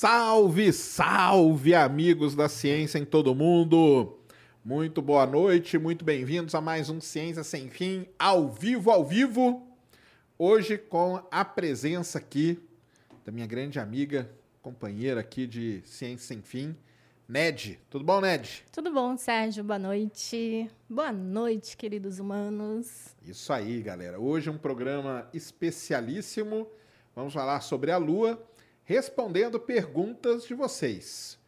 Salve, salve, amigos da ciência em todo mundo! Muito boa noite, muito bem-vindos a mais um Ciência Sem Fim, ao vivo, ao vivo. Hoje com a presença aqui da minha grande amiga, companheira aqui de Ciência Sem Fim, Ned. Tudo bom, Ned? Tudo bom, Sérgio? Boa noite. Boa noite, queridos humanos. Isso aí, galera. Hoje um programa especialíssimo. Vamos falar sobre a Lua respondendo perguntas de vocês.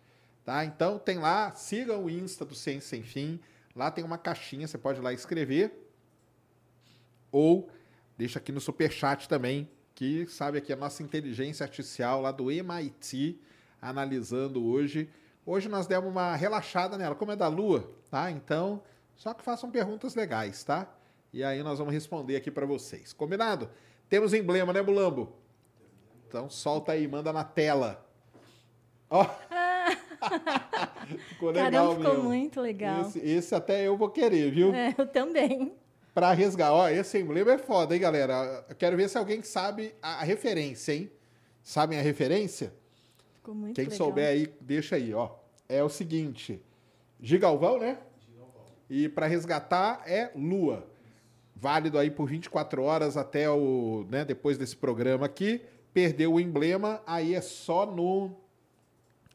Tá? Então tem lá, siga o Insta do Ciência Sem Fim. Lá tem uma caixinha, você pode ir lá escrever. Ou deixa aqui no Superchat também, que sabe aqui a nossa inteligência artificial lá do MIT, analisando hoje. Hoje nós demos uma relaxada nela, como é da Lua, tá? Então, só que façam perguntas legais, tá? E aí nós vamos responder aqui para vocês. Combinado? Temos emblema, né, Bulambo? Então solta aí, manda na tela. Ó. ficou legal Caramba, ficou mesmo. muito legal. Esse, esse até eu vou querer, viu? É, eu também. Pra resgatar. Ó, esse emblema é foda, hein, galera? Eu quero ver se alguém sabe a, referência, hein? Sabem a referência? Ficou muito Quem legal. souber aí, deixa aí, ó. É o seguinte: Gigalvão, né? E para resgatar é Lua. Válido aí por 24 horas até o, né, depois desse programa aqui. Perdeu o emblema, aí é só no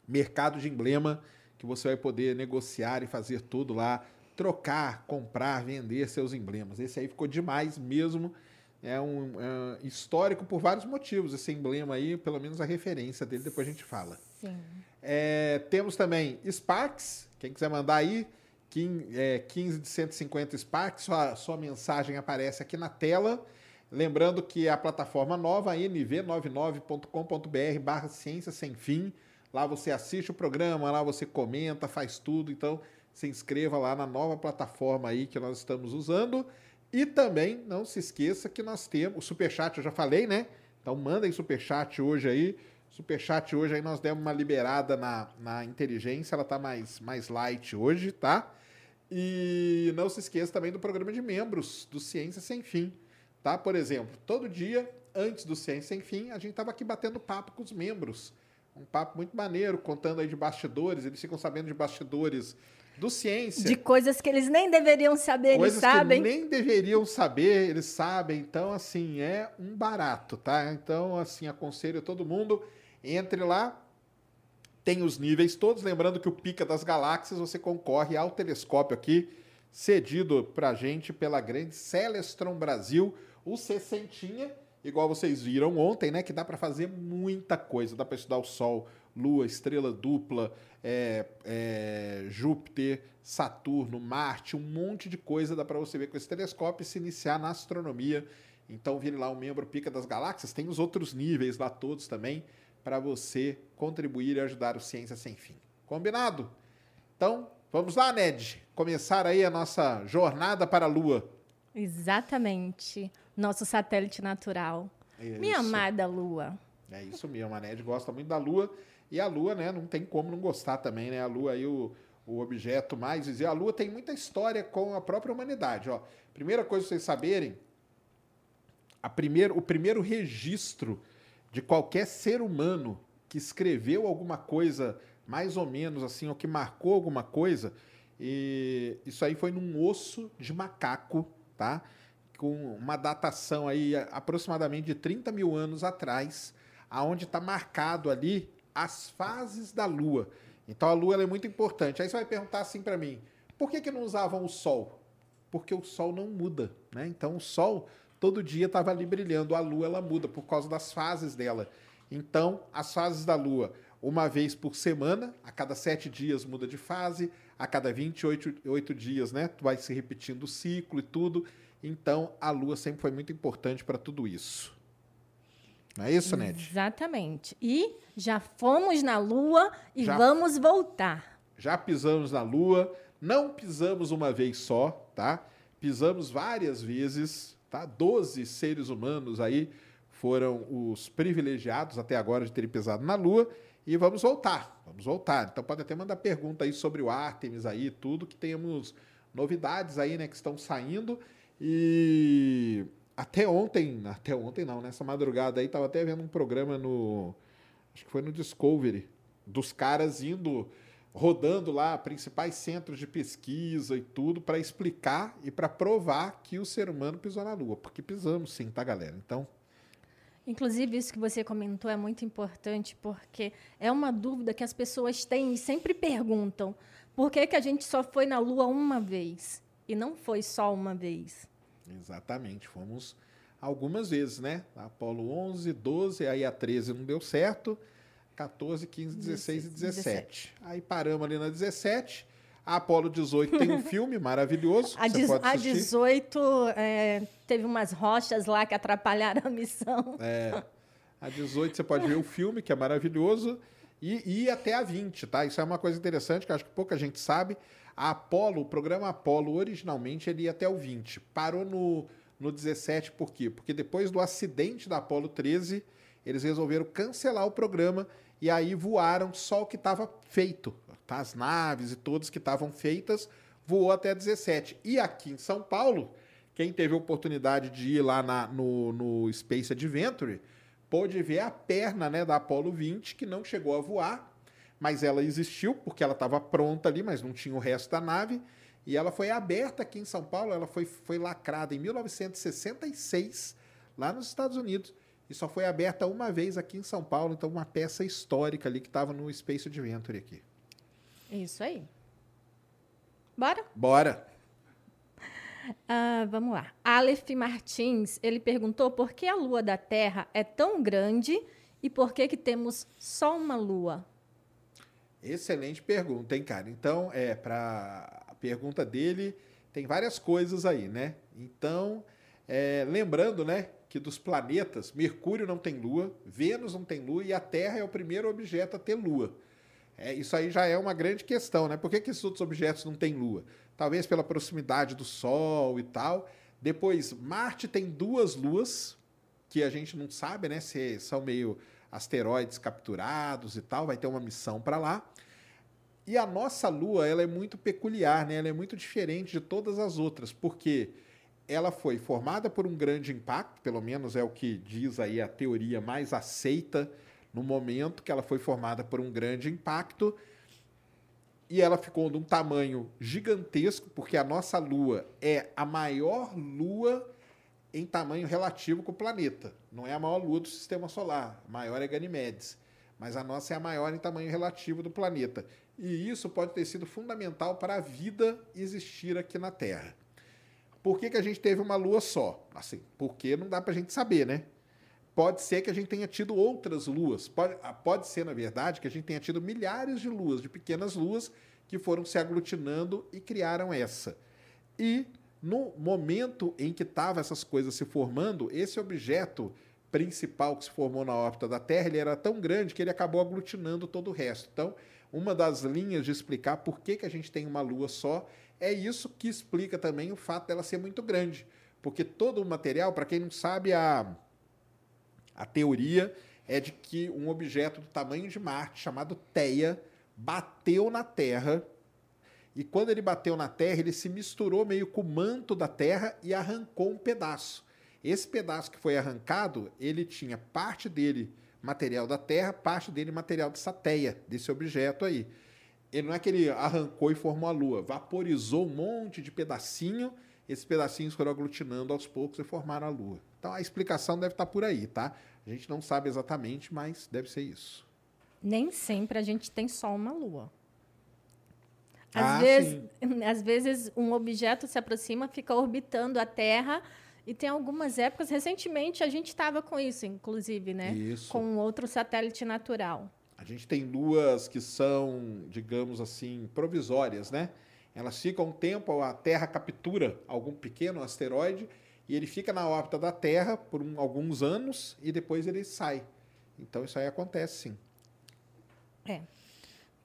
mercado de emblema que você vai poder negociar e fazer tudo lá, trocar, comprar, vender seus emblemas. Esse aí ficou demais mesmo. É um é, histórico por vários motivos. Esse emblema aí, pelo menos a referência dele, depois a gente fala. Sim. É, temos também Sparks. Quem quiser mandar aí, 15, é, 15 de 150 Sparks, sua, sua mensagem aparece aqui na tela. Lembrando que a plataforma nova, nv99.com.br barra ciência sem fim. Lá você assiste o programa, lá você comenta, faz tudo. Então, se inscreva lá na nova plataforma aí que nós estamos usando. E também, não se esqueça que nós temos o Superchat, eu já falei, né? Então, mandem Superchat hoje aí. Superchat hoje aí nós demos uma liberada na, na inteligência, ela tá mais, mais light hoje, tá? E não se esqueça também do programa de membros do Ciência Sem Fim, tá? Por exemplo, todo dia, antes do Ciência Sem Fim, a gente tava aqui batendo papo com os membros. Um papo muito maneiro, contando aí de bastidores, eles ficam sabendo de bastidores do Ciência. De coisas que eles nem deveriam saber, eles Coisas sabem. que nem deveriam saber, eles sabem. Então, assim, é um barato, tá? Então, assim, aconselho todo mundo, entre lá, tem os níveis todos. Lembrando que o Pica das Galáxias, você concorre ao telescópio aqui, cedido pra gente pela grande Celestron Brasil, o 60, igual vocês viram ontem, né? Que dá para fazer muita coisa. Dá para estudar o Sol, Lua, estrela dupla, é, é, Júpiter, Saturno, Marte, um monte de coisa dá para você ver com esse telescópio e se iniciar na astronomia. Então, vire lá um membro Pica das Galáxias. Tem os outros níveis lá todos também para você contribuir e ajudar o Ciência Sem Fim. Combinado? Então, vamos lá, Ned. Começar aí a nossa jornada para a Lua. Exatamente. Nosso satélite natural. Minha Isso. amada Lua. É isso mesmo, a Ned gosta muito da Lua. E a Lua, né, não tem como não gostar também, né? A Lua aí, o, o objeto mais... visível. A Lua tem muita história com a própria humanidade, ó. Primeira coisa pra vocês saberem, a primeiro, o primeiro registro de qualquer ser humano que escreveu alguma coisa mais ou menos assim, ou que marcou alguma coisa, e isso aí foi num osso de macaco, tá? Com uma datação aí aproximadamente de 30 mil anos atrás, aonde está marcado ali as fases da Lua. Então a Lua é muito importante. Aí você vai perguntar assim para mim, por que, que não usavam o Sol? Porque o Sol não muda, né? Então o Sol todo dia estava ali brilhando, a Lua ela muda por causa das fases dela. Então as fases da Lua uma vez por semana, a cada sete dias muda de fase, a cada 28 dias, né? Vai se repetindo o ciclo e tudo. Então, a Lua sempre foi muito importante para tudo isso. Não é isso, Ned? Exatamente. E já fomos na Lua e Já- vamos voltar. Já pisamos na Lua, não pisamos uma vez só, tá? Pisamos várias vezes, tá? Doze seres humanos aí foram os privilegiados até agora de terem pisado na Lua e vamos voltar, vamos voltar. Então pode até mandar pergunta aí sobre o Artemis aí, tudo que temos novidades aí, né, que estão saindo e até ontem, até ontem não, nessa madrugada aí tava até vendo um programa no acho que foi no Discovery dos caras indo rodando lá principais centros de pesquisa e tudo para explicar e para provar que o ser humano pisou na Lua, porque pisamos sim, tá, galera? Então, Inclusive, isso que você comentou é muito importante, porque é uma dúvida que as pessoas têm e sempre perguntam: por que, que a gente só foi na Lua uma vez? E não foi só uma vez. exatamente, fomos algumas vezes, né? Apolo 11, 12, aí a 13 não deu certo, 14, 15, 16 e 17. Aí paramos ali na 17. A Apolo 18 tem um filme maravilhoso. A, a assistir. 18 é, teve umas rochas lá que atrapalharam a missão. É. A 18 você pode ver o filme, que é maravilhoso, e e até a 20, tá? Isso é uma coisa interessante que acho que pouca gente sabe. A Apollo, o programa Apollo, originalmente, ele ia até o 20. Parou no, no 17, por quê? Porque depois do acidente da Apollo 13, eles resolveram cancelar o programa e aí voaram só o que estava feito. Tá? As naves e todas que estavam feitas, voou até 17. E aqui em São Paulo, quem teve a oportunidade de ir lá na- no, no Space Adventure pôde ver a perna né, da Apollo 20, que não chegou a voar, mas ela existiu porque ela estava pronta ali, mas não tinha o resto da nave. E ela foi aberta aqui em São Paulo, ela foi, foi lacrada em 1966, lá nos Estados Unidos. E só foi aberta uma vez aqui em São Paulo, então uma peça histórica ali que estava no Space Adventure aqui. Isso aí. Bora? Bora! Ah, vamos lá. Aleph Martins, ele perguntou por que a lua da Terra é tão grande e por que, que temos só uma lua? Excelente pergunta, hein, cara? Então, é, para a pergunta dele, tem várias coisas aí, né? Então, é, lembrando, né, que dos planetas, Mercúrio não tem lua, Vênus não tem lua e a Terra é o primeiro objeto a ter lua. É, isso aí já é uma grande questão, né? Por que, que esses outros objetos não têm lua? Talvez pela proximidade do Sol e tal. Depois, Marte tem duas luas, que a gente não sabe, né? Se são meio asteroides capturados e tal, vai ter uma missão para lá. E a nossa Lua, ela é muito peculiar, né? Ela é muito diferente de todas as outras, porque ela foi formada por um grande impacto, pelo menos é o que diz aí a teoria mais aceita no momento que ela foi formada por um grande impacto. E ela ficou de um tamanho gigantesco, porque a nossa Lua é a maior Lua em tamanho relativo com o planeta. Não é a maior lua do sistema solar, a maior é Ganymedes, mas a nossa é a maior em tamanho relativo do planeta. E isso pode ter sido fundamental para a vida existir aqui na Terra. Por que, que a gente teve uma lua só? Assim, porque não dá para a gente saber, né? Pode ser que a gente tenha tido outras luas. Pode, ah, pode ser, na verdade, que a gente tenha tido milhares de luas, de pequenas luas, que foram se aglutinando e criaram essa. E no momento em que estavam essas coisas se formando, esse objeto principal que se formou na órbita da Terra, ele era tão grande que ele acabou aglutinando todo o resto. Então, uma das linhas de explicar por que, que a gente tem uma Lua só é isso que explica também o fato dela ser muito grande. Porque todo o material, para quem não sabe, a, a teoria é de que um objeto do tamanho de Marte, chamado Theia, bateu na Terra e quando ele bateu na Terra, ele se misturou meio com o manto da Terra e arrancou um pedaço. Esse pedaço que foi arrancado, ele tinha parte dele material da Terra, parte dele material de Sateia, desse objeto aí. Ele não é que ele arrancou e formou a Lua, vaporizou um monte de pedacinho, esses pedacinhos foram aglutinando aos poucos e formaram a Lua. Então a explicação deve estar por aí, tá? A gente não sabe exatamente, mas deve ser isso. Nem sempre a gente tem só uma lua. Às, Ah, vezes, às vezes um objeto se aproxima, fica orbitando a Terra. E tem algumas épocas, recentemente a gente estava com isso, inclusive, né? Isso. Com um outro satélite natural. A gente tem luas que são, digamos assim, provisórias, né? Elas ficam um tempo, a Terra captura algum pequeno asteroide e ele fica na órbita da Terra por um- alguns anos e depois ele sai. Então isso aí acontece sim. É.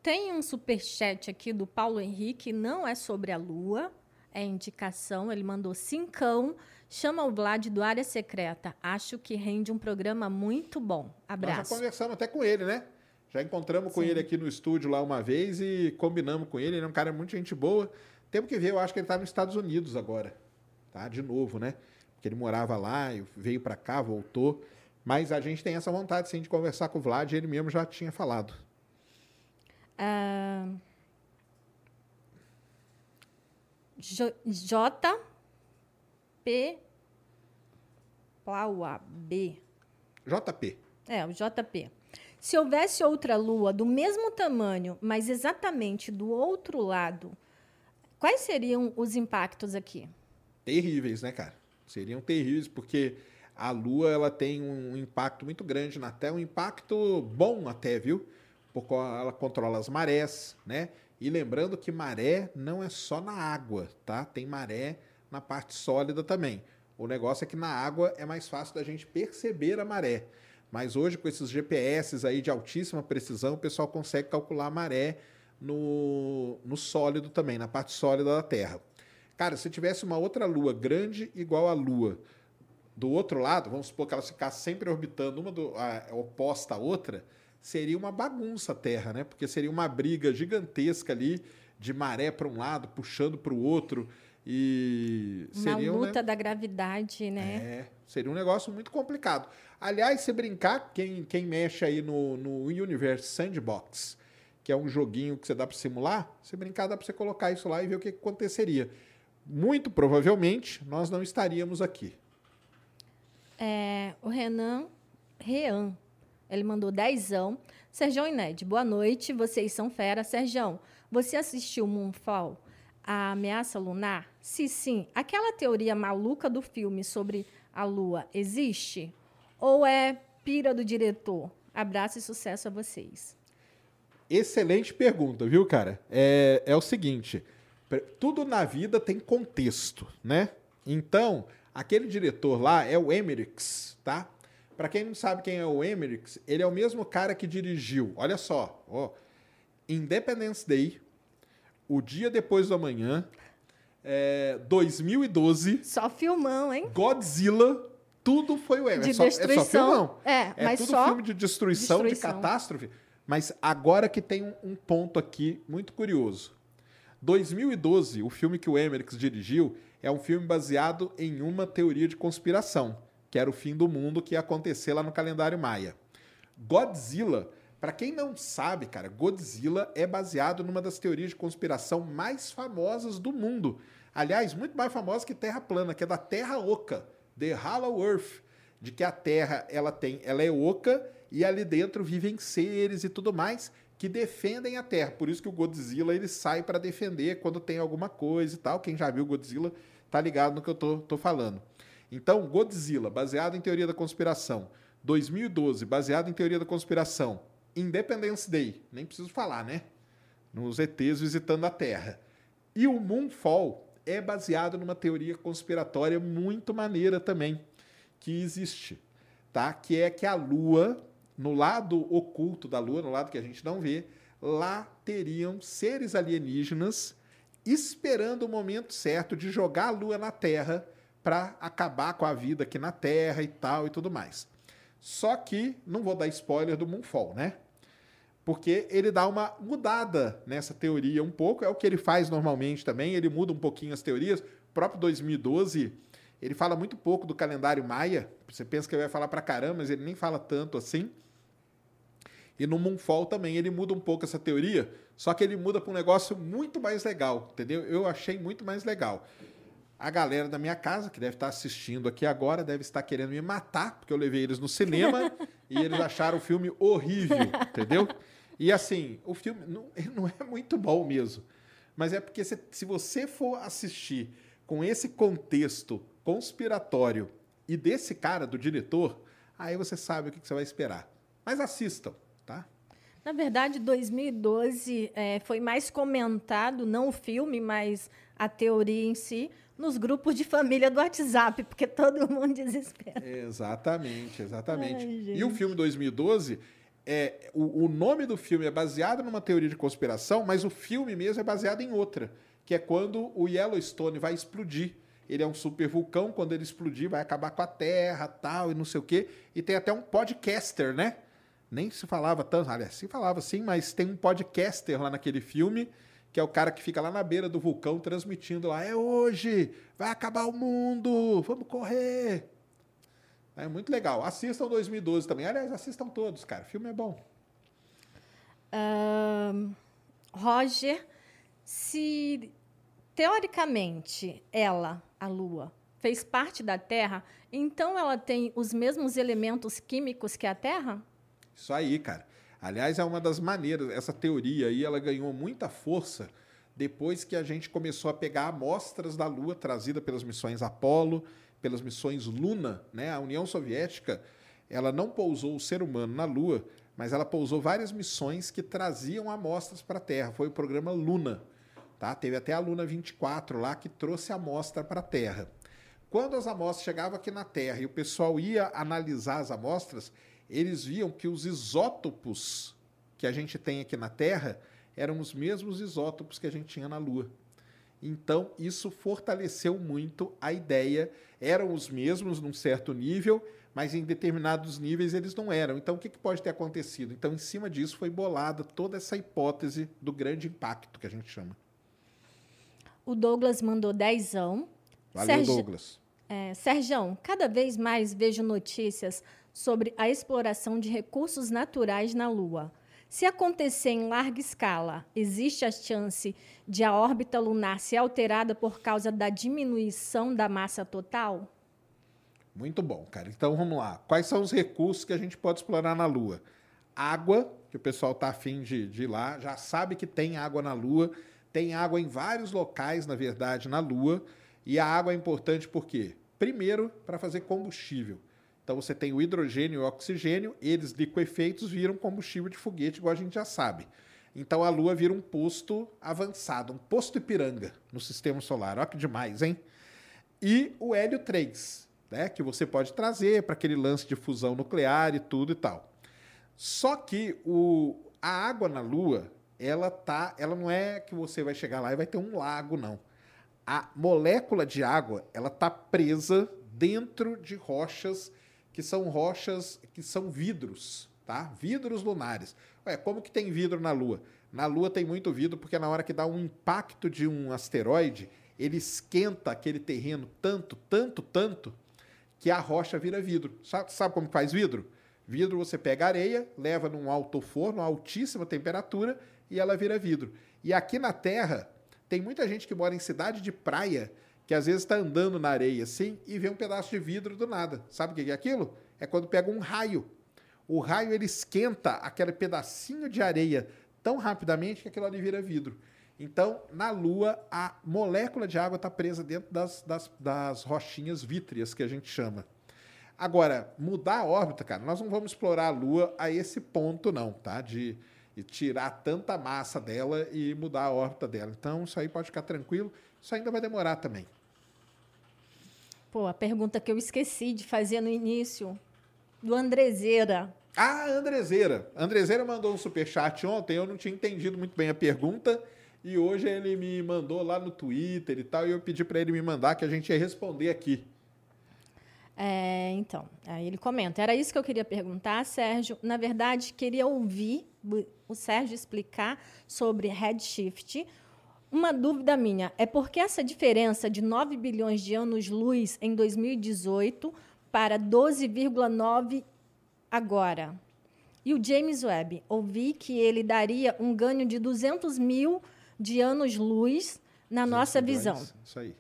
Tem um superchat aqui do Paulo Henrique, não é sobre a Lua, é indicação. Ele mandou cincão, chama o Vlad do Área Secreta. Acho que rende um programa muito bom. Nós já Abraço. conversamos até com ele, né? Já encontramos com ele aqui no estúdio lá uma vez e combinamos com ele. Ele é um cara muito gente boa. Temos que ver, eu acho que ele está nos Estados Unidos agora. Tá? De novo, né? Porque ele morava lá, veio para cá, voltou. Mas a gente tem essa vontade, sim, de conversar com o Vlad. Ele mesmo já tinha falado. Ah, J. P. Plaua B. JP. É, o JP. Se houvesse outra lua do mesmo tamanho, mas exatamente do outro lado, quais seriam os impactos aqui? terríveis, né, cara? Seriam terríveis porque a Lua ela tem um impacto muito grande na Terra, um impacto bom até, viu? Porque ela controla as marés, né? E lembrando que maré não é só na água, tá? Tem maré na parte sólida também. O negócio é que na água é mais fácil da gente perceber a maré. Mas hoje, com esses GPS aí de altíssima precisão, o pessoal consegue calcular a maré no, no sólido também, na parte sólida da Terra. Cara, se tivesse uma outra lua grande igual à lua do outro lado, vamos supor que elas ficassem sempre orbitando uma do, a, oposta à outra, seria uma bagunça a Terra, né? Porque seria uma briga gigantesca ali de maré para um lado, puxando para o outro e Uma seria um, né? luta da gravidade, né? É, seria um negócio muito complicado. Aliás, se brincar, quem, quem mexe aí no, no Universe Sandbox, que é um joguinho que você dá para simular, se brincar, dá para você colocar isso lá e ver o que, que aconteceria. Muito provavelmente, nós não estaríamos aqui. É, o Renan Rean, ele mandou dezão. Serjão e Ned, boa noite, vocês são fera. Serjão, você assistiu Moonfall, a ameaça lunar? Se sim, aquela teoria maluca do filme sobre a lua existe? Ou é pira do diretor? Abraço e sucesso a vocês. Excelente pergunta, viu, cara? É, é o seguinte: tudo na vida tem contexto, né? Então, aquele diretor lá é o Emmerich, tá? Pra quem não sabe quem é o Emmerich, ele é o mesmo cara que dirigiu, olha só, ó, Independence Day, O Dia Depois do Amanhã, é, 2012, Só filmão, hein? Godzilla, tudo foi o Emmerich. De É só- É só destruição. filmão. É, É mas tudo só filme de destruição, de destruição. catástrofe. Mas agora que tem um, um ponto aqui muito curioso. 2012, o filme que o Emmerich dirigiu, é um filme baseado em uma teoria de conspiração, que era o fim do mundo que ia acontecer lá no calendário maia. Godzilla, para quem não sabe, cara, Godzilla é baseado numa das teorias de conspiração mais famosas do mundo. Aliás, muito mais famosa que Terra plana, que é da Terra Oca, The Hollow Earth, de que a Terra ela tem, ela é oca e ali dentro vivem seres e tudo mais que defendem a Terra. Por isso que o Godzilla ele sai para defender quando tem alguma coisa e tal. Quem já viu Godzilla tá ligado no que eu tô, tô falando. Então, Godzilla, baseado em teoria da conspiração. 2012, baseado em teoria da conspiração. Independence Day, nem preciso falar, né? Nos ETs visitando a Terra. E o Moonfall é baseado numa teoria conspiratória muito maneira também que existe, tá? Que é que a Lua, no lado oculto da Lua, no lado que a gente não vê, lá teriam seres alienígenas esperando o momento certo de jogar a Lua na Terra para acabar com a vida aqui na Terra e tal e tudo mais. Só que não vou dar spoiler do Moonfall, né? Porque ele dá uma mudada nessa teoria um pouco, é o que ele faz normalmente também, ele muda um pouquinho as teorias. O próprio 2012, Ele fala muito pouco do calendário maia. Você pensa que ele vai falar pra caramba, mas ele nem fala tanto assim. E no Moonfall também ele muda um pouco essa teoria, só que ele muda para um negócio muito mais legal, entendeu? Eu achei muito mais legal. A galera da minha casa, que deve estar assistindo aqui agora, deve estar querendo me matar, porque eu levei eles no cinema e eles acharam o filme horrível, entendeu? E assim, o filme não, não é muito bom mesmo. Mas é porque se, se você for assistir com esse contexto conspiratório e desse cara, do diretor, aí você sabe o que, que você vai esperar. Mas assistam, tá? Na verdade, 2012 é, foi mais comentado, não o filme, mas a teoria em si, nos grupos de família do WhatsApp, porque todo mundo desespera. Exatamente, exatamente. Ai, e o filme 2012, é, o, o nome do filme é baseado numa teoria de conspiração, mas o filme mesmo é baseado em outra, que é quando o Yellowstone vai explodir. Ele é um super vulcão, quando ele explodir vai acabar com a Terra, tal, e não sei o quê. E tem até um podcaster, né? Nem se falava tanto, aliás, se falava sim, mas tem um podcaster lá naquele filme, que é o cara que fica lá na beira do vulcão transmitindo lá, é hoje, vai acabar o mundo, vamos correr. É muito legal. Assistam 2012 também. Aliás, assistam todos, cara. O filme é bom. Ahn, Roger, se teoricamente ela, a Lua, fez parte da Terra, então ela tem os mesmos elementos químicos que a Terra? Isso aí, cara. Aliás, é uma das maneiras. Essa teoria aí, ela ganhou muita força depois que a gente começou a pegar amostras da Lua trazida pelas missões Apollo, pelas missões Luna, né? A União Soviética, ela não pousou o ser humano na Lua, mas ela pousou várias missões que traziam amostras para a Terra. Foi o programa Luna, tá? Teve até a Luna 24 lá que trouxe amostra para a Terra. Quando as amostras chegavam aqui na Terra e o pessoal ia analisar as amostras, eles viam que os isótopos que a gente tem aqui na Terra eram os mesmos isótopos que a gente tinha na Lua. Então, isso fortaleceu muito a ideia. Eram os mesmos num certo nível, mas em determinados níveis eles não eram. Então, o que pode ter acontecido? Então, em cima disso, foi bolada toda essa hipótese do grande impacto que a gente chama. O Douglas mandou dezão. Valeu, Sérgio- Douglas. É, Serjão, cada vez mais vejo notícias sobre a exploração de recursos naturais na Lua. Se acontecer em larga escala, existe a chance de a órbita lunar ser alterada por causa da diminuição da massa total? Muito bom, cara. Então vamos lá. Quais são os recursos que a gente pode explorar na Lua? Água, que o pessoal está afim de, de ir lá, já sabe que tem água na Lua, tem água em vários locais, na verdade, na Lua. E a água é importante por quê? Primeiro, para fazer combustível. Então você tem o hidrogênio e o oxigênio, eles liquefeitos viram combustível de foguete, igual a gente já sabe. Então a Lua vira um posto avançado, um posto Ipiranga no sistema solar. Olha que demais, hein? e o hélio 3, né, que você pode trazer para aquele lance de fusão nuclear e tudo e tal. Só que o, a água na Lua, ela tá, ela não é que você vai chegar lá e vai ter um lago, não. A molécula de água, ela tá presa dentro de rochas que são rochas que são vidros, tá? Vidros lunares. Ué, como que tem vidro na Lua? Na Lua tem muito vidro porque na hora que dá um impacto de um asteroide, ele esquenta aquele terreno tanto, tanto, tanto, que a rocha vira vidro. Sabe, sabe como faz vidro? Vidro você pega areia, leva num alto forno, altíssima temperatura, e ela vira vidro. E aqui na Terra, tem muita gente que mora em cidade de praia, que às vezes está andando na areia assim e vê um pedaço de vidro do nada. Sabe o que é aquilo? É quando pega um raio. O raio ele esquenta aquele pedacinho de areia tão rapidamente que aquilo ali vira vidro. Então, na Lua, a molécula de água está presa dentro das, das, das rochinhas vítreas, que a gente chama. Agora, mudar a órbita, cara, nós não vamos explorar a Lua a esse ponto, não, tá? De, de tirar tanta massa dela e mudar a órbita dela. Então, isso aí pode ficar tranquilo. Isso ainda vai demorar também. Pô, a pergunta que eu esqueci de fazer no início, do Andrezeira. Ah, Andrezeira. Andrezeira mandou um superchat ontem, eu não tinha entendido muito bem a pergunta. E hoje ele me mandou lá no Twitter e tal, e eu pedi para ele me mandar que a gente ia responder aqui. É, então, aí ele comenta. Era isso que eu queria perguntar, Sérgio. Na verdade, queria ouvir o Sérgio explicar sobre redshift, Uma dúvida minha é por que essa diferença de 9 bilhões de anos-luz em 2018 para 12,9 agora? E o James Webb, ouvi que ele daria um ganho de 200 mil de anos-luz na nossa visão. Isso aí.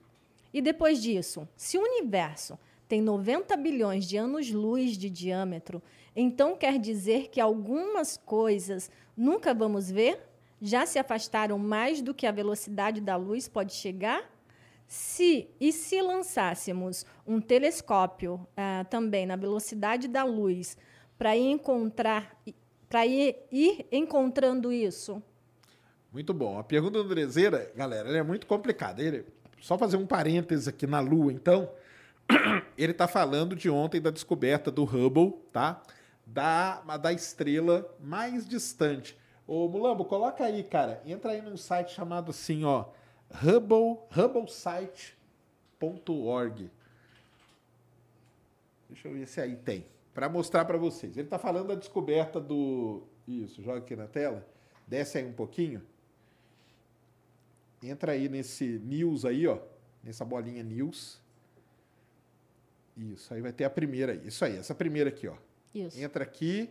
E depois disso, se o universo tem 90 bilhões de anos-luz de diâmetro, então quer dizer que algumas coisas nunca vamos ver? Já se afastaram mais do que a velocidade da luz pode chegar? Se e se lançássemos um telescópio ah, também na velocidade da luz para ir encontrar para ir, ir encontrando isso? Muito bom. A pergunta do Andrezeira, galera, é muito complicada. Ele, só fazer um parênteses aqui na Lua, então. Ele está falando de ontem da descoberta do Hubble, tá? Da, da estrela mais distante. Ô, Mulambo, coloca aí, cara. Entra aí num site chamado assim, ó. Hubble, hubblesite.org. Deixa eu ver se aí tem. Para mostrar para vocês. Ele está falando da descoberta do. Isso, joga aqui na tela. Desce aí um pouquinho. Entra aí nesse news aí, ó. Nessa bolinha news. Isso, aí vai ter a primeira aí. Isso aí, essa primeira aqui, ó. Isso. Entra aqui,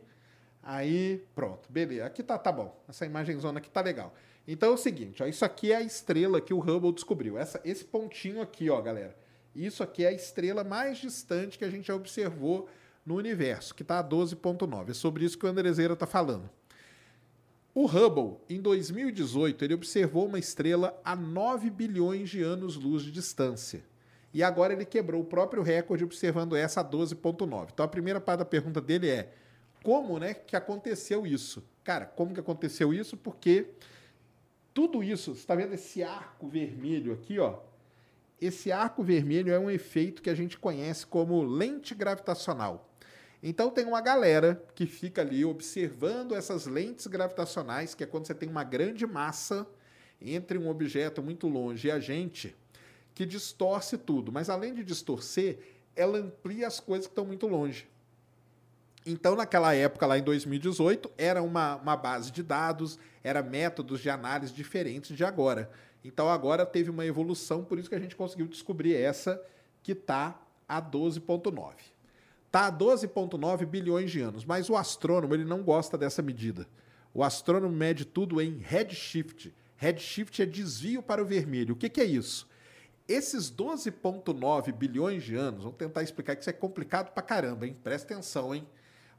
aí pronto, beleza. Aqui tá, tá bom. Essa imagem zona aqui tá legal. Então é o seguinte, ó, isso aqui é a estrela que o Hubble descobriu. Essa, esse pontinho aqui, ó, galera. Isso aqui é a estrela mais distante que a gente já observou no universo, que está a 12.9. É sobre isso que o Andrezeira está falando. O Hubble, em 2018, ele observou uma estrela a 9 bilhões de anos-luz de distância. E agora ele quebrou o próprio recorde observando essa a 12.9. Então a primeira parte da pergunta dele é: como, né, que aconteceu isso? Cara, como que aconteceu isso? Porque tudo isso, você está vendo esse arco vermelho aqui, ó? Esse arco vermelho é um efeito que a gente conhece como lente gravitacional. Então tem uma galera que fica ali observando essas lentes gravitacionais, que é quando você tem uma grande massa entre um objeto muito longe e a gente, que distorce tudo. Mas além de distorcer, ela amplia as coisas que estão muito longe. Então, naquela época, lá em 2018, era uma, uma base de dados, era métodos de análise diferentes de agora. Então, agora teve uma evolução, por isso que a gente conseguiu descobrir essa que está a 12,9. Está a 12,9 bilhões de anos, mas o astrônomo ele não gosta dessa medida. O astrônomo mede tudo em redshift. Redshift é desvio para o vermelho. O que, que é isso? Esses 12,9 bilhões de anos, vamos tentar explicar que isso é complicado pra caramba, hein? Presta atenção, hein?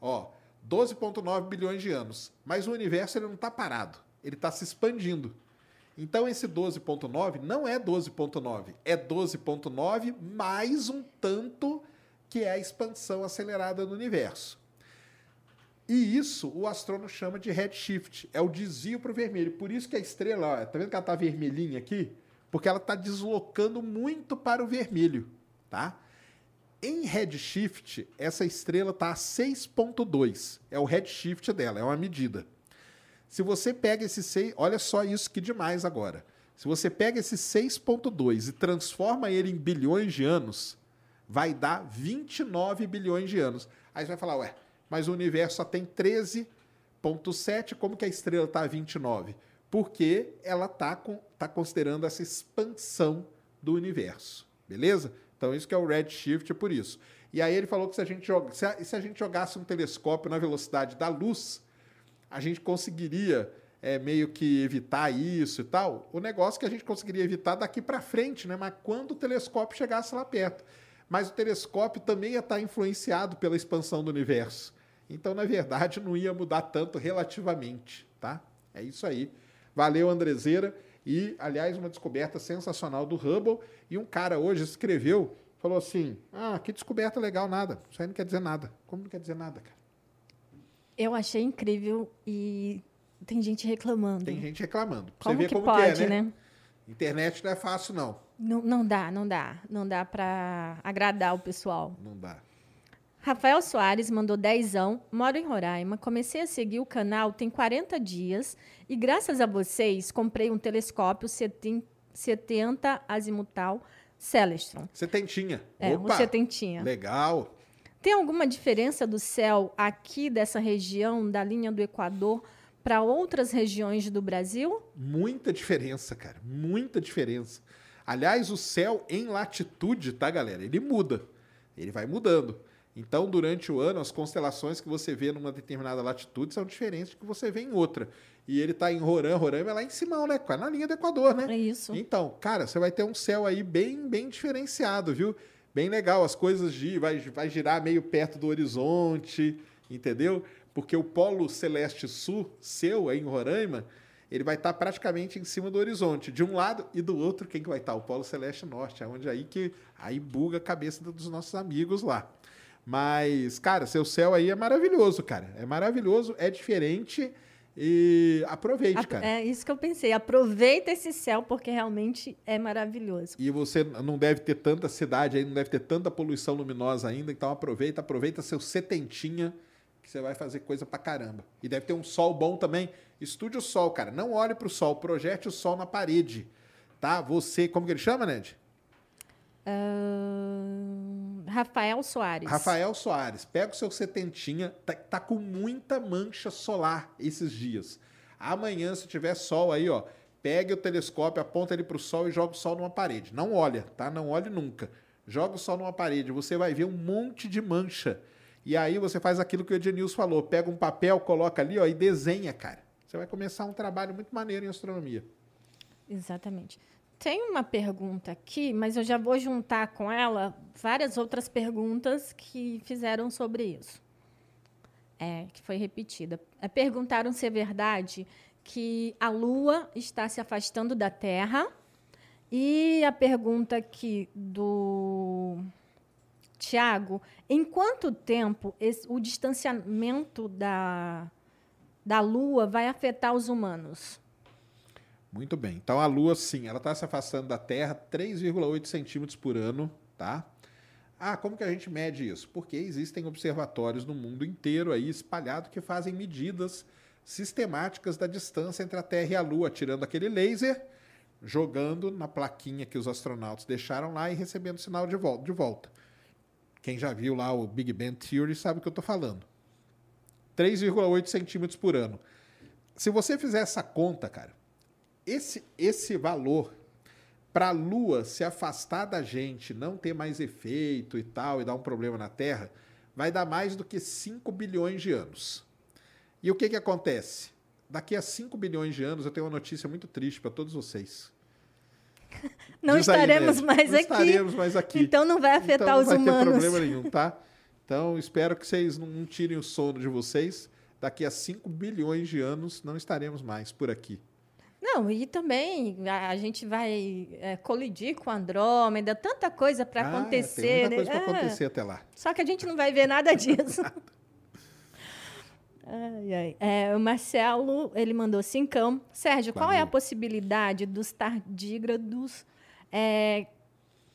Ó, 12,9 bilhões de anos. Mas o universo ele não está parado, ele está se expandindo. Então esse 12,9 não é 12,9, é 12,9 mais um tanto que é a expansão acelerada do universo. E isso o astrônomo chama de redshift, é o desvio para o vermelho. Por isso que a estrela, ó, tá vendo que ela está vermelhinha aqui? Porque ela está deslocando muito para o vermelho, tá? Em redshift, essa estrela está a 6.2. É o redshift dela, é uma medida. Se você pega esse 6, olha só isso que demais agora. Se você pega esse 6.2 e transforma ele em bilhões de anos, vai dar 29 bilhões de anos. Aí você vai falar, ué, mas o universo só tem 13.7, como que a estrela está a 29? Porque ela está tá considerando essa expansão do universo, beleza? Então, isso que é o redshift, é por isso. E aí ele falou que se a gente, joga, se a, se a gente jogasse um telescópio na velocidade da luz, a gente conseguiria é, meio que evitar isso e tal. O negócio que a gente conseguiria evitar daqui para frente, né? Mas quando o telescópio chegasse lá perto. Mas o telescópio também ia estar influenciado pela expansão do universo. Então, na verdade, não ia mudar tanto relativamente, tá? É isso aí. Valeu, Andrezeira. E, aliás, uma descoberta sensacional do Hubble. E um cara hoje escreveu, falou assim: Ah, que descoberta legal, nada. Isso aí não quer dizer nada. Como não quer dizer nada, cara? Eu achei incrível e tem gente reclamando. Tem gente reclamando. Como você ver que como pode, que é, né? né? Internet não é fácil, não. Não, não dá, não dá. Não dá para agradar o pessoal. Não dá. Rafael Soares mandou dezão, moro em Roraima, comecei a seguir o canal tem 40 dias e graças a vocês comprei um telescópio 70 azimutal Celestron. Setentinha. É, Opa, um setentinha. Legal. Tem alguma diferença do céu aqui dessa região da linha do Equador para outras regiões do Brasil? Muita diferença, cara. Muita diferença. Aliás, o céu em latitude, tá, galera? Ele muda. Ele vai mudando. Então, durante o ano, as constelações que você vê numa determinada latitude são diferentes do que você vê em outra. E ele está em Roraima, Roraima é lá em cima, né? Na linha do Equador, né? É isso. Então, cara, você vai ter um céu aí bem, bem diferenciado, viu? Bem legal. As coisas de, vai, vai girar meio perto do horizonte, entendeu? Porque o polo celeste sul, seu, aí em Roraima, ele vai estar praticamente em cima do horizonte, de um lado e do outro, quem que vai estar? O Polo Celeste Norte, é onde aí que aí buga a cabeça dos nossos amigos lá. Mas, cara, seu céu aí é maravilhoso, cara. É maravilhoso, é diferente e aproveite, cara. É isso que eu pensei. Aproveita esse céu porque realmente é maravilhoso. E você não deve ter tanta cidade aí, não deve ter tanta poluição luminosa ainda, então aproveita, aproveita seu setentinha que você vai fazer coisa pra caramba. E deve ter um sol bom também. Estude o sol, cara. Não olhe pro sol, projete o sol na parede. Tá? Você, como que ele chama, Ned? Uh, Rafael Soares. Rafael Soares. Pega o seu setentinha. Tá, tá com muita mancha solar esses dias. Amanhã, se tiver sol aí, ó, pegue o telescópio, aponta ele pro sol e joga o sol numa parede. Não olha, tá? Não olhe nunca. Joga o sol numa parede, você vai ver um monte de mancha e aí você faz aquilo que o Ednilson falou, pega um papel, coloca ali ó, e desenha, cara. Você vai começar um trabalho muito maneiro em astronomia. Exatamente. Tem uma pergunta aqui, mas eu já vou juntar com ela várias outras perguntas que fizeram sobre isso. É, que foi repetida. É, perguntaram se é verdade que a Lua está se afastando da Terra. E a pergunta aqui do Tiago, em quanto tempo esse, o distanciamento da, da Lua vai afetar os humanos? Muito bem. Então a Lua, sim, ela está se afastando da Terra 3,8 centímetros por ano, tá? Ah, como que a gente mede isso? Porque existem observatórios no mundo inteiro aí espalhado que fazem medidas sistemáticas da distância entre a Terra e a Lua, tirando aquele laser, jogando na plaquinha que os astronautas deixaram lá e recebendo sinal de volta. De volta. Quem já viu lá o Big Bang Theory sabe o que eu estou falando. 3,8 centímetros por ano. Se você fizer essa conta, cara, esse, esse valor para a Lua se afastar da gente, não ter mais efeito e tal, e dar um problema na Terra, vai dar mais do que 5 bilhões de anos. E o que, que acontece? Daqui a 5 bilhões de anos, eu tenho uma notícia muito triste para todos vocês. Não Diz aí, estaremos Ned. mais não aqui. estaremos mais aqui. Então não vai afetar então, os não vai humanos. ter problema nenhum, tá? Então espero que vocês não, não tirem o sono de vocês. Daqui a 5 bilhões de anos não estaremos mais por aqui. Não, e também a, gente vai é, colidir com Andrômeda, tanta coisa para Ah, acontecer. Tem muita coisa né? para Ah, acontecer até lá. Só que a gente não vai ver nada disso. Ai, ai. É, o Marcelo, ele mandou cincão. Sérgio, qual é a possibilidade dos tardígrados é,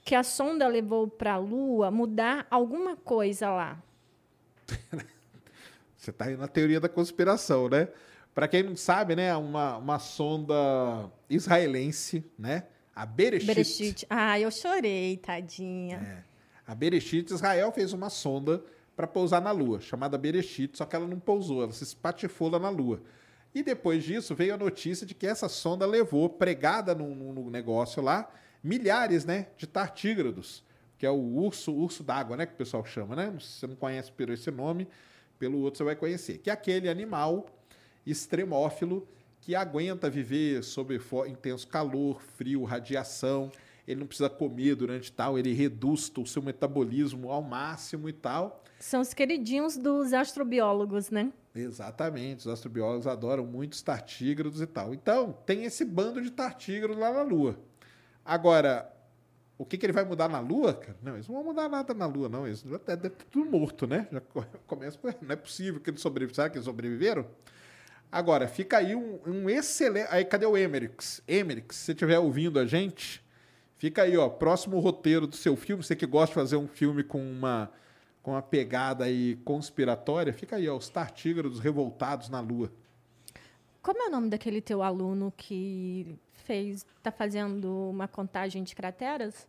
que a sonda levou para a Lua mudar alguma coisa lá? Você está aí na teoria da conspiração, né? Para quem não sabe, né, uma, uma sonda israelense, né? A Bereshit. Bereshit. Ah, eu chorei, tadinha. É. A Bereshit, Israel fez uma sonda para pousar na Lua, chamada Bereshit, só que ela não pousou, ela se espatifou lá na Lua. E depois disso veio a notícia de que essa sonda levou, pregada no, no- no negócio lá, milhares né, de tartígrados, que é o urso, urso d'água, né, que o pessoal chama, né? Se você não conhece por esse nome, pelo outro você vai conhecer. Que é aquele animal extremófilo que aguenta viver sob intenso calor, frio, radiação. Ele não precisa comer durante tal, ele reduz o seu metabolismo ao máximo e tal. São os queridinhos dos astrobiólogos, né? Exatamente, os astrobiólogos adoram muito os tartígrados e tal. Então, tem esse bando de tartígrados lá na Lua. Agora, o que, que ele vai mudar na Lua? cara? Não, eles não vão mudar nada na Lua, não. Eles já deve ter tudo morto, né? Já co- começa. Não é possível que eles sobreviveram. Será que eles sobreviveram? Agora, fica aí um, um excelente... Aí, cadê o Emerix? Emerix, se você estiver ouvindo a gente, fica aí, ó. Próximo roteiro do seu filme. Você que gosta de fazer um filme com uma, com uma pegada aí conspiratória, fica aí, ó. Os tartígrados revoltados na Lua. Como é o nome daquele teu aluno que fez, tá fazendo uma contagem de crateras?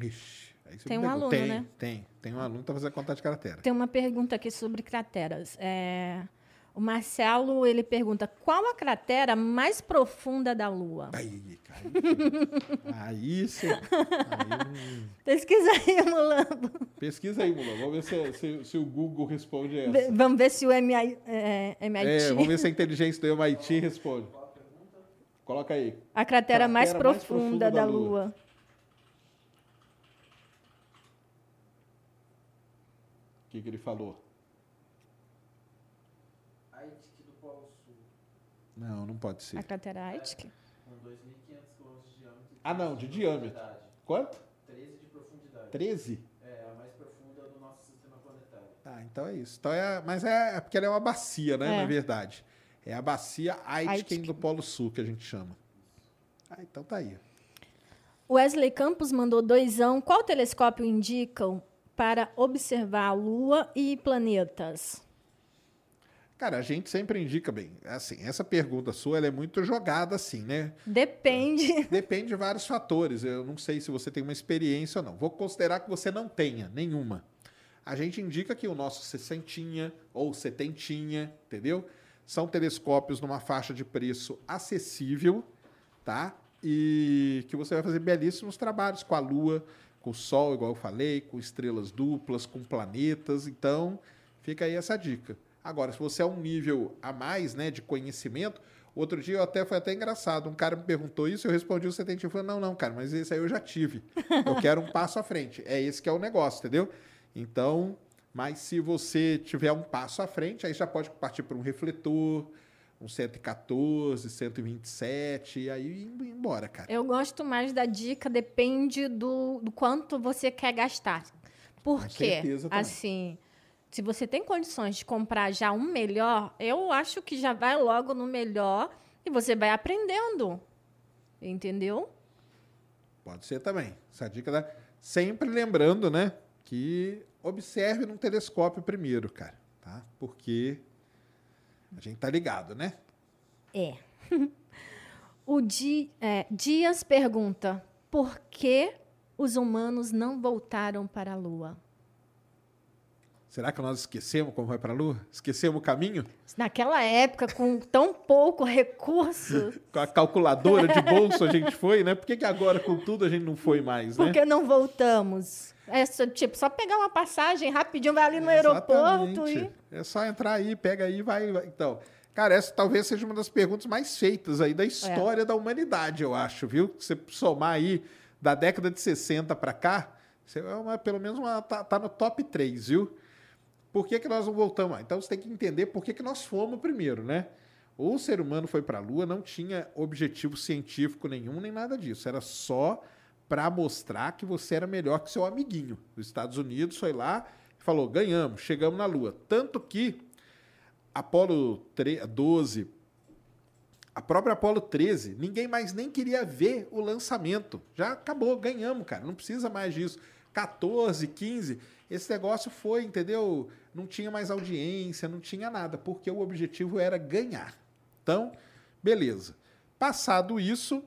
Ixi, Tem um aluno, tem, né? Tem, tem um aluno que tá fazendo conta de cratera. Tem uma pergunta aqui sobre crateras. É, O Marcelo, ele pergunta, qual a cratera mais profunda da Lua? Aí, cara. Aí sim. Aí, Pesquisa aí, Mulambo. pesquisa aí, Mula. Vamos ver se, se- se o Google responde essa. Ve- Vamos ver se o MI, é, MIT... É, vamos ver se a inteligência do MIT responde. Coloca aí. A cratera, mais, Cratera mais profunda profunda da da Lua. Lua. O que, que ele falou? Aitik do Polo Sul, Não, não pode ser. A cratera Aitik? com 2.500 km de diâmetro. Ah, não, de 13 diâmetro. Quanto? 13 de profundidade. 13? É, a mais profunda do nosso sistema planetário. Ah, então é isso. Então é, mas é, é porque ela é uma bacia, né? É. Na verdade. É a bacia Aitken Aitken. do Polo Sul, que a gente chama. Ah, então tá aí. Wesley Campos mandou doisão. Qual telescópio indicam para observar a Lua e planetas? Cara, a gente sempre indica bem. Assim, essa pergunta sua é muito jogada assim, né? Depende. Depende de vários fatores. Eu não sei se você tem uma experiência ou não. Vou considerar que você não tenha nenhuma. A gente indica que o nosso sessentinha ou setentinha, entendeu? São telescópios numa faixa de preço acessível, tá? E que você vai fazer belíssimos trabalhos com a Lua, com o Sol, igual eu falei, com estrelas duplas, com planetas. Então, fica aí essa dica. Agora, se você é um nível a mais, né, de conhecimento, outro dia eu até foi até engraçado. Um cara me perguntou isso, eu respondi o setentinho, falei, não, não, cara, mas esse aí eu já tive. Eu quero um passo à frente. É esse que é o negócio, entendeu? Então, mas se você tiver um passo à frente, aí já pode partir para um refletor, um 114, 127, e aí embora, cara. Eu gosto mais da dica, depende do, do quanto você quer gastar. Por Com quê? Assim, se você tem condições de comprar já um melhor, eu acho que já vai logo no melhor e você vai aprendendo. Entendeu? Pode ser também. Essa dica dá. Sempre lembrando, né? Que observe num telescópio primeiro, cara. Tá? Porque a gente tá ligado, né? É. o Di, é, Dias pergunta: por que os humanos não voltaram para a Lua? Será que nós esquecemos como vai pra Lua? Esquecemos o caminho? Naquela época, com tão pouco recurso, Com a calculadora de bolso a gente foi, né? Por que, que agora, com tudo, a gente não foi mais, né? por que não voltamos? É só, tipo, só pegar uma passagem rapidinho, vai ali no aeroporto Exatamente. e. É só entrar aí, pega aí, vai, vai. Então, cara, essa talvez seja uma das perguntas mais feitas aí da história da humanidade, eu acho, viu? Se você somar aí da década de 60 para cá, você é uma, pelo menos uma, tá, tá no top 3, viu? Por que, que nós não voltamos? Então você tem que entender por que, que nós fomos primeiro, né? O ser humano foi para a Lua, não tinha objetivo científico nenhum, nem nada disso. Era só para mostrar que você era melhor que seu amiguinho. Os Estados Unidos foi lá e falou: ganhamos, chegamos na Lua. Tanto que Apolo 3, 12, a própria Apolo 13, ninguém mais nem queria ver o lançamento. Já acabou, ganhamos, cara. Não precisa mais disso. 14, 15, esse negócio foi, entendeu? Não tinha mais audiência, não tinha nada, porque o objetivo era ganhar. Então, beleza. Passado isso,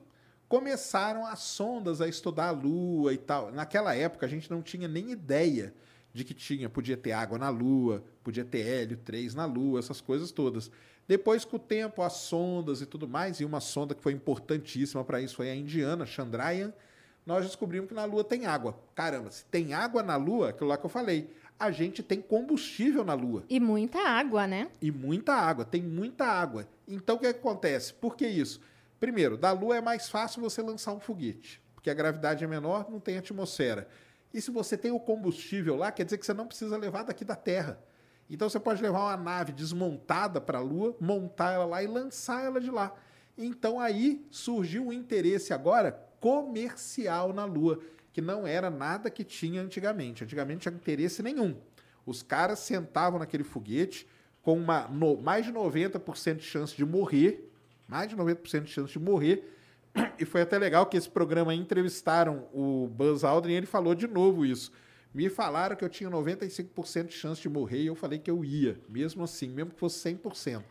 começaram as sondas a estudar a Lua e tal. Naquela época a gente não tinha nem ideia de que tinha, podia ter água na Lua, podia ter hélio 3 na Lua, essas coisas todas. Depois, com o tempo, as sondas e tudo mais, e uma sonda que foi importantíssima para isso foi a indiana, Chandrayaan, nós descobrimos que na Lua tem água. Caramba, se tem água na Lua, aquilo lá que eu falei, a gente tem combustível na Lua. E muita água, né? E muita água, tem muita água. Então o que acontece? Por que isso? Primeiro, da Lua é mais fácil você lançar um foguete, porque a gravidade é menor, não tem atmosfera. E se você tem o combustível lá, quer dizer que você não precisa levar daqui da Terra. Então você pode levar uma nave desmontada para a Lua, montar ela lá e lançar ela de lá. Então aí surgiu um interesse agora comercial na Lua, que não era nada que tinha antigamente. Antigamente tinha interesse nenhum. Os caras sentavam naquele foguete com uma, no- mais de 90% de chance de morrer, mais de 90% de chance de morrer. E foi até legal que esse programa entrevistaram o Buzz Aldrin e ele falou de novo isso. Me falaram que eu tinha 95% de chance de morrer e eu falei que eu ia, mesmo assim, mesmo que fosse 100%.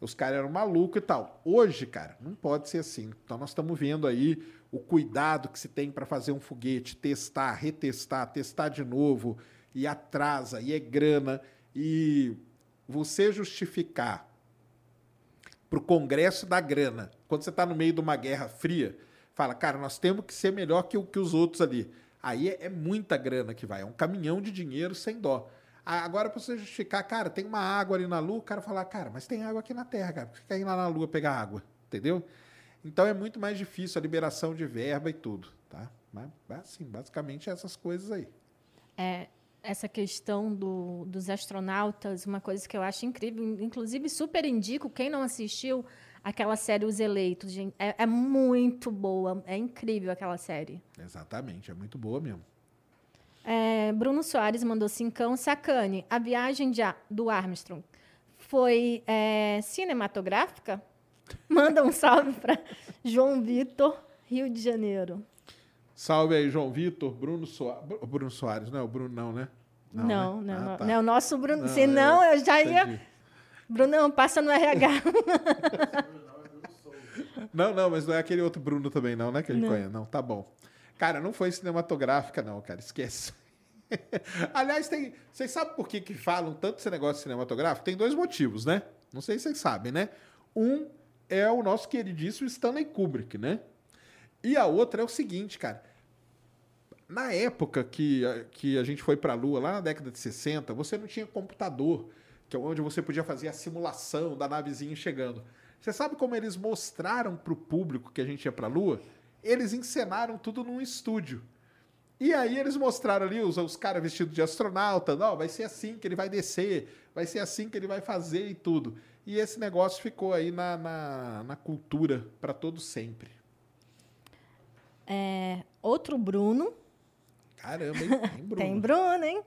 Os caras eram malucos e tal. Hoje, cara, não pode ser assim. Então nós estamos vendo aí o cuidado que se tem para fazer um foguete, testar, retestar, testar de novo, e atrasa, e é grana, e você justificar para o Congresso da grana, quando você está no meio de uma guerra fria, fala, cara, nós temos que ser melhor que, que os outros ali. Aí é, é muita grana que vai, é um caminhão de dinheiro sem dó. Agora, para você justificar, cara, tem uma água ali na Lua, o cara fala, cara, mas tem água aqui na Terra, cara, por que ir lá na Lua pegar água? Entendeu? Então é muito mais difícil a liberação de verba e tudo, tá? Mas, assim, basicamente essas coisas aí. É, essa questão do- dos astronautas, uma coisa que eu acho incrível, inclusive super indico, quem não assistiu, aquela série Os Eleitos, gente, é, é muito boa, é incrível aquela série. Exatamente, é muito boa mesmo. É, Bruno Soares mandou cincão, sacane, a viagem de do Armstrong foi é, cinematográfica? Manda um salve para João Vitor, Rio de Janeiro. Salve aí, João Vitor, Bruno Soares. Bruno Soares, não é o Bruno, não, né? Não, né? não, Ah, não, tá. não, o nosso Bruno. Não, Senão eu já ia. entendi. Brunão, passa no RH. Não, não, mas não é aquele outro Bruno também, não, né? Que a gente Não. conhece. Não, tá bom. Cara, não foi cinematográfica, não, cara. Esquece. Aliás, tem. Vocês sabem por que, que falam tanto esse negócio cinematográfico? Tem dois motivos, né? Não sei se vocês sabem, né? Um é o nosso queridíssimo Stanley Kubrick, né? E a outra é o seguinte, cara. Na época que, que a gente foi para a Lua, lá na década de 60, você não tinha computador, que é onde você podia fazer a simulação da navezinha chegando. Você sabe como eles mostraram para o público que a gente ia para a Lua? Eles encenaram tudo num estúdio. E aí eles mostraram ali os, os caras vestidos de astronauta, não, vai ser assim que ele vai descer, vai ser assim que ele vai fazer e tudo. E esse negócio ficou aí na, na, na cultura para todo sempre. É, outro Bruno. Caramba, hein? Tem Bruno. Tem Bruno, hein?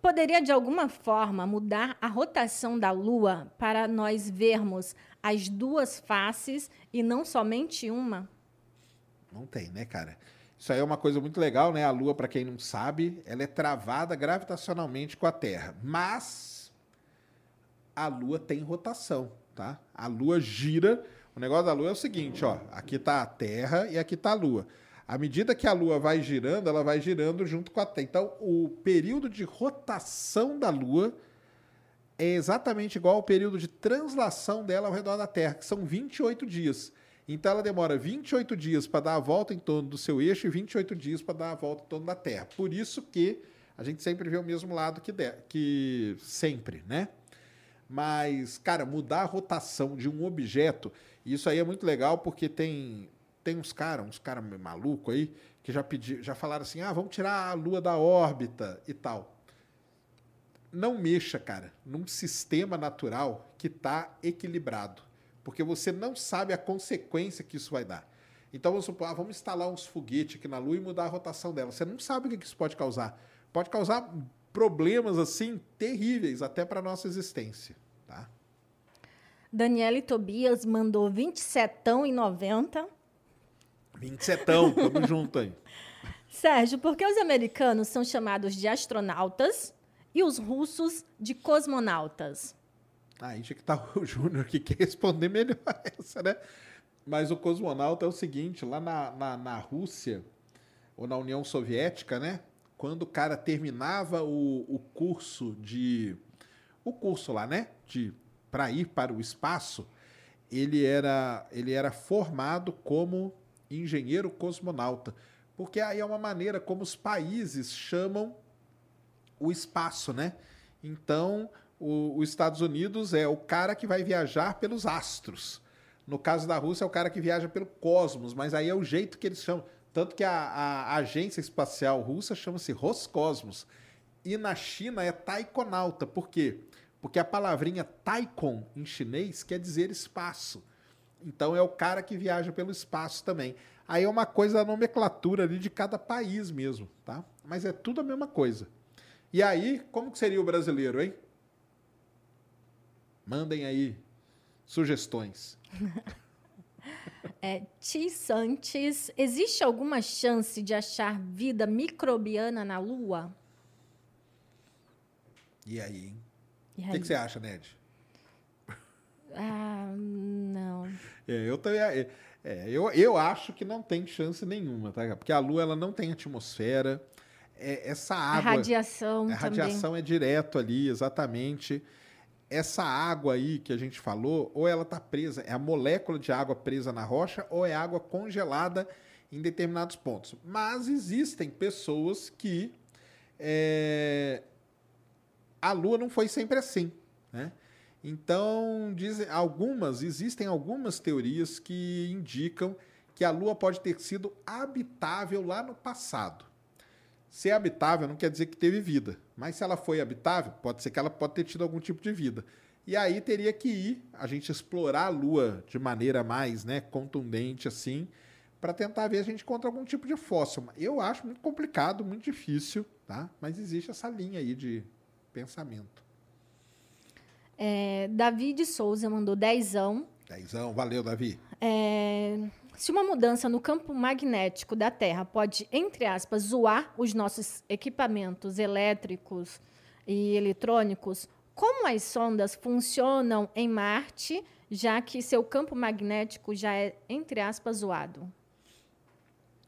Poderia, de alguma forma, mudar a rotação da Lua para nós vermos as duas faces e não somente uma? Não tem, né, cara? Isso aí é uma coisa muito legal, né? A Lua, para quem não sabe, ela é travada gravitacionalmente com a Terra. Mas a Lua tem rotação, tá? A Lua gira. O negócio da Lua é o seguinte, ó. Aqui tá a Terra e aqui tá a Lua. À medida que a Lua vai girando, ela vai girando junto com a Terra. Então, o período de rotação da Lua é exatamente igual ao período de translação dela ao redor da Terra, que são 28 dias. Então ela demora 28 dias para dar a volta em torno do seu eixo e 28 dias para dar a volta em torno da Terra. Por isso que a gente sempre vê o mesmo lado que, que sempre, né? Mas, cara, mudar a rotação de um objeto, isso aí é muito legal porque tem tem uns caras, uns caras malucos aí, que já pedi, já falaram assim: "Ah, vamos tirar a lua da órbita" e tal não mexa, cara, num sistema natural que está equilibrado. Porque você não sabe a consequência que isso vai dar. Então vamos supor, ah, vamos instalar uns foguetes aqui na Lua e mudar a rotação dela. Você não sabe o que isso pode causar. Pode causar problemas assim terríveis até para nossa existência, tá? Daniele Tobias mandou 27,90. 27, tamo junto aí. Sérgio, por que os americanos são chamados de astronautas e os russos de cosmonautas? Aí tinha que estar o Júnior que quer responder melhor essa, né? Mas o cosmonauta é o seguinte, lá na, na, na Rússia, ou na União Soviética, né? Quando o cara terminava o, o curso de... O curso lá, né? De para ir para o espaço, ele era, ele era formado como engenheiro cosmonauta. Porque aí é uma maneira como os países chamam o espaço, né? Então, os Estados Unidos é o cara que vai viajar pelos astros. No caso da Rússia, é o cara que viaja pelo cosmos, mas aí é o jeito que eles chamam. Tanto que a, a agência espacial russa chama-se Roscosmos. E na China é taikonauta. Por quê? Porque a palavrinha taikon em chinês quer dizer espaço. Então é o cara que viaja pelo espaço também. Aí é uma coisa da nomenclatura ali de cada país mesmo, tá? Mas é tudo a mesma coisa. E aí, como que seria o brasileiro, hein? Mandem aí sugestões. É, Ti Santos, existe alguma chance de achar vida microbiana na Lua? E aí, hein? E O que, aí? que você acha, Ned? Ah, não. É, eu, também, é, é, eu, eu acho que não tem chance nenhuma, tá? Porque a Lua ela não tem atmosfera. É, essa A água. radiação A também. radiação é direto ali, exatamente. Essa água aí que a gente falou, ou ela está presa, é a molécula de água presa na rocha, ou é água congelada em determinados pontos. Mas existem pessoas que é, a Lua não foi sempre assim, né? Então, dizem algumas, existem algumas teorias que indicam que a Lua pode ter sido habitável lá no passado. Ser habitável não quer dizer que teve vida, mas se ela foi habitável, pode ser que ela pode ter tido algum tipo de vida. E aí teria que ir a gente explorar a Lua de maneira mais, né, contundente assim, para tentar ver se a gente encontra algum tipo de fóssil. Eu acho muito complicado, muito difícil, tá? Mas existe essa linha aí de pensamento. É, Davi de Souza mandou dezão. Dezão, valeu, Davi. É, se uma mudança no campo magnético da Terra pode, entre aspas, zoar os nossos equipamentos elétricos e eletrônicos, como as sondas funcionam em Marte, já que seu campo magnético já é, entre aspas, zoado?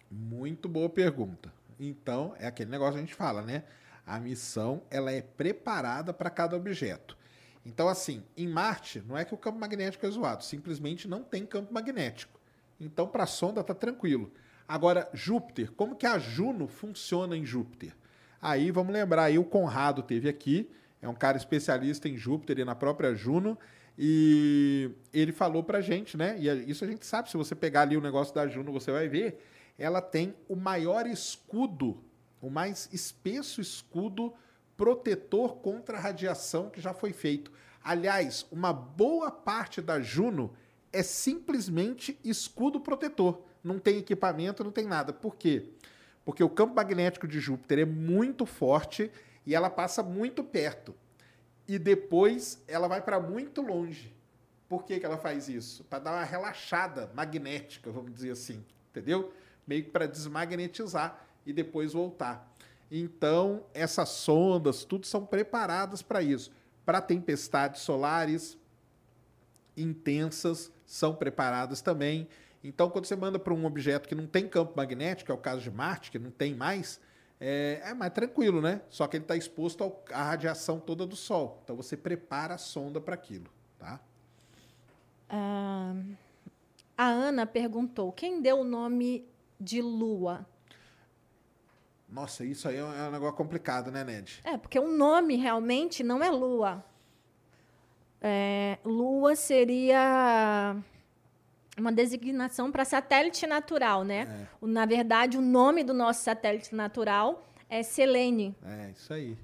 Muito boa pergunta. Então, é aquele negócio que a gente fala, né? A missão ela é preparada para cada objeto. Então, assim, em Marte, não é que o campo magnético é zoado, simplesmente não tem campo magnético. Então, para a sonda tá tranquilo. Agora, Júpiter, como que a Juno funciona em Júpiter? Aí vamos lembrar, aí o Conrado teve aqui, é um cara especialista em Júpiter e na própria Juno, e ele falou pra gente, né? E isso a gente sabe, se você pegar ali o negócio da Juno, você vai ver, ela tem o maior escudo, o mais espesso escudo protetor contra a radiação que já foi feito. Aliás, uma boa parte da Juno é simplesmente escudo protetor. Não tem equipamento, não tem nada. Por quê? Porque o campo magnético de Júpiter é muito forte e ela passa muito perto. E depois ela vai para muito longe. Por que, que ela faz isso? Para dar uma relaxada magnética, vamos dizer assim. Entendeu? Meio que para desmagnetizar e depois voltar. Então, essas sondas, tudo são preparadas para isso. Para tempestades solares intensas, são preparadas também. Então, quando você manda para um objeto que não tem campo magnético, é o caso de Marte, que não tem mais, é, é mais tranquilo, né? Só que ele está exposto ao, à radiação toda do Sol. Então, você prepara a sonda para aquilo, tá? Ah, a Ana perguntou: quem deu o nome de Lua? Nossa, isso aí é um, é um negócio complicado, né, Ned? É, porque o nome realmente não é Lua. É, Lua seria uma designação para satélite natural, né? É. Na verdade, o nome do nosso satélite natural é Selene. É, isso aí.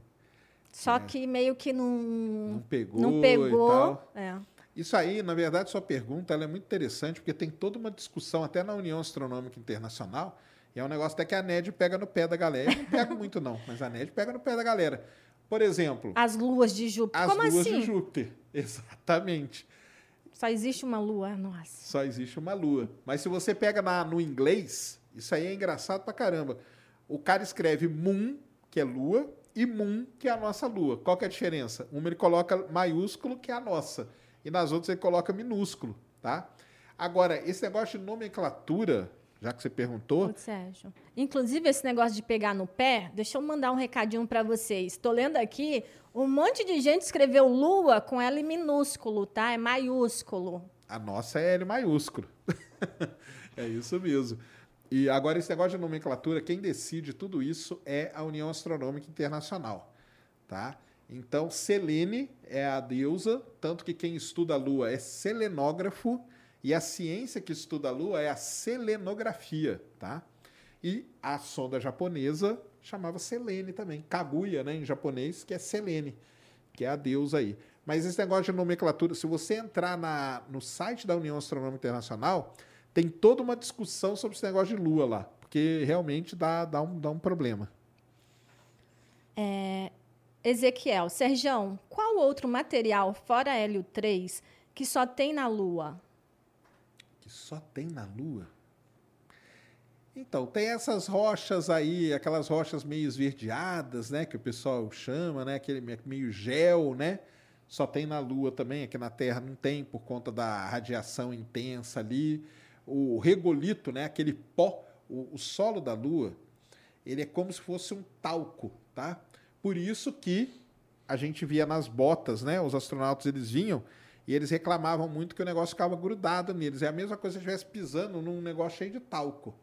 Só que meio que não, Não pegou, não pegou. É. Isso aí, na verdade, sua pergunta é muito interessante, porque tem toda uma discussão, até na União Astronômica Internacional, e é um negócio até que a NED pega no pé da galera. Eu não pega muito, não, mas a NED pega no pé da galera. Por exemplo, As luas de Júpiter. as Como luas assim? de Júpiter. Exatamente. Só existe uma lua? Nossa. Só existe uma lua. Mas se você pega na- no inglês, isso aí é engraçado pra caramba. O cara escreve moon, que é lua, e moon, que é a nossa lua. Qual que é a diferença? Uma ele coloca maiúsculo, que é a nossa. E nas outras ele coloca minúsculo, tá? Agora, esse negócio de nomenclatura, já que você perguntou, Sérgio. Inclusive, esse negócio de pegar no pé, deixa eu mandar um recadinho para vocês. Estou lendo aqui, um monte de gente escreveu lua com L minúsculo, tá? É maiúsculo. A nossa é L maiúsculo. é isso mesmo. E agora, esse negócio de nomenclatura, quem decide tudo isso é a União Astronômica Internacional. Tá? Então, Selene é a deusa, tanto que quem estuda a Lua é selenógrafo, e a ciência que estuda a Lua é a selenografia. Tá? E a sonda japonesa chamava Selene também, Kaguya, né, em japonês, que é Selene, que é a deusa aí. Mas esse negócio de nomenclatura, se você entrar na, no site da União Astronômica Internacional, tem toda uma discussão sobre esse negócio de lua lá, porque realmente dá, dá, um, dá um problema. Ezequiel, Serjão, qual outro material fora hélio 3 que só tem na Lua? Que só tem na lua? Então, tem essas rochas aí, aquelas rochas meio esverdeadas, né, que o pessoal chama, né, aquele me- meio gel, né? Só tem na Lua também, aqui na Terra não tem por conta da radiação intensa ali. O regolito, né, aquele pó, o, o solo da Lua, ele é como se fosse um talco, tá? Por isso que a gente via nas botas, né? Os astronautas eles vinham e eles reclamavam muito que o negócio ficava grudado neles. É a mesma coisa se estivesse pisando num negócio cheio de talco.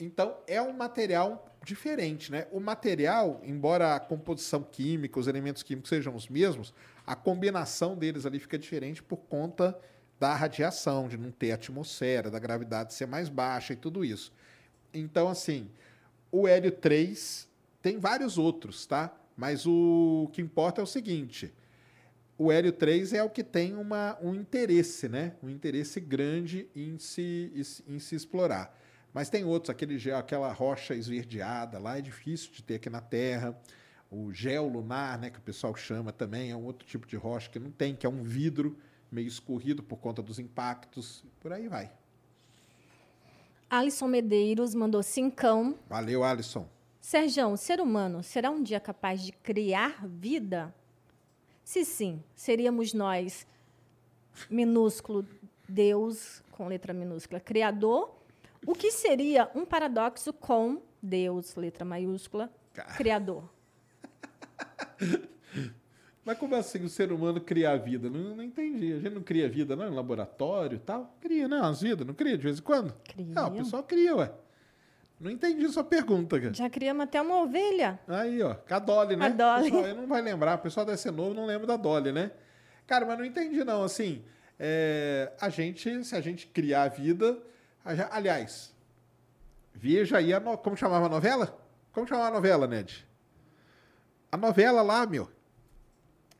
Então é um material diferente, né? O material, embora a composição química, os elementos químicos sejam os mesmos, a combinação deles ali fica diferente por conta da radiação, de não ter atmosfera, da gravidade ser mais baixa e tudo isso. Então, assim, o hélio 3 tem vários outros, tá? Mas o que importa é o seguinte: o hélio 3 é o que tem uma, um interesse, né? Um interesse grande em se, em se explorar. Mas tem outros, aquele gel, aquela rocha esverdeada lá, é difícil de ter aqui na Terra. O gel lunar, né, que o pessoal chama também, é um outro tipo de rocha que não tem, que é um vidro meio escorrido por conta dos impactos. Por aí vai. Alisson Medeiros mandou cincão. Valeu, Alisson. Serjão, o ser humano será um dia capaz de criar vida? Se sim, seríamos nós, minúsculo Deus, com letra minúscula, Criador. O que seria um paradoxo com Deus, letra maiúscula, Criador? Mas como assim o ser humano cria a vida? Não, não entendi. A gente não cria vida, não? Em laboratório e tal? Cria, não, as vidas. Não cria de vez em quando? Cria. Não, o pessoal cria, ué. Não entendi sua pergunta, cara. Já criamos até uma ovelha. Aí, ó, com a Dolly, né? A Dolly. Pessoal aí não vai lembrar. O pessoal deve ser novo, não lembra da Dolly, né? Cara, mas não entendi, não. Assim, é, a gente, se a gente criar a vida... a aliás, veja aí a... No, como chamava a novela? Como chamava a novela, Ned? A novela lá, meu.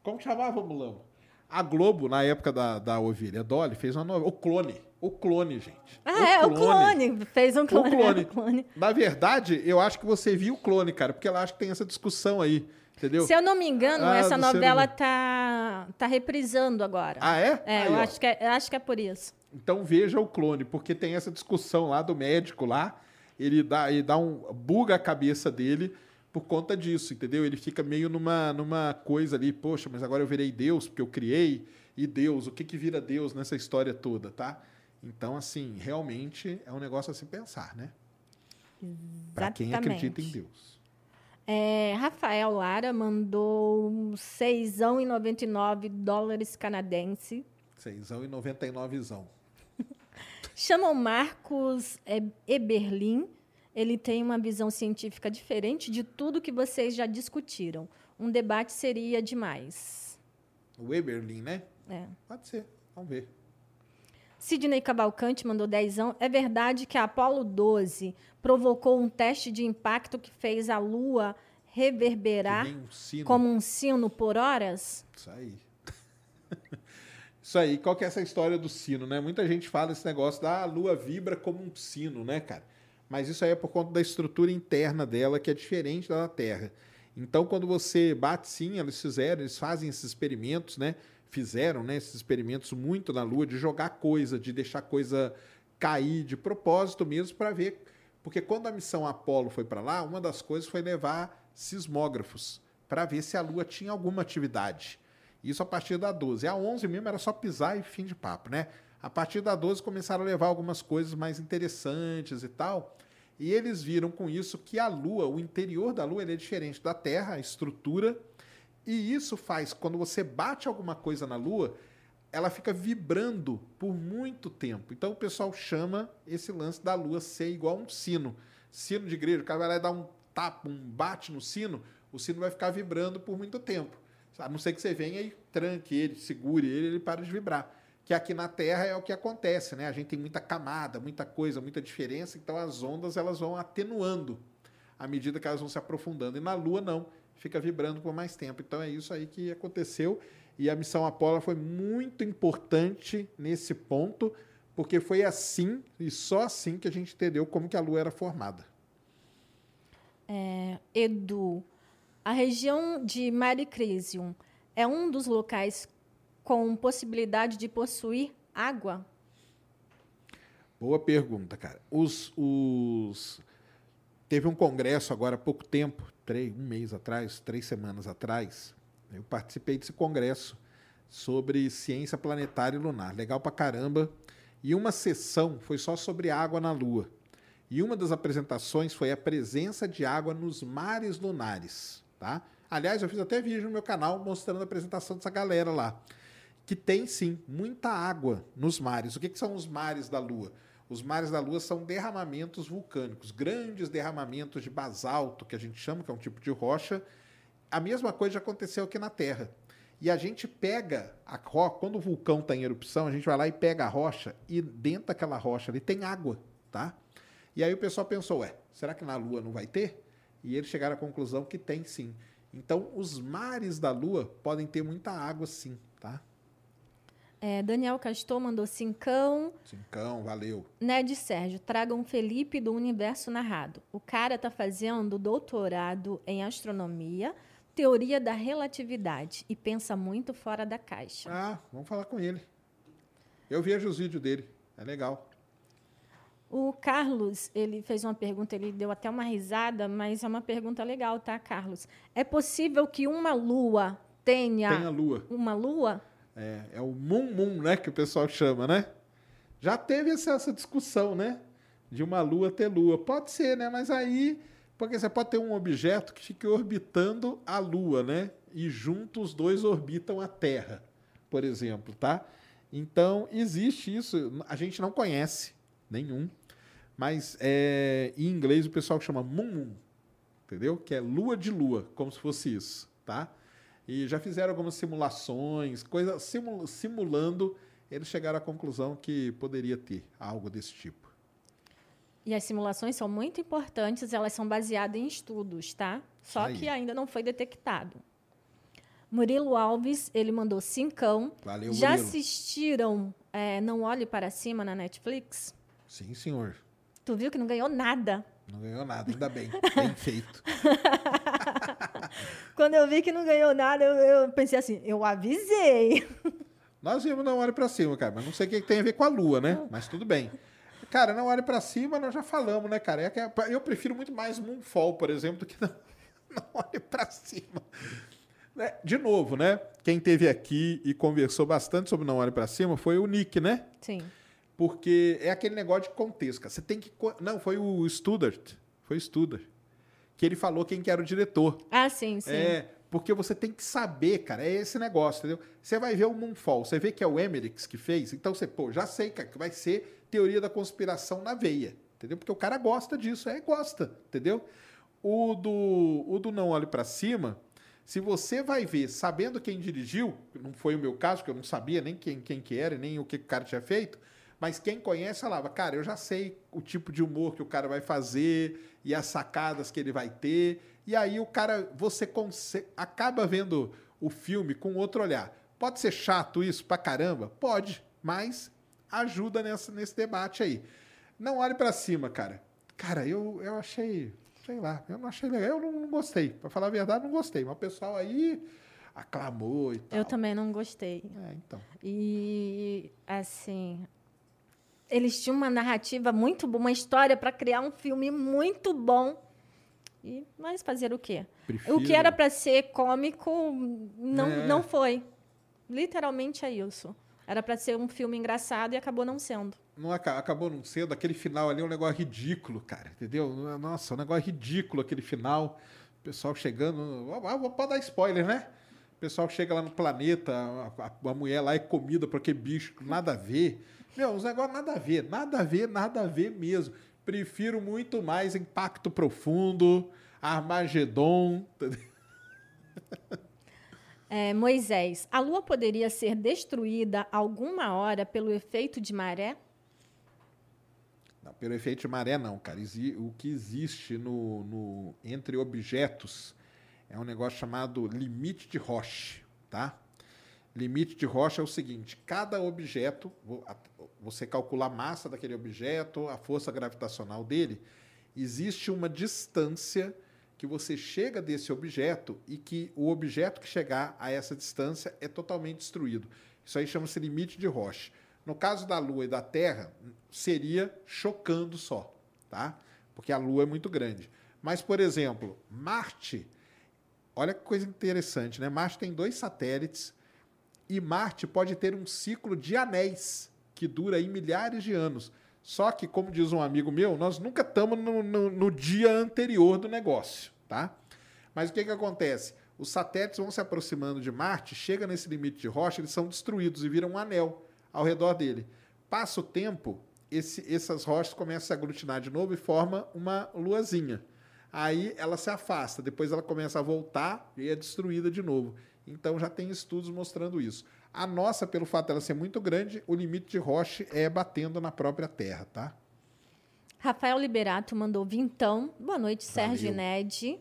Como chamava, Mulão? A Globo, na época da, da ovelha Dolly, fez uma novela. O clone. O clone, gente. Ah, é, o clone. Fez um O clone. clone. é, o clone. Na verdade, eu acho que você viu o clone, cara, porque ela acha que tem essa discussão aí, entendeu? Se eu não me engano, Ah, essa novela humano. tá, tá reprisando agora. Ah, é? É, Aí, eu ó. acho, que é, acho que é por isso. Então veja o clone, porque tem essa discussão lá do médico lá, ele dá, ele dá um buga a cabeça dele por conta disso, entendeu? Ele fica meio numa, numa coisa ali, poxa, mas agora eu virei Deus porque eu criei e Deus, o que que vira Deus nessa história toda, tá? Então assim, realmente é um negócio a se pensar, né? Para quem acredita em. Deus. É, Rafael Lara mandou um 6,99 dólares canadense. Seisão e 99zão. Chama o Marcos é, Eberlin. Ele tem uma visão científica diferente de tudo que vocês já discutiram. Um debate seria demais. O Eberlin, né? É. Pode ser, vamos ver. Sidney Cavalcante mandou dezão. É verdade que a Apollo 12 provocou um teste de impacto que fez a Lua reverberar um como um sino por horas? Isso aí. Isso aí. Qual que é essa história do sino, né? Muita gente fala esse negócio da "Ah, lua vibra como um sino, né, cara? Mas isso aí é por conta da estrutura interna dela, que é diferente da da Terra. Então, quando você bate sim, eles fizeram, eles fazem esses experimentos, né? Fizeram, né, esses experimentos muito na Lua de jogar coisa, de deixar coisa cair de propósito mesmo para ver, porque quando a missão Apollo foi para lá, uma das coisas foi levar sismógrafos para ver se a Lua tinha alguma atividade. Isso a partir da 12. A 11 mesmo era só pisar e fim de papo, né? A partir da 12 começaram a levar algumas coisas mais interessantes e tal. E eles viram com isso que a Lua, o interior da Lua, é diferente da Terra, a estrutura. E isso faz, quando você bate alguma coisa na Lua, ela fica vibrando por muito tempo. Então o pessoal chama esse lance da Lua ser igual um sino. Sino de igreja, o cara vai lá e dá um tapa, um bate no sino, o sino vai ficar vibrando por muito tempo. A não ser que você venha e tranque ele, segure ele, ele para de vibrar. Que aqui na Terra é o que acontece, né? A gente tem muita camada, muita coisa, muita diferença, então as ondas elas vão atenuando à medida que elas vão se aprofundando. E na Lua não, fica vibrando por mais tempo. Então é isso aí que aconteceu. E a missão Apollo foi muito importante nesse ponto, porque foi assim e só assim que a gente entendeu como que a Lua era formada. Edu, a região de Maricrisium é um dos locais com possibilidade de possuir água? Boa pergunta, cara. Os, os... Teve um congresso agora há pouco tempo, três, um mês atrás, três semanas atrás. Eu participei desse congresso sobre ciência planetária e lunar. Legal pra caramba. E uma sessão foi só sobre água na Lua. E uma das apresentações foi a presença de água nos mares lunares. Tá? Aliás, eu fiz até vídeo no meu canal mostrando a apresentação dessa galera lá. Que tem sim muita água nos mares. O que, que são os mares da Lua? Os mares da Lua são derramamentos vulcânicos, grandes derramamentos de basalto, que a gente chama, que é um tipo de rocha. A mesma coisa já aconteceu aqui na Terra. E a gente pega a rocha, quando o vulcão está em erupção, a gente vai lá e pega a rocha e dentro daquela rocha ali tem água, tá? E aí o pessoal pensou, ué, será que na Lua não vai ter? E eles chegaram à conclusão que tem sim. Então, os mares da Lua podem ter muita água sim, tá? É, Daniel Castor mandou cincão. Cincão, valeu. Ned Sérgio, tragam Felipe do Universo Narrado. O cara tá fazendo doutorado em astronomia, teoria da relatividade e pensa muito fora da caixa. Ah, vamos falar com ele. Eu vejo os vídeos dele, é legal. O Carlos, ele fez uma pergunta, ele deu até uma risada, mas é uma pergunta legal, tá, Carlos? É possível que uma lua tenha, Tem a Lua. uma lua? É, é o Moon Moon, né, que o pessoal chama, né? Já teve essa, essa discussão, né? De uma lua ter lua. Pode ser, né? Mas aí, porque você pode ter um objeto que fique orbitando a lua, né? E juntos os dois orbitam a Terra, por exemplo, tá? Então, existe isso. A gente não conhece nenhum. Mas é, em inglês o pessoal chama Moon Moon, entendeu? Que é lua de lua, como se fosse isso, tá? E já fizeram algumas simulações, coisa, simu- simulando, eles chegaram à conclusão que poderia ter algo desse tipo. E as simulações são muito importantes, elas são baseadas em estudos, tá? Só Aí. que ainda não foi detectado. Murilo Alves, ele mandou cincão. Valeu, Já Murilo. assistiram é, Não Olhe Para Cima na Netflix? Sim, senhor. Tu viu que não ganhou nada. Não ganhou nada, ainda bem. Bem feito. Quando eu vi que não ganhou nada, eu, eu pensei assim, eu avisei. Nós vimos Não Olhe Pra Cima, cara, mas não sei o que tem a ver com a lua, né? Mas tudo bem. Cara, Não Olhe Pra Cima, nós já falamos, né, cara? É é- Eu prefiro muito mais Moonfall, por exemplo, do que Não, não Olhe Pra Cima. Né? De novo, né? Quem teve aqui e conversou bastante sobre Não Olhe Pra Cima foi o Nick, né? Sim. Porque é aquele negócio de contexto, cara. Você tem que... Não, foi o Studart. Foi o Studart. Que ele falou quem que era o diretor. Ah, sim, sim. É, porque você tem que saber, cara, é esse negócio, entendeu? Você vai ver o Moonfall, você vê que é o Emmerich que fez, então você, pô, já sei, cara, que vai ser teoria da conspiração na veia, entendeu? Porque o cara gosta disso, é, gosta, entendeu? O do, o do Não Olhe Pra Cima, se você vai ver sabendo quem dirigiu, não foi o meu caso, que eu não sabia nem quem, quem que era, nem o que o cara tinha feito, mas quem conhece falava, cara, eu já sei o tipo de humor que o cara vai fazer e as sacadas que ele vai ter. E aí o cara, você acaba vendo o filme com outro olhar. Pode ser chato isso pra caramba? Pode, mas ajuda nessa, nesse debate aí. Não olhe pra cima, cara. Cara, eu, eu achei, sei lá, eu não achei legal. Eu não, não gostei. Pra falar a verdade, não gostei. Mas o pessoal aí aclamou e tal. Eu também não gostei. É, então. E, assim, eles tinham uma narrativa muito boa, uma história para criar um filme muito bom. E, mas fazer o quê? Prefiro- O que era para ser cômico não, É. não foi. Literalmente é isso. Era para ser um filme engraçado e acabou não sendo. não aca- acabou não sendo, aquele final ali é um negócio ridículo, cara, entendeu? Nossa, um negócio ridículo aquele final. O pessoal chegando. Pode dar spoiler, né? O pessoal chega lá no planeta, a, a- a mulher lá é comida por aquele bicho, nada a ver. Meu, os negócios nada a ver, nada a ver, nada a ver mesmo. Prefiro muito mais Impacto Profundo, Armagedon. É, Moisés, a Lua poderia ser destruída alguma hora pelo efeito de maré? Não, pelo efeito de maré, não, cara. O que existe no, no- entre objetos é um negócio chamado limite de Roche, tá? Limite de Roche é o seguinte: cada objeto, vo- a- você calcula a massa daquele objeto, a força gravitacional dele, existe uma distância que você chega desse objeto e que o objeto que chegar a essa distância é totalmente destruído. Isso aí chama-se limite de Roche. No caso da Lua e da Terra, seria chocando só, tá? Porque a Lua é muito grande. Mas, por exemplo, Marte, olha que coisa interessante, né? Marte tem dois satélites e Marte pode ter um ciclo de anéis que dura aí milhares de anos. Só que, como diz um amigo meu, nós nunca estamos no, no- no dia anterior do negócio, tá? Mas o que, que acontece? Os satélites vão se aproximando de Marte, chega nesse limite de rocha, eles são destruídos e viram um anel ao redor dele. Passa o tempo, esse- essas rochas começam a aglutinar de novo e forma uma luazinha. Aí ela se afasta, depois ela começa a voltar e é destruída de novo. Então já tem estudos mostrando isso. A nossa, pelo fato dela ser muito grande, o limite de rocha é batendo na própria Terra, tá? Rafael Liberato mandou vintão. Boa noite, Sérgio. Ned.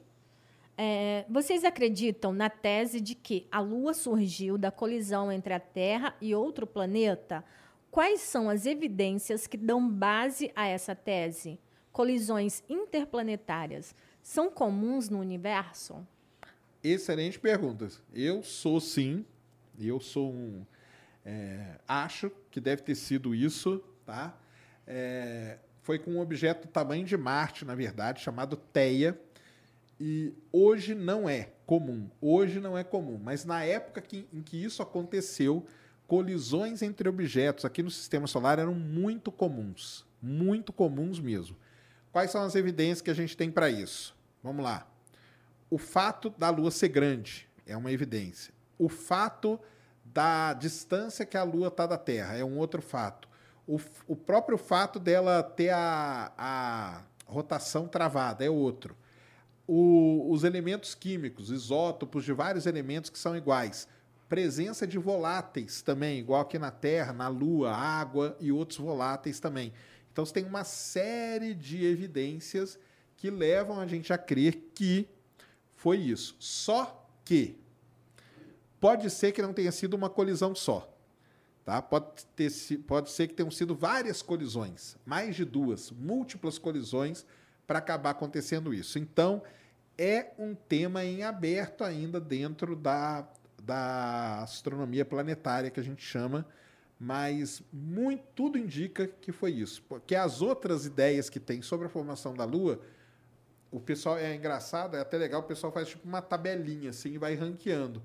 É, vocês acreditam na tese de que a Lua surgiu da colisão entre a Terra e outro planeta? Quais são as evidências que dão base a essa tese? Colisões interplanetárias são comuns no universo? Excelente pergunta. Eu sou sim, eu sou um. é, acho que deve ter sido isso, tá? É, foi com um objeto do tamanho de Marte, na verdade, chamado Theia. E hoje não é comum. Hoje não é comum. Mas na época que- em que isso aconteceu, colisões entre objetos aqui no sistema solar eram muito comuns. Muito comuns mesmo. Quais são as evidências que a gente tem para isso? Vamos lá. O fato da Lua ser grande é uma evidência. O fato da distância que a Lua está da Terra é um outro fato. O, o próprio fato dela ter a, a rotação travada é outro. O- os elementos químicos, isótopos de vários elementos que são iguais. Presença de voláteis também, igual aqui na Terra, na Lua, água e outros voláteis também. Então você tem uma série de evidências que levam a gente a crer que foi isso. Só que pode ser que não tenha sido uma colisão só. Tá? Pode, ter, pode ser que tenham sido várias colisões, mais de duas, múltiplas colisões para acabar acontecendo isso. Então, é um tema em aberto ainda dentro da, da astronomia planetária que a gente chama, mas muito, tudo indica que foi isso. Porque as outras ideias que tem sobre a formação da Lua, o pessoal é engraçado, é até legal, o pessoal faz tipo uma tabelinha assim e vai ranqueando.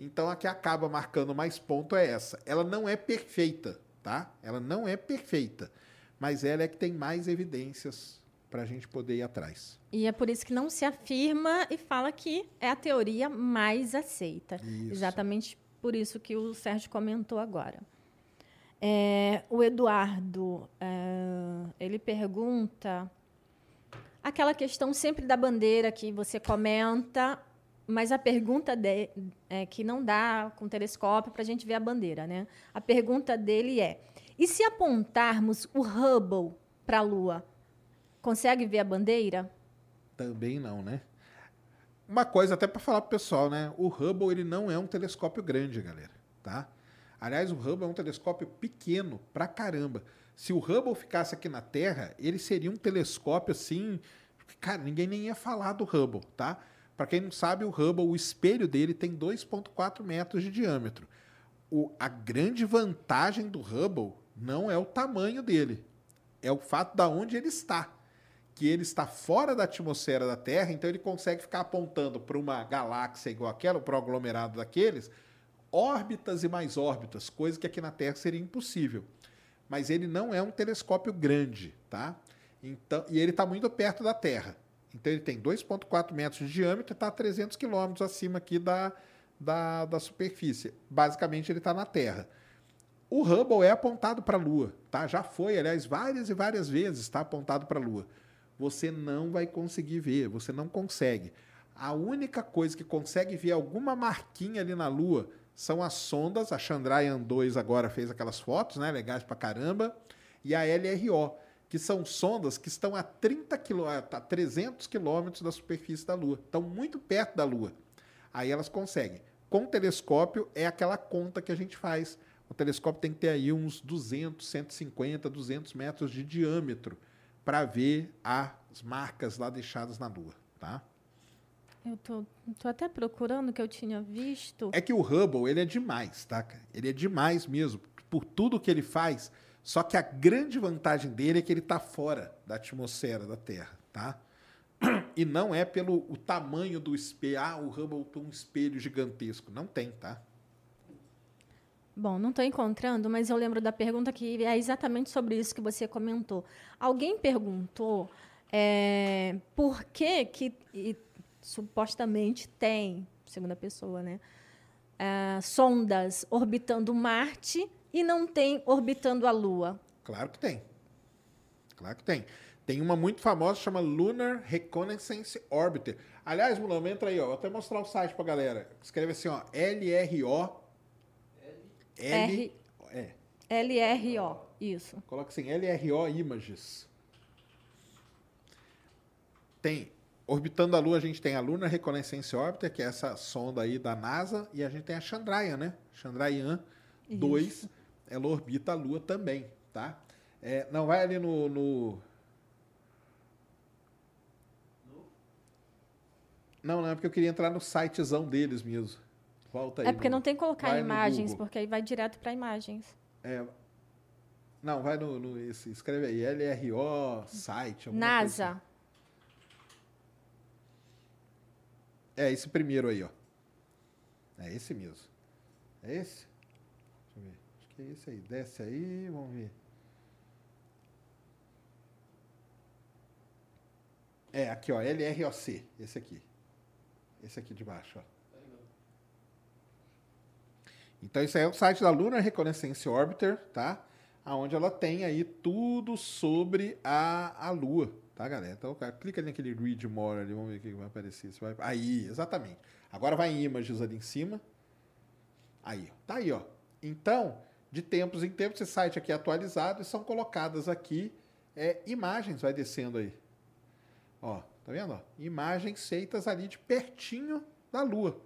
Então a que acaba marcando mais ponto é essa. Ela não é perfeita, tá? Ela não é perfeita, mas ela é que tem mais evidências para a gente poder ir atrás. E é por isso que não se afirma e fala que é a teoria mais aceita. Isso. Exatamente por isso que o Sérgio comentou agora. É, o Eduardo, é, ele pergunta aquela questão sempre da bandeira que você comenta, mas a pergunta de, é que não dá com telescópio para a gente ver a bandeira, né? A pergunta dele é: e se apontarmos o Hubble para a Lua, consegue ver a bandeira? Também não, né? Uma coisa até para falar pro pessoal, né? O Hubble ele não é um telescópio grande, galera, tá? Aliás, o Hubble é um telescópio pequeno pra caramba. Se o Hubble ficasse aqui na Terra, ele seria um telescópio assim, cara, ninguém nem ia falar do Hubble, tá? Para quem não sabe, o Hubble, o espelho dele tem 2.4 metros de diâmetro. O, a grande vantagem do Hubble não é o tamanho dele, é o fato da onde ele está que ele está fora da atmosfera da Terra, então ele consegue ficar apontando para uma galáxia igual aquela, para um aglomerado daqueles, órbitas e mais órbitas, coisa que aqui na Terra seria impossível. Mas ele não é um telescópio grande, tá? Então, e ele está muito perto da Terra. Então ele tem 2,4 metros de diâmetro e está a 300 quilômetros acima aqui da, da, da superfície. Basicamente ele está na Terra. O Hubble é apontado para a Lua, tá? Já foi, aliás, várias e várias vezes está apontado para a Lua. Você não vai conseguir ver, você não consegue. A única coisa que consegue ver alguma marquinha ali na Lua são as sondas. A Chandrayaan 2 agora fez aquelas fotos, né? Legais pra caramba. E a LRO, que são sondas que estão a 30 quilô, a 300 quilômetros da superfície da Lua. Estão muito perto da Lua. Aí elas conseguem. Com o telescópio é aquela conta que a gente faz. O telescópio tem que ter aí uns 200, 150, 200 metros de diâmetro para ver as marcas lá deixadas na Lua, tá? Eu tô, tô até procurando o que eu tinha visto. É que o Hubble, ele é demais, tá? Ele é demais mesmo, por tudo que ele faz. Só que a grande vantagem dele é que ele está fora da atmosfera da Terra, tá? E não é pelo o tamanho do espelho. Ah, o Hubble tem um espelho gigantesco. Não tem, tá? Bom, não estou encontrando, mas eu lembro da pergunta que é exatamente sobre isso que você comentou. Alguém perguntou é, por que que e, supostamente tem segunda pessoa, né? Ah, sondas orbitando Marte e não tem orbitando a Lua. Claro que tem. Claro que tem. Tem uma muito famosa, chama Lunar Reconnaissance Orbiter. Aliás, Mulão, entra aí, ó. Vou até mostrar o site pra galera. Escreve assim, ó. L-R-O... L... É. LRO, isso. Coloca assim, LRO Images. Tem. Orbitando a Lua, a gente tem a Lunar Reconnaissance Orbiter, que é essa sonda aí da NASA, e a gente tem a Chandrayaan, né? Chandrayaan 2, ela orbita a Lua também, tá? É, não, vai ali no, no... Não, não, é porque eu queria entrar no sitezão deles mesmo. Volta aí. É porque no- não tem que colocar vai imagens, porque aí vai direto para imagens. É, não, vai no, no esse, escreve aí, LRO, site. alguma coisa assim. NASA. É esse primeiro aí, ó. É esse mesmo. É esse? Deixa eu ver. Acho que é esse aí. Desce aí, vamos ver. É, aqui, ó. LROC. Esse aqui. Esse aqui de baixo, ó. Então, isso aí é o site da Lunar Reconnaissance Orbiter, tá? Onde ela tem aí tudo sobre a, a Lua, tá, galera? Então, cara, clica naquele Read More ali, vamos ver o que vai aparecer. Vai... Aí, exatamente. Agora vai em Images ali em cima. Aí, ó. Tá aí, ó. Então, de tempos em tempos, esse site aqui é atualizado e são colocadas aqui é, imagens, vai descendo aí. Ó, tá vendo? Ó? Imagens feitas ali de pertinho da Lua.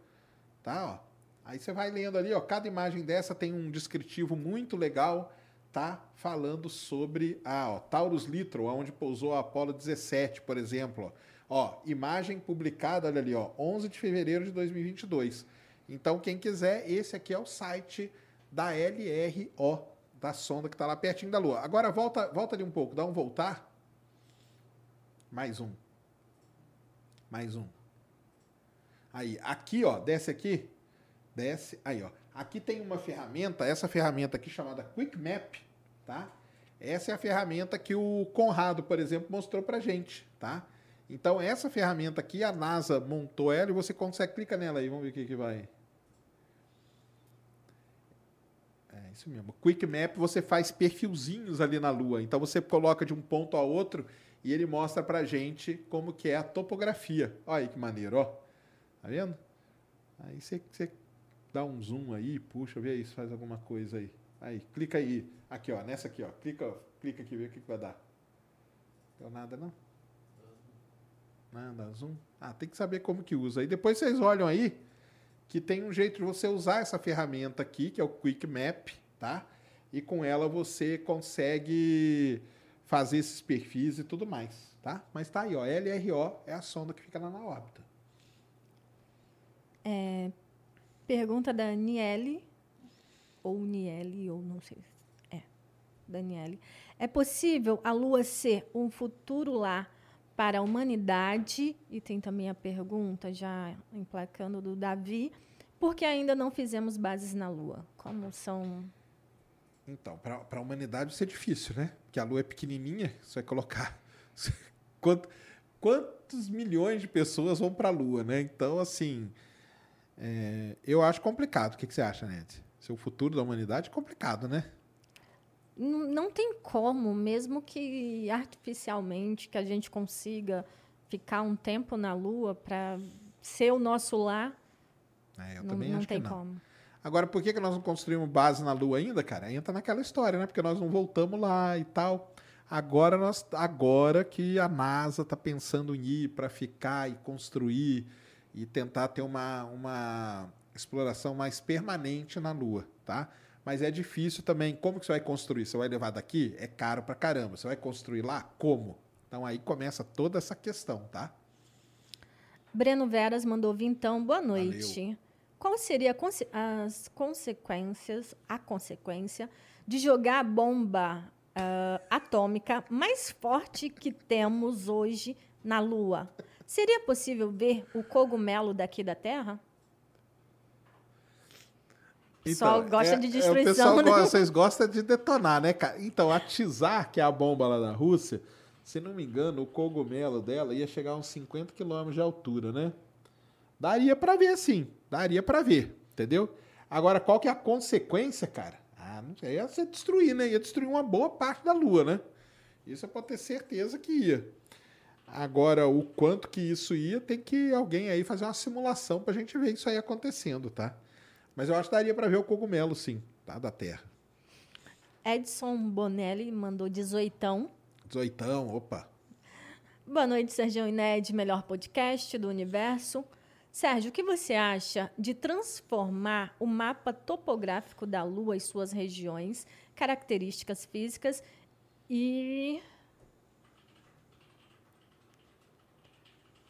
Tá, ó. Aí você vai lendo ali, ó, cada imagem dessa tem um descritivo muito legal, tá? Falando sobre a ó, Taurus Littrow, onde pousou a Apollo 17, por exemplo. Ó, imagem publicada, olha ali, ó, 11 de fevereiro de 2022. Então, quem quiser, esse aqui é o site da LRO, da sonda que está lá pertinho da Lua. Agora, volta, volta ali um pouco, dá um voltar. Mais um. Mais um. Aí, aqui, ó, desce aqui. Desce. Aí, ó. Aqui tem uma ferramenta, essa ferramenta aqui chamada Quick Map, tá? Essa é a ferramenta que o Conrado, por exemplo, mostrou pra gente, tá? Então, essa ferramenta aqui, a NASA montou ela e você consegue clicar nela aí, vamos ver o que, que vai. É isso mesmo. Quick Map você faz perfilzinhos ali na Lua. Então você coloca de um ponto a outro e ele mostra pra gente como que é a topografia. Olha aí que maneiro, ó. Tá vendo? Aí você, você dá um zoom aí, puxa, vê se faz alguma coisa aí. Aí, clica aí. Aqui, ó, nessa aqui, ó. Clica, clica aqui, vê o que, que vai dar. Deu nada, não? Nada, zoom. Ah, tem que saber como que usa. E depois vocês olham aí que tem um jeito de você usar essa ferramenta aqui, que é o Quick Map, tá? E com ela você consegue fazer esses perfis e tudo mais, tá? Mas tá aí, ó. LRO é a sonda que fica lá na órbita. Pergunta da Niele, ou Niele, ou não sei. É, Daniele. É possível a Lua ser um futuro lar para a humanidade? E tem também a pergunta, já emplacando do Davi, porque ainda não fizemos bases na Lua? Como são. Então, para a humanidade isso é difícil, né? Porque a Lua é pequenininha, você vai colocar Quanto- quantos milhões de pessoas vão para a Lua, né? Então, assim, é, eu acho complicado. O que, que você acha, Nete? Se o futuro da humanidade é complicado, né? Não, não tem como, mesmo que artificialmente, que a gente consiga ficar um tempo na Lua para ser o nosso lar, É, eu não, também não acho tem que não. como. Agora, por que, que nós não construímos base na Lua ainda, cara? Entra naquela história, né? Porque nós não voltamos lá e tal. Agora, nós, agora que a NASA está pensando em ir para ficar e construir e tentar ter uma, uma exploração mais permanente na Lua, tá? Mas é difícil também. Como que você vai construir? Você vai levar daqui? É caro pra caramba. Você vai construir lá? Como? Então aí começa toda essa questão, tá? Breno Veras mandou vintão, boa noite. Qual seria a conse- as consequências, a consequência de jogar a bomba ah, atômica mais forte que temos hoje na Lua? Seria possível ver o cogumelo daqui da Terra? O pessoal gosta de o destruição, pessoal né? gosta- vocês gostam de detonar, né, cara? Então, a Tsar, que é a bomba lá da Rússia, se não me engano, o cogumelo dela ia chegar a uns 50 quilômetros de altura, né? Daria pra ver, sim. Daria pra ver, entendeu? Agora, qual que é a consequência, cara? Ah, não sei. Ia ser destruir, né? Ia destruir uma boa parte da Lua, né? Isso eu pode ter certeza que ia. Agora, o quanto que isso ia, tem que alguém aí fazer uma simulação pra gente ver isso aí acontecendo, tá? Mas eu acho que daria pra ver o cogumelo, sim, tá? Da Terra. Edson Bonelli mandou 18. Dezoitão, opa. Boa noite, Sérgio e Ned, melhor podcast do universo. Sérgio, o que você acha de transformar o mapa topográfico da Lua e suas regiões, características físicas e.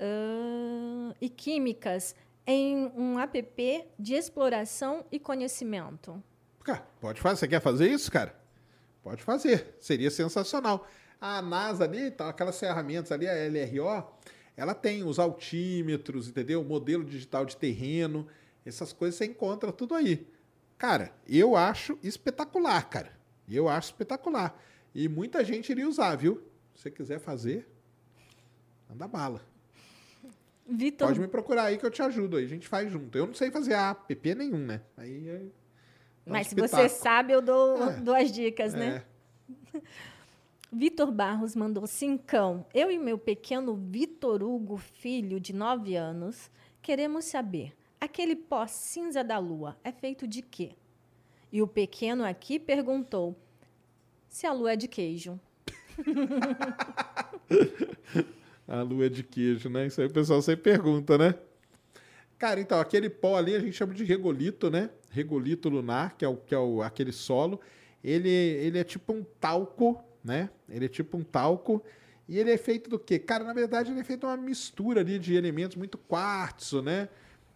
ah, e químicas em um app de exploração e conhecimento? Cara, pode fazer. Você quer fazer isso, cara? Pode fazer. Seria sensacional. A NASA ali, tá, aquelas ferramentas ali, a LRO, ela tem os altímetros, entendeu? O modelo digital de terreno, essas coisas você encontra tudo aí. Cara, eu acho espetacular, cara. Eu acho espetacular. E muita gente iria usar, viu? Se você quiser fazer, manda bala. Vitor Pode me procurar aí que eu te ajudo aí. A gente faz junto. Eu não sei fazer app nenhum, né? Aí é- dá Mas se você sabe, eu dou, É. dou as dicas, né? Vitor Barros mandou cincão. Eu e meu pequeno Vitor Hugo, filho de 9 anos, queremos saber: aquele pó cinza da lua é feito de quê? E o pequeno aqui perguntou se a lua é de queijo. A lua é de queijo, né? Isso aí o pessoal sempre pergunta, né? Cara, então, aquele pó ali a gente chama de regolito, né? Regolito lunar, que é, o, que é o, aquele solo. Ele, ele é tipo um talco, né? Ele é tipo um talco. E ele é feito do quê? Cara, na verdade, ele é feito uma mistura ali de elementos, muito quartzo, né?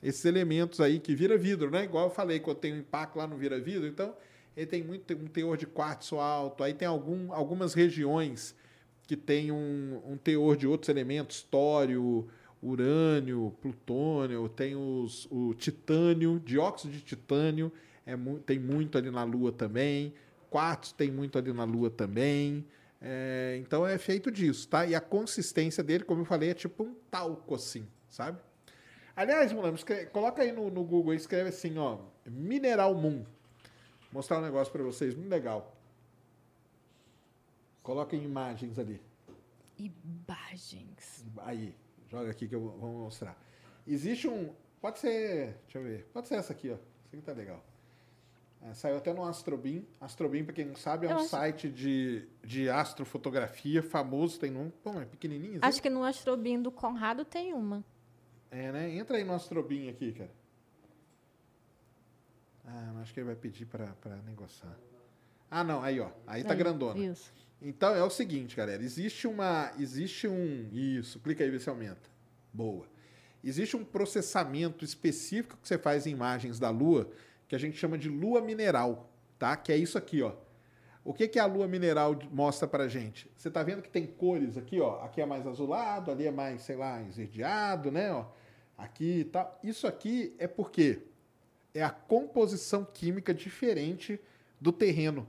Esses elementos aí que vira vidro, né? Igual eu falei, quando tem um impacto lá no vira vidro. Então, ele tem muito um teor de quartzo alto. Aí tem algum, algumas regiões que tem um, um teor de outros elementos, tório, urânio, plutônio, tem os, o titânio, dióxido de titânio, é tem muito ali na Lua também, quartzo tem muito ali na Lua também. É, então é feito disso, tá? E a consistência dele, como eu falei, é tipo um talco assim, sabe? Aliás, Mulano, coloca aí no, no Google, escreve assim, ó, Mineral Moon. Vou mostrar um negócio para vocês, muito legal. Coloca em imagens ali. Imagens. Aí, joga aqui que eu vou vou mostrar. Existe um. Pode ser. Deixa eu ver. Pode ser essa aqui, ó. Essa aqui tá legal. É, saiu até no Astrobin. Astrobin, pra quem não sabe, é Eu um acho- site de, de astrofotografia famoso. Tem um. Pô, é pequenininho. Acho que no Astrobin do Conrado tem uma. É, né? Entra aí no Astrobin aqui, cara. Ah, não, acho que ele vai pedir pra negociar. Ah, não. Aí, ó. Aí tá Aí, grandona. Isso. Então é o seguinte, galera. Existe uma. Existe um. Isso, clica aí, vê se aumenta. Boa. Existe um processamento específico que você faz em imagens da Lua, que a gente chama de lua mineral, tá? Que é isso aqui, ó. O que, que a lua mineral mostra pra gente? Você tá vendo que tem cores aqui, ó. Aqui é mais azulado, ali é mais, sei lá, esverdeado, né? Ó. Aqui e tal. Isso aqui é porque é a composição química diferente do terreno.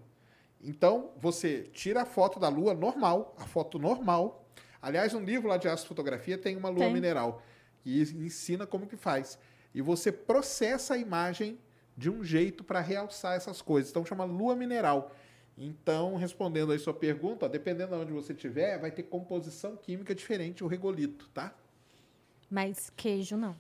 Então, você tira a foto da lua normal, a foto normal. Aliás, um livro lá de astrofotografia tem uma lua Tem. mineral que ensina como que faz. E você processa a imagem de um jeito para realçar essas coisas. Então, chama lua mineral. Então, respondendo aí sua pergunta, ó, dependendo de onde você estiver, vai ter composição química diferente o regolito, tá? Mas queijo não.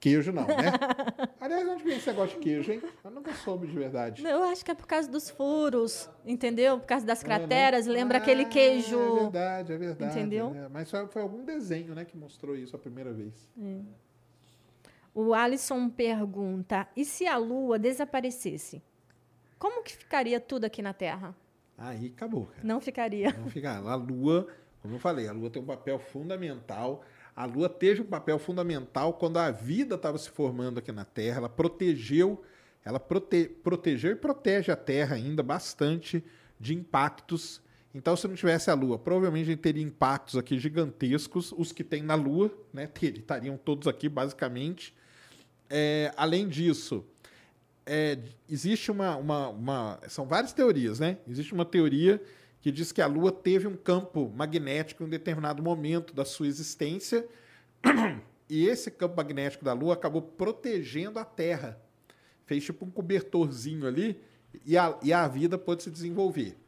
Queijo não, né? Aliás, onde vem esse negócio de queijo, hein? Eu nunca soube de verdade. Não, Eu acho que é por causa dos furos, entendeu? Por causa das É, né? crateras. Lembra aquele Ah, queijo. É verdade, é verdade. Entendeu? né? Mas foi, foi algum desenho, né, que mostrou isso a primeira vez. O Alisson pergunta: e se a Lua desaparecesse? Como que ficaria tudo aqui na Terra? Aí acabou, cara. Não ficaria. Não fica. A Lua, como eu falei, a Lua tem um papel fundamental. A Lua teve um papel fundamental quando a vida estava se formando aqui na Terra. Ela protegeu, ela prote, protegeu e protege a Terra ainda bastante de impactos. Então, se não tivesse a Lua, provavelmente a gente teria impactos aqui gigantescos. Os que tem na Lua, né? ter- Estariam todos aqui, basicamente. É, além disso, é, existe uma, uma, uma- São várias teorias, né? Existe uma teoria que diz que a Lua teve um campo magnético em um determinado momento da sua existência E esse campo magnético da Lua acabou protegendo a Terra. Fez tipo um cobertorzinho ali e a, e a vida pôde se desenvolver.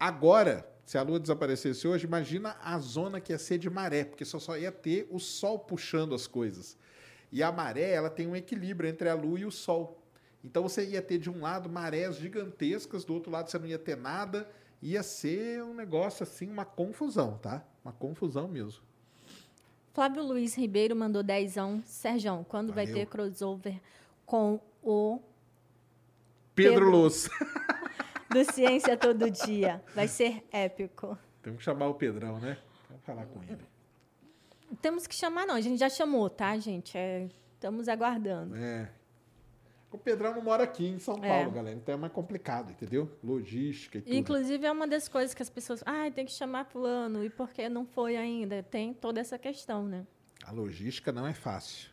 Agora, se a Lua desaparecesse hoje, imagina a zona que ia ser de maré, porque só, só ia ter o Sol puxando as coisas. E a maré, ela tem um equilíbrio entre a Lua e o Sol. Então você ia ter de um lado marés gigantescas, do outro lado você não ia ter nada. Ia ser um negócio assim, uma confusão, tá? Uma confusão mesmo. Flávio Luiz Ribeiro mandou dezão. Sérgio, quando vai Valeu. ter crossover com o Pedro, Pedro. Luz. do Ciência Todo Dia? Vai ser épico. Temos que chamar o Pedrão, né? Vamos falar com ele. Temos que chamar, não. A gente já chamou, tá, gente? É, estamos aguardando. É. O Pedrão não mora aqui em São É. Paulo, galera. Então é mais complicado, entendeu? Logística e tudo. Inclusive, é uma das coisas que as pessoas. Ah, tem que chamar fulano. E por que não foi ainda? Tem toda essa questão, né? A logística não é fácil.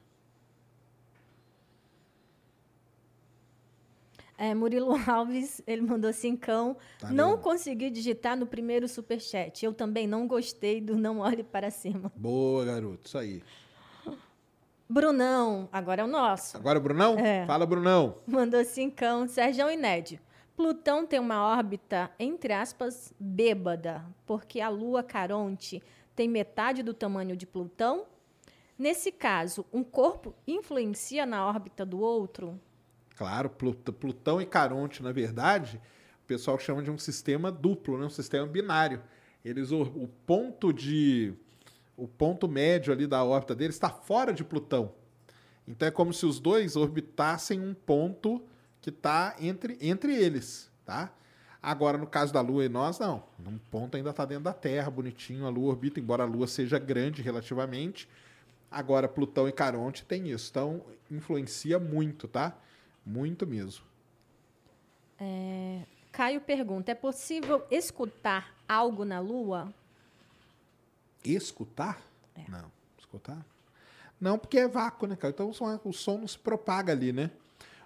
É, Murilo Alves, ele mandou cincão. Tá não consegui digitar no primeiro superchat. Eu também não gostei do Não Olhe Para Cima. Boa, garoto. Isso aí. Brunão, agora é o nosso. Agora, Brunão? É. Fala, Brunão. Mandou cincão. Sérgio Inédio. Plutão tem uma órbita, entre aspas, bêbada, porque a Lua Caronte tem metade do tamanho de Plutão. Nesse caso, um corpo influencia na órbita do outro? Claro, Plut- Plutão e Caronte, na verdade, o pessoal chama de um sistema duplo, né? um sistema binário. Eles o, o ponto de o ponto médio ali da órbita deles está fora de Plutão. Então é como se os dois orbitassem um ponto que está entre, entre eles, tá? Agora, no caso da Lua e nós, não. Um ponto ainda está dentro da Terra, bonitinho. A Lua orbita, embora a Lua seja grande relativamente. Agora, Plutão e Caronte tem isso. Então, influencia muito, tá? Muito mesmo. Caio pergunta: é possível escutar algo na Lua? Escutar? Não. Escutar? Não, porque é vácuo, né, cara? Então o som, o som não se propaga ali, né?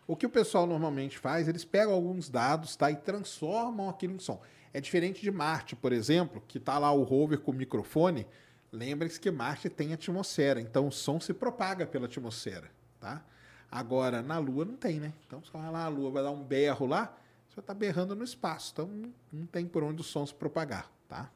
O que o pessoal normalmente faz, eles pegam alguns dados, tá? E transformam aquilo em som. É diferente de Marte, por exemplo, que tá lá o rover com o microfone. Lembrem-se que Marte tem atmosfera, então o som se propaga pela atmosfera, tá? Agora, na Lua não tem, né? Então, vai lá, a Lua vai dar um berro lá, você vai estar berrando no espaço. Então, não- não tem por onde o som se propagar, tá?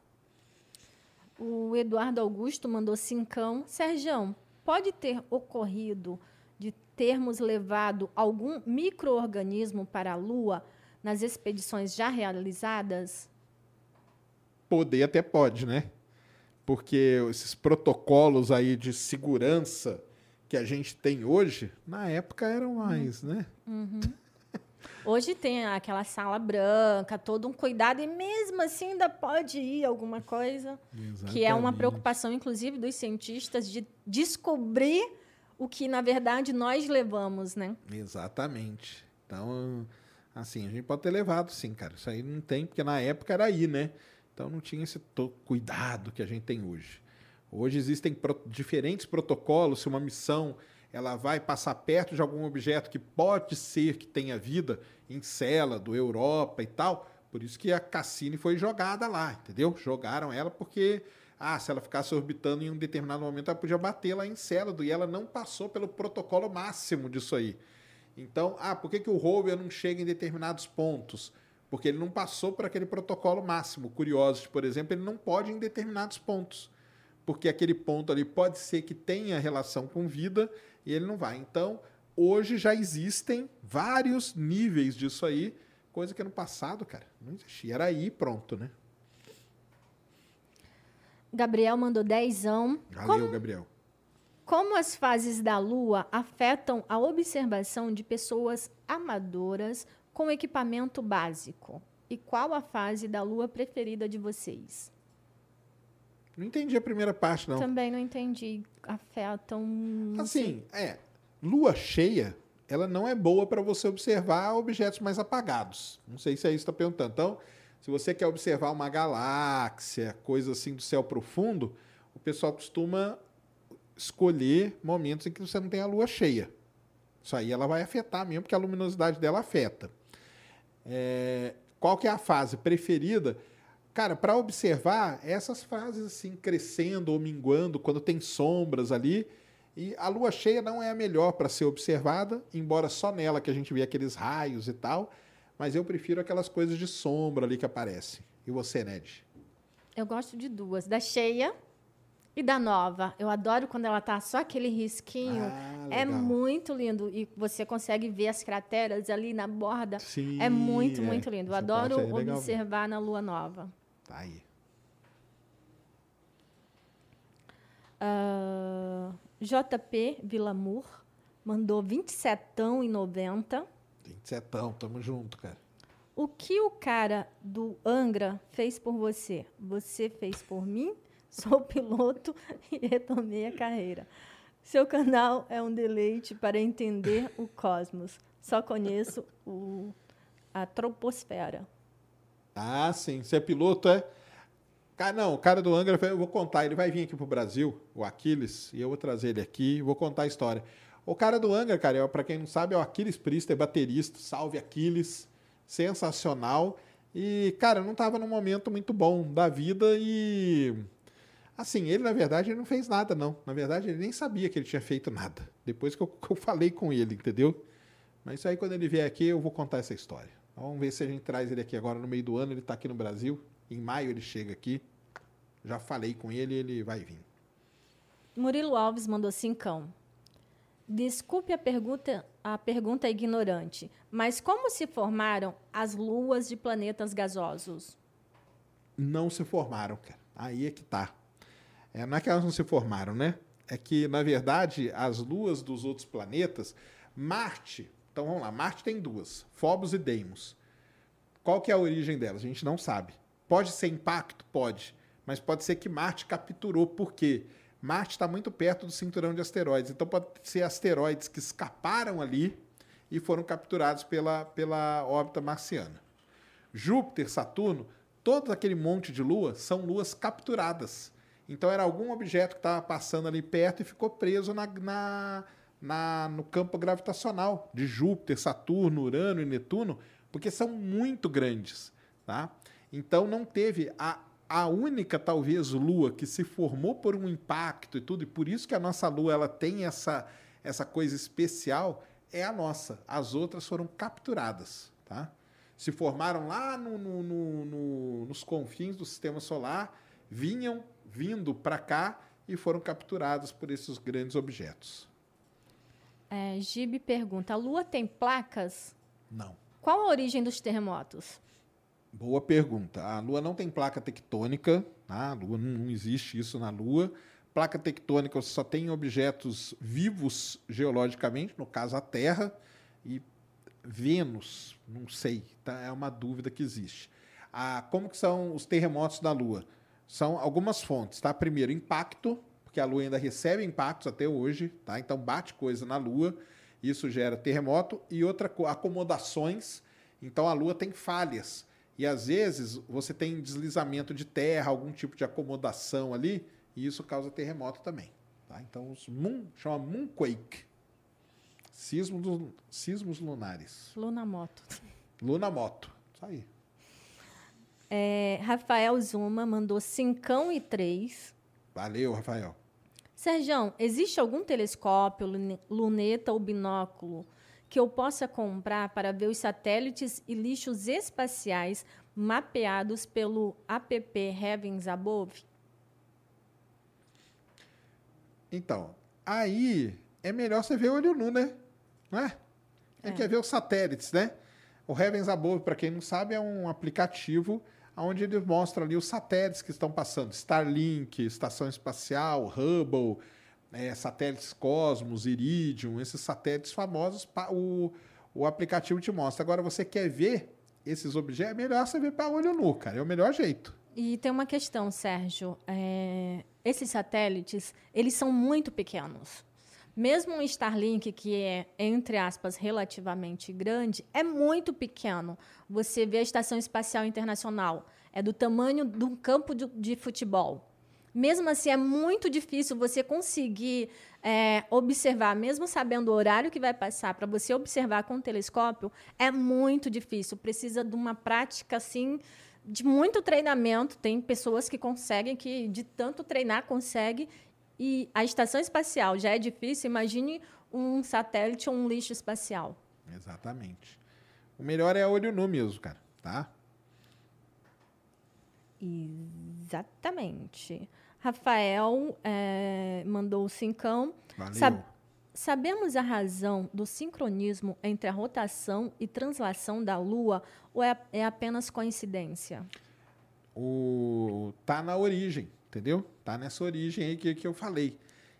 O Eduardo Augusto mandou cincão. Sergião, pode ter ocorrido de termos levado algum microorganismo para a Lua nas expedições já realizadas? Poder até pode, né? Porque esses protocolos aí de segurança que a gente tem hoje, na época eram mais, né? Hoje tem aquela sala branca, todo um cuidado, e mesmo assim ainda pode ir alguma coisa. Que é uma Exatamente. preocupação, inclusive, dos cientistas de descobrir o que, na verdade, nós levamos, né? Exatamente. Então, assim, a gente pode ter levado, sim, cara. Isso aí não tem, porque na época era aí, né? Então não tinha esse cuidado que a gente tem hoje. Hoje existem pro- diferentes protocolos. Se uma missão ela vai passar perto de algum objeto que pode ser que tenha vida, Encélado, Europa e tal. Por isso que a Cassini foi jogada lá, entendeu? Jogaram ela porque, ah, se ela ficasse orbitando em um determinado momento, ela podia bater lá em Encélado. E ela não passou pelo protocolo máximo disso aí. Então, ah, por que, que o rover não chega em determinados pontos? Porque ele não passou por aquele protocolo máximo. Curiosity, por exemplo, ele não pode em determinados pontos. Porque aquele ponto ali pode ser que tenha relação com vida e ele não vai. Então, hoje já existem vários níveis disso aí, coisa que no passado, cara, não existia. Era aí pronto, né? Gabriel mandou dezão. Valeu, Gabriel. Como as fases da Lua afetam a observação de pessoas amadoras com equipamento básico? E qual a fase da Lua preferida de vocês? Não entendi a primeira parte, não. Também não entendi. Afetam. não sei. Assim, é. Lua cheia, ela não é boa para você observar objetos mais apagados. Não sei se é isso que está perguntando. Então, se você quer observar uma galáxia, coisa assim do céu profundo, o pessoal costuma escolher momentos em que você não tem a lua cheia. Isso aí ela vai afetar mesmo, porque a luminosidade dela afeta. É, qual que é a fase preferida? Cara, para observar essas fases assim crescendo ou minguando, quando tem sombras ali, E a lua cheia não é a melhor para ser observada, embora só nela que a gente vê aqueles raios e tal, mas eu prefiro aquelas coisas de sombra ali que aparecem. E você, Ned? Eu gosto de duas, da cheia e da nova. Eu adoro quando ela tá só aquele risquinho. Ah, é muito lindo e você consegue ver as crateras ali na borda. Sim, é muito, é. muito lindo. Eu Essa adoro é observar na lua nova. Tá aí. Ah, JP Vilamur mandou 27,90. 27, tamo junto, cara. O que o cara do Angra fez por você? Você fez por mim? Sou piloto e retomei a carreira. Seu canal é um deleite para entender o cosmos. Só conheço o, a troposfera. Ah, sim. Você é piloto, é? Cara, não, o cara do Angra, eu vou contar. Ele vai vir aqui pro Brasil, o Aquiles, e eu vou trazer ele aqui vou contar a história. O cara do Angra, cara, é, pra quem não sabe, é o Aquiles Priester, baterista. Salve Aquiles. Sensacional. E, cara, não tava num momento muito bom da vida e. Assim, ele, na verdade, ele não fez nada, não. Na verdade, ele nem sabia que ele tinha feito nada. Depois que eu, que eu falei com ele, entendeu? Mas isso aí, quando ele vier aqui, eu vou contar essa história. Vamos ver se a gente traz ele aqui agora no meio do ano. Ele está aqui no Brasil. Em maio ele chega aqui. Já falei com ele, ele vai vir. Murilo Alves mandou cincão. Desculpe a pergunta, a pergunta ignorante, mas como se formaram as luas de planetas gasosos? Não se formaram, cara. Aí é que tá. É, não é que elas não se formaram, né? É que, na verdade, as luas dos outros planetas, Marte, então vamos lá, Marte tem duas, Phobos e Deimos. Qual que é a origem delas? A gente não sabe. Pode ser impacto? Pode. Mas pode ser que Marte capturou. Por quê? Marte está muito perto do cinturão de asteroides. Então pode ser asteroides que escaparam ali e foram capturados pela, pela órbita marciana. Júpiter, Saturno, todo aquele monte de lua são luas capturadas. Então era algum objeto que estava passando ali perto e ficou preso na, na, na, no campo gravitacional de Júpiter, Saturno, Urano e Netuno, porque são muito grandes. Tá? Então não teve a, a única, talvez, lua que se formou por um impacto e tudo, e por isso que a nossa lua ela tem essa, essa coisa especial, é a nossa. As outras foram capturadas. Tá? Se formaram lá no, no, no, no, nos confins do sistema solar, vinham vindo para cá e foram capturadas por esses grandes objetos. É, Gibe pergunta: a Lua tem placas? Não. Qual a origem dos terremotos? Boa pergunta. A Lua não tem placa tectônica, tá? a Lua não, existe isso na Lua. Placa tectônica só tem objetos vivos geologicamente, no caso a Terra, e Vênus, não sei, tá? é uma dúvida que existe. Ah, como que são os terremotos da Lua? São algumas fontes, tá? Primeiro, impacto, porque a Lua ainda recebe impactos até hoje, tá? Então bate coisa na Lua, isso gera terremoto e outra co- acomodações. Então a Lua tem falhas e às vezes você tem deslizamento de terra, algum tipo de acomodação ali, e isso causa terremoto também, tá? Então os moon chama moonquake, sismo do, sismos lunares, Lunamoto. lunamoto, isso aí. É, Rafael Zuma mandou cincão e três. Valeu, Rafael. Serjão, existe algum telescópio, lune- luneta ou binóculo que eu possa comprar para ver os satélites e lixos espaciais mapeados pelo app Heavens Above? Então, aí é melhor você ver o olho nu, né? Não é? Gente quer ver os satélites, né? O Heavens Above, para quem não sabe, é um aplicativo onde ele mostra ali os satélites que estão passando. Starlink, Estação Espacial, Hubble, é, satélites Cosmos, Iridium, esses satélites famosos, o, o aplicativo te mostra. Agora, você quer ver esses objetos, é melhor você ver para olho nu, cara. É o melhor jeito. E tem uma questão, Sérgio. É, esses satélites, eles são muito pequenos. Mesmo um Starlink, que é, entre aspas, relativamente grande, é muito pequeno. Você vê a Estação Espacial Internacional, é do tamanho de um campo de, de futebol. Mesmo assim, é muito difícil você conseguir é, observar, mesmo sabendo o horário que vai passar, para você observar com o telescópio, é muito difícil. Precisa de uma prática assim de muito treinamento. Tem pessoas que conseguem, que de tanto treinar consegue e a estação espacial já é difícil, imagine um satélite ou um lixo espacial. Exatamente. O melhor é olho nu mesmo, cara, tá? Exatamente. Rafael é, mandou o cincão. Valeu. Sab- sabemos a razão do sincronismo entre a rotação e translação da Lua ou é, é apenas coincidência? o tá na origem, entendeu? Tá nessa origem aí que, que eu falei.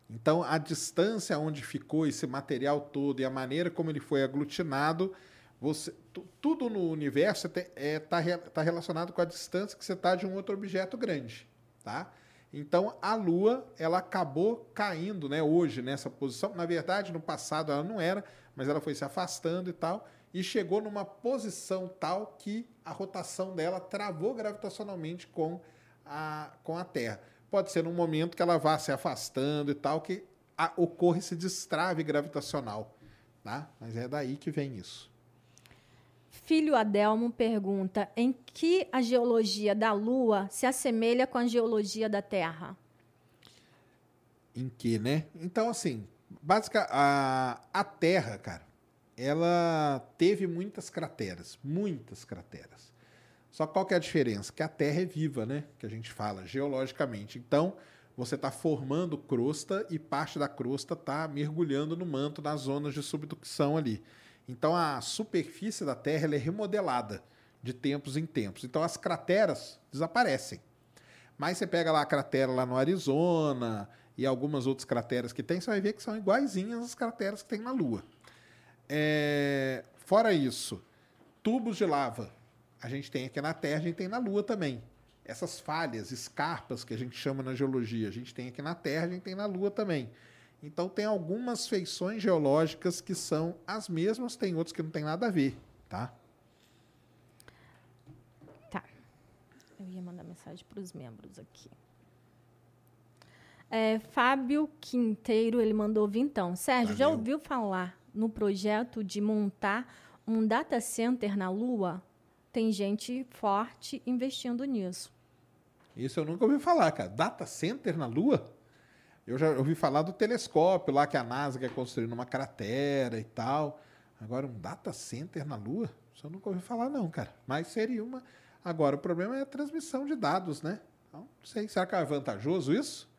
Então, a distância onde ficou esse material todo e a maneira como ele foi aglutinado, você, tu- tudo no universo está é, tá tá relacionado com a distância que você está de um outro objeto grande, tá? Então, a Lua, ela acabou caindo, né, hoje, nessa posição. Na verdade, no passado ela não era, mas ela foi se afastando e tal, e chegou numa posição tal que a rotação dela travou gravitacionalmente com a, com a Terra. Pode ser num momento que ela vá se afastando e tal, que a- ocorre esse destrave gravitacional, tá? Mas é daí que vem isso. Filho Adelmo pergunta em que a geologia da Lua se assemelha com a geologia da Terra? Em que, né? Então, assim, básica, a, a Terra, cara, ela teve muitas crateras, muitas crateras. Só qual que é a diferença? Que a Terra é viva, né? Que a gente fala geologicamente. Então, você está formando crosta e parte da crosta está mergulhando no manto, nas zonas de subducção ali. Então, a superfície da Terra é remodelada de tempos em tempos. Então, as crateras desaparecem. Mas você pega lá a cratera lá no Arizona e algumas outras crateras que tem, você vai ver que são iguaizinhas às crateras que tem na Lua. É, Fora isso, tubos de lava a gente tem aqui na Terra, a gente tem na Lua também. Essas falhas, escarpas que a gente chama na geologia, a gente tem aqui na Terra, a gente tem na Lua também. Então tem algumas feições geológicas que são as mesmas, tem outras que não tem nada a ver, tá? Tá. Eu ia mandar mensagem para os membros aqui. É, Fábio Quinteiro, ele mandou vintão. Sérgio, já Valeu. ouviu falar no projeto de montar um data center na Lua? Tem gente forte investindo nisso. Isso eu nunca ouvi falar, cara. Data center na Lua? Eu já ouvi falar do telescópio lá que a NASA quer construir numa cratera e tal. Agora, um data center na Lua? Isso eu nunca ouvi falar, não, cara. Mas seria uma. Agora, o problema é a transmissão de dados, né? Então, não sei. Será que é vantajoso isso?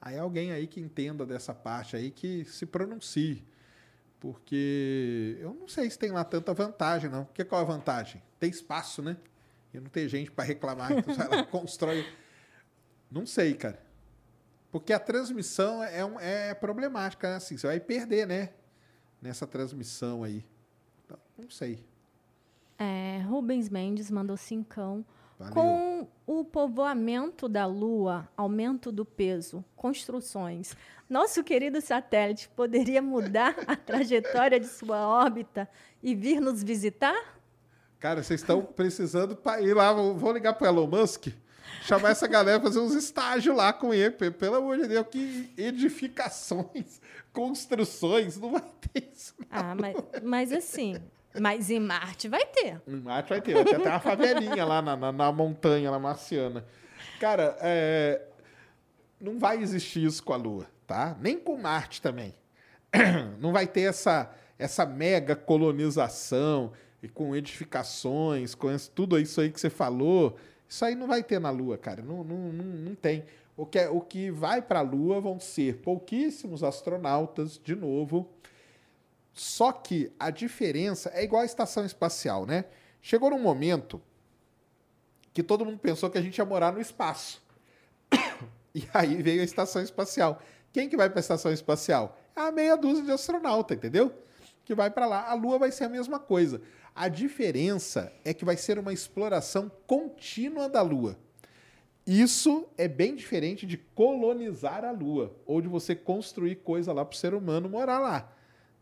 Aí alguém aí que entenda dessa parte aí que se pronuncie. Porque eu não sei se tem lá tanta vantagem, não. Porque qual é a vantagem? Tem espaço, né? E não tem gente para reclamar, então lá, constrói. Não sei, cara. Porque a transmissão é, um- é problemática, né? Assim, você vai perder, né? Nessa transmissão aí. Então, não sei. É, Rubens Mendes mandou cincão. Valeu. Com o povoamento da Lua, aumento do peso, construções, nosso querido satélite poderia mudar a trajetória de sua órbita e vir nos visitar? Cara, vocês estão precisando para ir lá. Vou ligar para Elon Musk, chamar essa galera fazer uns estágios lá com ele. pe- Pelo amor de Deus, que edificações, construções, não vai ter isso. Ah, mas, mas assim, mas em Marte vai ter. Em Marte vai ter, vai ter até uma favelinha lá na, na, na montanha, na marciana. Cara, é, não vai existir isso com a Lua, tá? Nem com Marte também. Não vai ter essa, essa mega colonização e com edificações, com tudo isso aí que você falou. Isso aí não vai ter na Lua, cara. Não, não, não, não tem. O que, é- o que vai para a Lua vão ser pouquíssimos astronautas, de novo, só que a diferença é igual a estação espacial, né? Chegou num momento que todo mundo pensou que a gente ia morar no espaço. E aí veio a estação espacial. Quem que vai para a estação espacial? É a meia dúzia de astronauta, entendeu? Que vai para lá. A Lua vai ser a mesma coisa. A diferença é que vai ser uma exploração contínua da Lua. Isso é bem diferente de colonizar a Lua ou de você construir coisa lá para o ser humano morar lá,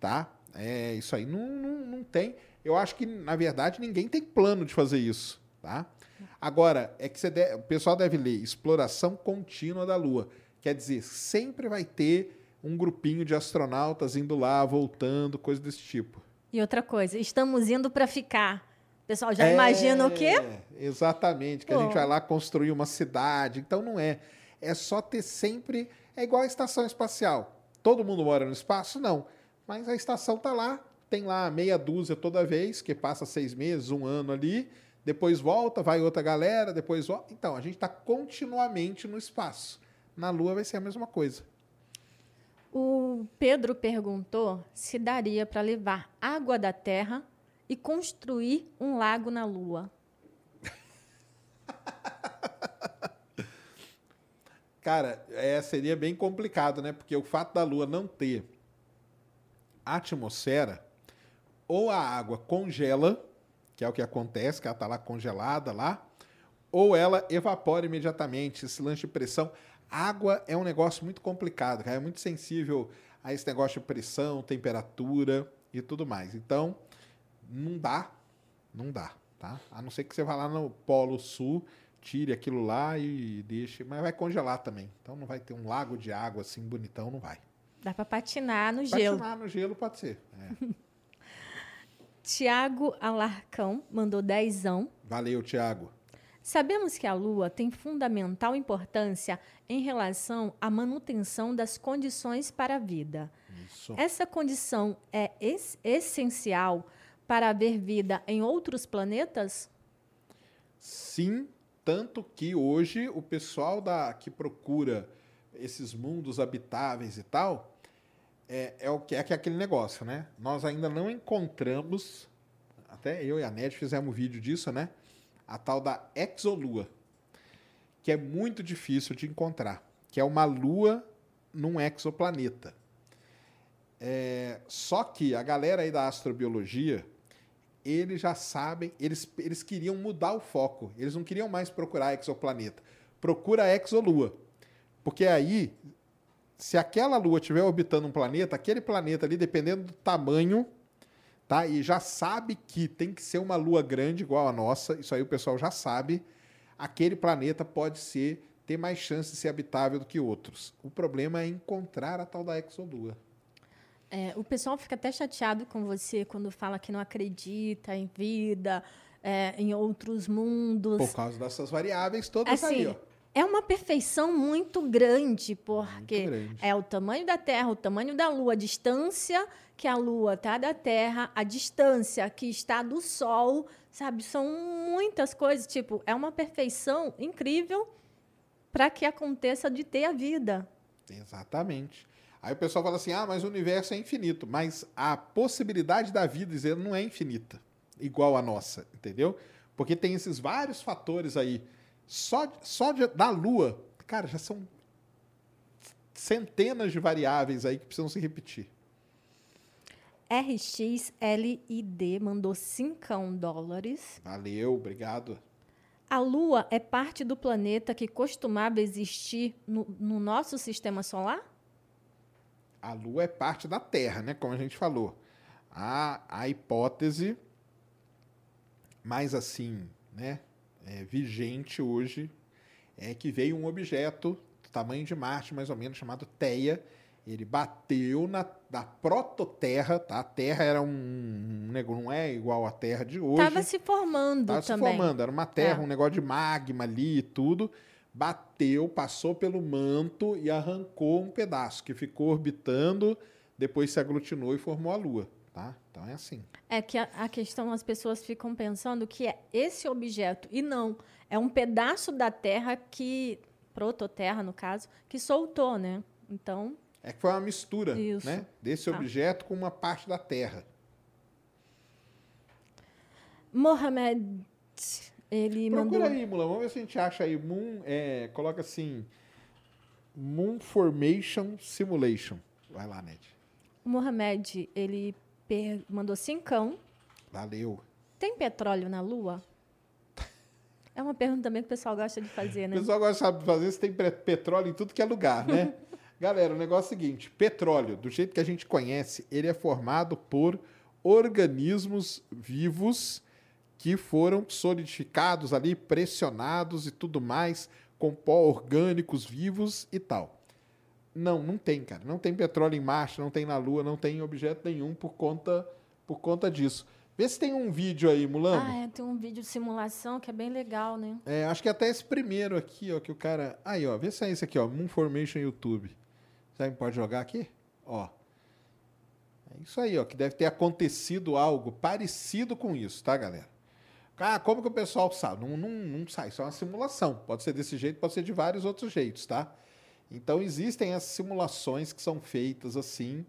tá? É, isso aí não, não, não tem. Eu acho que, na verdade, ninguém tem plano de fazer isso, tá? Agora, é que você de- o pessoal deve ler exploração contínua da Lua. Quer dizer, sempre vai ter um grupinho de astronautas indo lá, voltando, coisa desse tipo. E outra coisa, estamos indo para ficar. Pessoal já imagina o quê? É, Exatamente, que a Pô. gente vai lá construir uma cidade. Então não é. É só ter sempre É igual a estação espacial. Todo mundo mora no espaço? Não. Mas a estação tá lá, tem lá meia dúzia toda vez, que passa seis meses, um ano ali, depois volta, vai outra galera, depois volta. Então, a gente está continuamente no espaço. Na Lua vai ser a mesma coisa. O Pedro perguntou se daria para levar água da Terra e construir um lago na Lua. Cara, é, seria bem complicado, né? Porque o fato da Lua não ter atmosfera, ou a água congela, que é o que acontece, que ela está lá congelada lá, ou ela evapora imediatamente, esse lance de pressão. Água é um negócio muito complicado, cara, é muito sensível a esse negócio de pressão, temperatura e tudo mais. Então, não dá, não dá, tá? A não ser que você vá lá no Polo Sul, tire aquilo lá e deixe, mas vai congelar também. Então não vai ter um lago de água assim bonitão, não vai. Dá para patinar no gelo. Patinar no gelo pode ser. É. Tiago Alarcão mandou dezão. Valeu, Tiago. Sabemos que a Lua tem fundamental importância em relação à manutenção das condições para a vida. Isso. Essa condição é es essencial para haver vida em outros planetas? Sim, tanto que hoje o pessoal da, que procura esses mundos habitáveis e tal, é, é o que é, que é aquele negócio, né? Nós ainda não encontramos, até eu e a Net fizemos um vídeo disso, né? A tal da exolua, que é muito difícil de encontrar, que é uma lua num exoplaneta. É, só que a galera aí da astrobiologia, eles já sabem, eles, eles queriam mudar o foco. Eles não queriam mais procurar exoplaneta. Procura a exolua. Porque aí, se aquela lua estiver orbitando um planeta, aquele planeta ali, dependendo do tamanho, tá? E já sabe que tem que ser uma lua grande igual a nossa, isso aí o pessoal já sabe. Aquele planeta pode ser ter mais chance de ser habitável do que outros. O problema é encontrar a tal da exolua. É, o pessoal fica até chateado com você quando fala que não acredita em vida, é, em outros mundos. Por causa dessas variáveis todas assim, aí, ó. É uma perfeição muito grande, porque Muito grande. é o tamanho da Terra, o tamanho da Lua, a distância que a Lua está da Terra, a distância que está do Sol, sabe? São muitas coisas. Tipo, é uma perfeição incrível para que aconteça de ter a vida. Exatamente. Aí o pessoal fala assim: ah, mas o universo é infinito. Mas a possibilidade da vida dizer não é infinita, igual a nossa, entendeu? Porque tem esses vários fatores aí. Só, só de- da Lua, cara, já são centenas de variáveis aí que precisam se repetir. RXLID mandou 5 dólares. Valeu, obrigado. A Lua é parte do planeta que costumava existir no, no nosso sistema solar? A Lua é parte da Terra, né? Como a gente falou. A, a hipótese mais assim, né? é, vigente hoje é que veio um objeto do tamanho de Marte, mais ou menos, chamado Theia. Ele bateu na, na prototerra, tá? A Terra era um, um negócio, não é igual à Terra de hoje. Estava se formando Tava se também. formando, era uma terra, É. um negócio de magma ali e tudo. Bateu, passou pelo manto e arrancou um pedaço que ficou orbitando, depois se aglutinou e formou a Lua, tá? Então é assim. É que a, a questão, as pessoas ficam pensando que é esse objeto, e não. É um pedaço da Terra que, prototerra no caso, que soltou, né? Então, É que foi uma mistura, Isso. né? Desse Tá. objeto com uma parte da Terra. Mohamed, ele Procura mandou... aí, Mulan. Vamos ver se a gente acha aí. Moon, é, coloca assim. Moon Formation Simulation. Vai lá, Ned. O Mohamed, ele per- mandou cincão. Valeu. Tem petróleo na Lua? É uma pergunta também que o pessoal gosta de fazer, O né? pessoal gosta de fazer se tem petróleo em tudo que é lugar, né? Galera, o negócio é o seguinte: petróleo, do jeito que a gente conhece, ele é formado por organismos vivos que foram solidificados ali, pressionados e tudo mais, com pó orgânicos vivos e tal. Não, não tem, cara. Não tem petróleo em Marte, não tem na Lua, não tem objeto nenhum por conta, por conta disso. Vê se tem um vídeo aí, Mulambo. Ah, é, tem um vídeo de simulação que é bem legal, né? É, acho que até esse primeiro aqui, ó, que o cara. Aí, ó, vê se é esse aqui, ó, Moon Formation YouTube. Você pode jogar aqui? Ó. É isso aí, ó, que deve ter acontecido algo parecido com isso, tá, galera? Ah, como que o pessoal sabe? Não, não, não sai, isso é uma simulação. Pode ser desse jeito, pode ser de vários outros jeitos, tá? Então existem as simulações que são feitas assim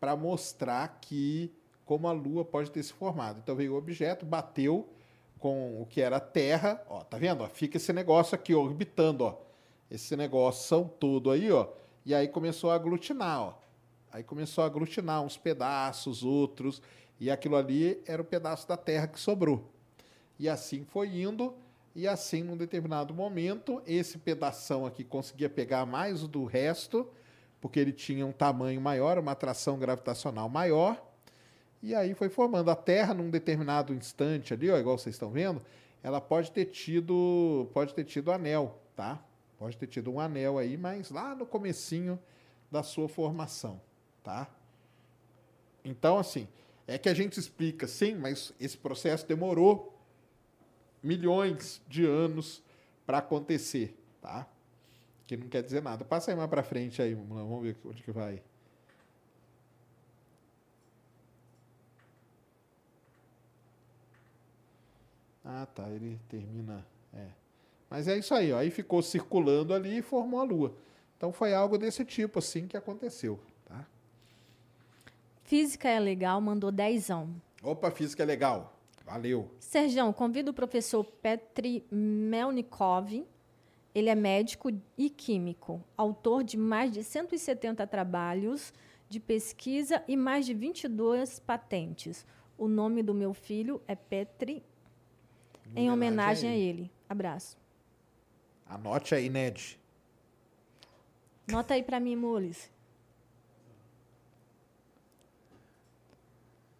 para mostrar que como a Lua pode ter se formado. Então veio o objeto, bateu com o que era a Terra, ó, tá vendo? Ó, fica esse negócio aqui orbitando, ó. Esse negócio todo aí, ó. E aí começou a aglutinar, ó. Aí começou a aglutinar uns pedaços, outros, e aquilo ali era o pedaço da Terra que sobrou. E assim foi indo, e assim, num determinado momento, esse pedação aqui conseguia pegar mais do resto, porque ele tinha um tamanho maior, uma atração gravitacional maior, e aí foi formando. A Terra, num determinado instante ali, ó, igual vocês estão vendo, ela pode ter tido, pode ter tido anel, tá? Pode ter tido um anel aí, mas lá no comecinho da sua formação, tá? Então, assim, é que a gente explica, sim, mas esse processo demorou milhões de anos para acontecer, tá? Que não quer dizer nada. Passa aí mais para frente aí, vamos, ver onde que vai. Ah, tá, ele termina, é. Mas é isso aí, ó. Aí ficou circulando ali e formou a Lua. Então foi algo desse tipo assim que aconteceu, tá? Física é legal, mandou dezão. Opa, física é legal. Valeu. Serjão, convido o professor Petri Melnikov. Ele é médico e químico, autor de mais de 170 trabalhos de pesquisa e mais de 22 patentes. O nome do meu filho é Petri, em homenagem a ele. Abraço. Anote aí, Ned. Nota aí para mim, Mules.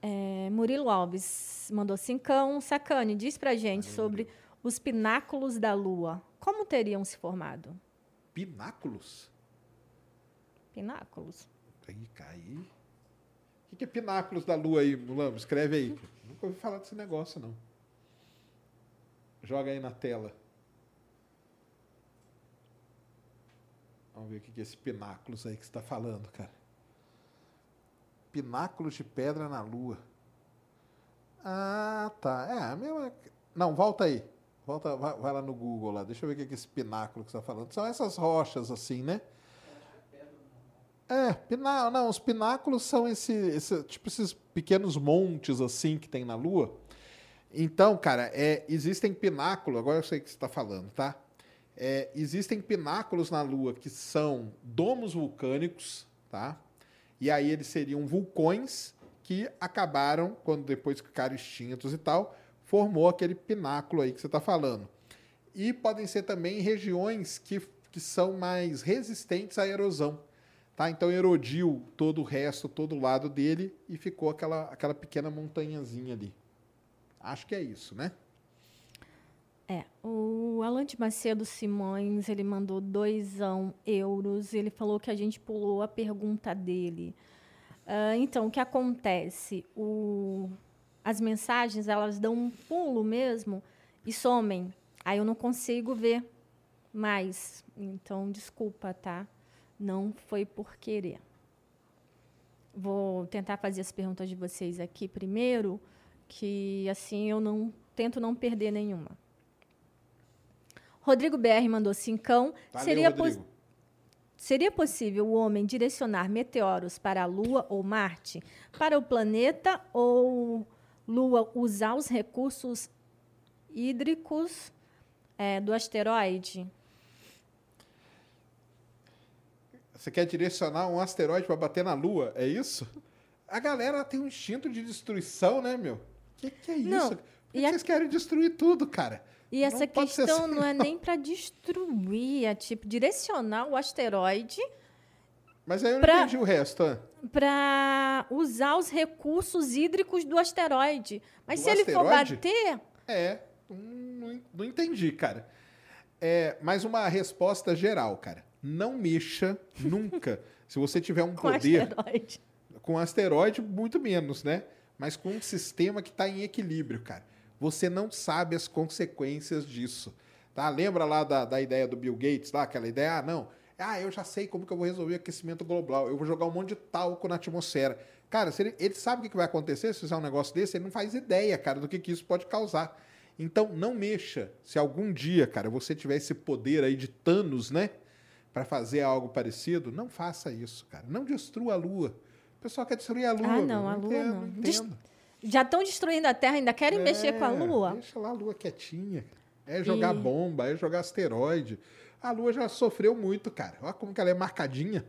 É, Murilo Alves mandou cincão. Sacane, diz pra gente sobre os pináculos da Lua. Como teriam se formado? Pináculos? Pináculos. Aí, caí. O que, é pináculos da Lua aí, Mulamo? Escreve aí. Nunca ouvi falar desse negócio, não. Joga aí na tela. Vamos ver o que é esse pináculos aí que você está falando, cara. Pináculos de pedra na lua. Ah, tá. É, a mesma. Não, volta aí. Volta, vai, vai lá no Google lá. Deixa eu ver o que é esse pináculo que você está falando. São essas rochas assim, né? É, piná... não, os pináculos são esse, esse, tipo esses pequenos montes assim que tem na Lua. Então, cara, é, existem pináculos, agora eu sei o que você está falando, tá? É, existem pináculos na Lua que são domos vulcânicos, tá? E aí eles seriam vulcões que acabaram, quando depois ficaram extintos e tal, formou aquele pináculo aí que você está falando. E podem ser também regiões que, que são mais resistentes à erosão. Tá? Então erodiu todo o resto, todo o lado dele e ficou aquela, aquela pequena montanhazinha ali. Acho que é isso, né? É, o Alan de Macedo Simões, ele mandou doisão euros, ele falou que a gente pulou a pergunta dele. Ah, então, o que acontece? O, as mensagens, elas dão um pulo mesmo e somem. Aí eu não consigo ver mais. Então, desculpa, tá? Não foi por querer. Vou tentar fazer as perguntas de vocês aqui primeiro, que assim eu não tento não perder nenhuma. Rodrigo BR mandou cincão. Valeu, Seria, pos- seria possível o homem direcionar meteoros para a Lua ou Marte? Para o planeta ou Lua usar os recursos hídricos eh, do asteroide? Você quer direcionar um asteroide para bater na Lua? É isso? A galera tem um instinto de destruição, né, meu? Que que é isso? Não, Por que que a- vocês querem destruir tudo, cara? E Não essa ser questão assim, não é nem para destruir, é tipo direcionar o asteroide Mas aí eu não Pra- entendi o resto. ah. para usar os recursos hídricos do asteroide. Mas Do se ele for asteroide? bater, É, não, não- não entendi, cara. É, mas uma resposta geral, cara. Não mexa nunca. Se você tiver um com poder asteroide. com asteroide, muito menos, né? Mas com um sistema que está em equilíbrio, cara. Você não sabe as consequências disso. Tá? Lembra lá da, da ideia do Bill Gates, lá, aquela ideia, ah, não, Ah, eu já sei como que eu vou resolver o aquecimento global. Eu vou jogar um monte de talco na atmosfera. Cara, se ele, ele sabe o que vai acontecer se fizer um negócio desse, ele não faz ideia, cara, do que, que isso pode causar. Então, não mexa. Se algum dia, cara, você tiver esse poder aí de Thanos, né? Para fazer algo parecido, não faça isso, cara. Não destrua a Lua. O pessoal quer destruir a Lua. Ah, meu. não, a Lua entendo, não. entendo. Dest- Já estão destruindo a Terra, ainda querem mexer com a É, Lua? Deixa lá a Lua quietinha. É jogar E- bomba, é jogar asteroide. A Lua já sofreu muito, cara. Olha como que ela é marcadinha.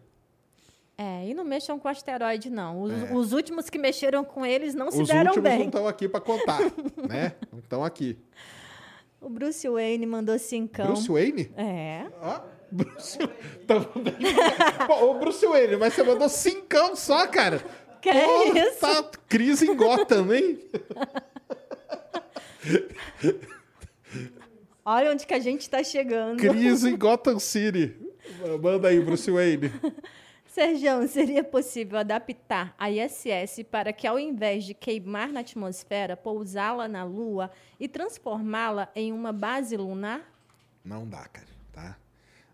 É, e não mexam com asteroide, não. Os, os últimos que mexeram com eles não se É. Os deram últimos não bem. estão aqui para contar, né? Não estão aqui. O Bruce Wayne mandou cincão. Bruce Wayne? É. Ó, Bruce Então, Ô, Bruce Wayne, mas você mandou cincão só, cara. Que Pô, isso? Tá crise em Gotham, hein? Olha onde que a gente está chegando. Crise em Gotham City. Manda aí, Bruce Wayne. Sergião, seria possível adaptar a ISS para que, ao invés de queimar na atmosfera, pousá-la na Lua e transformá-la em uma base lunar? Não dá, cara, tá?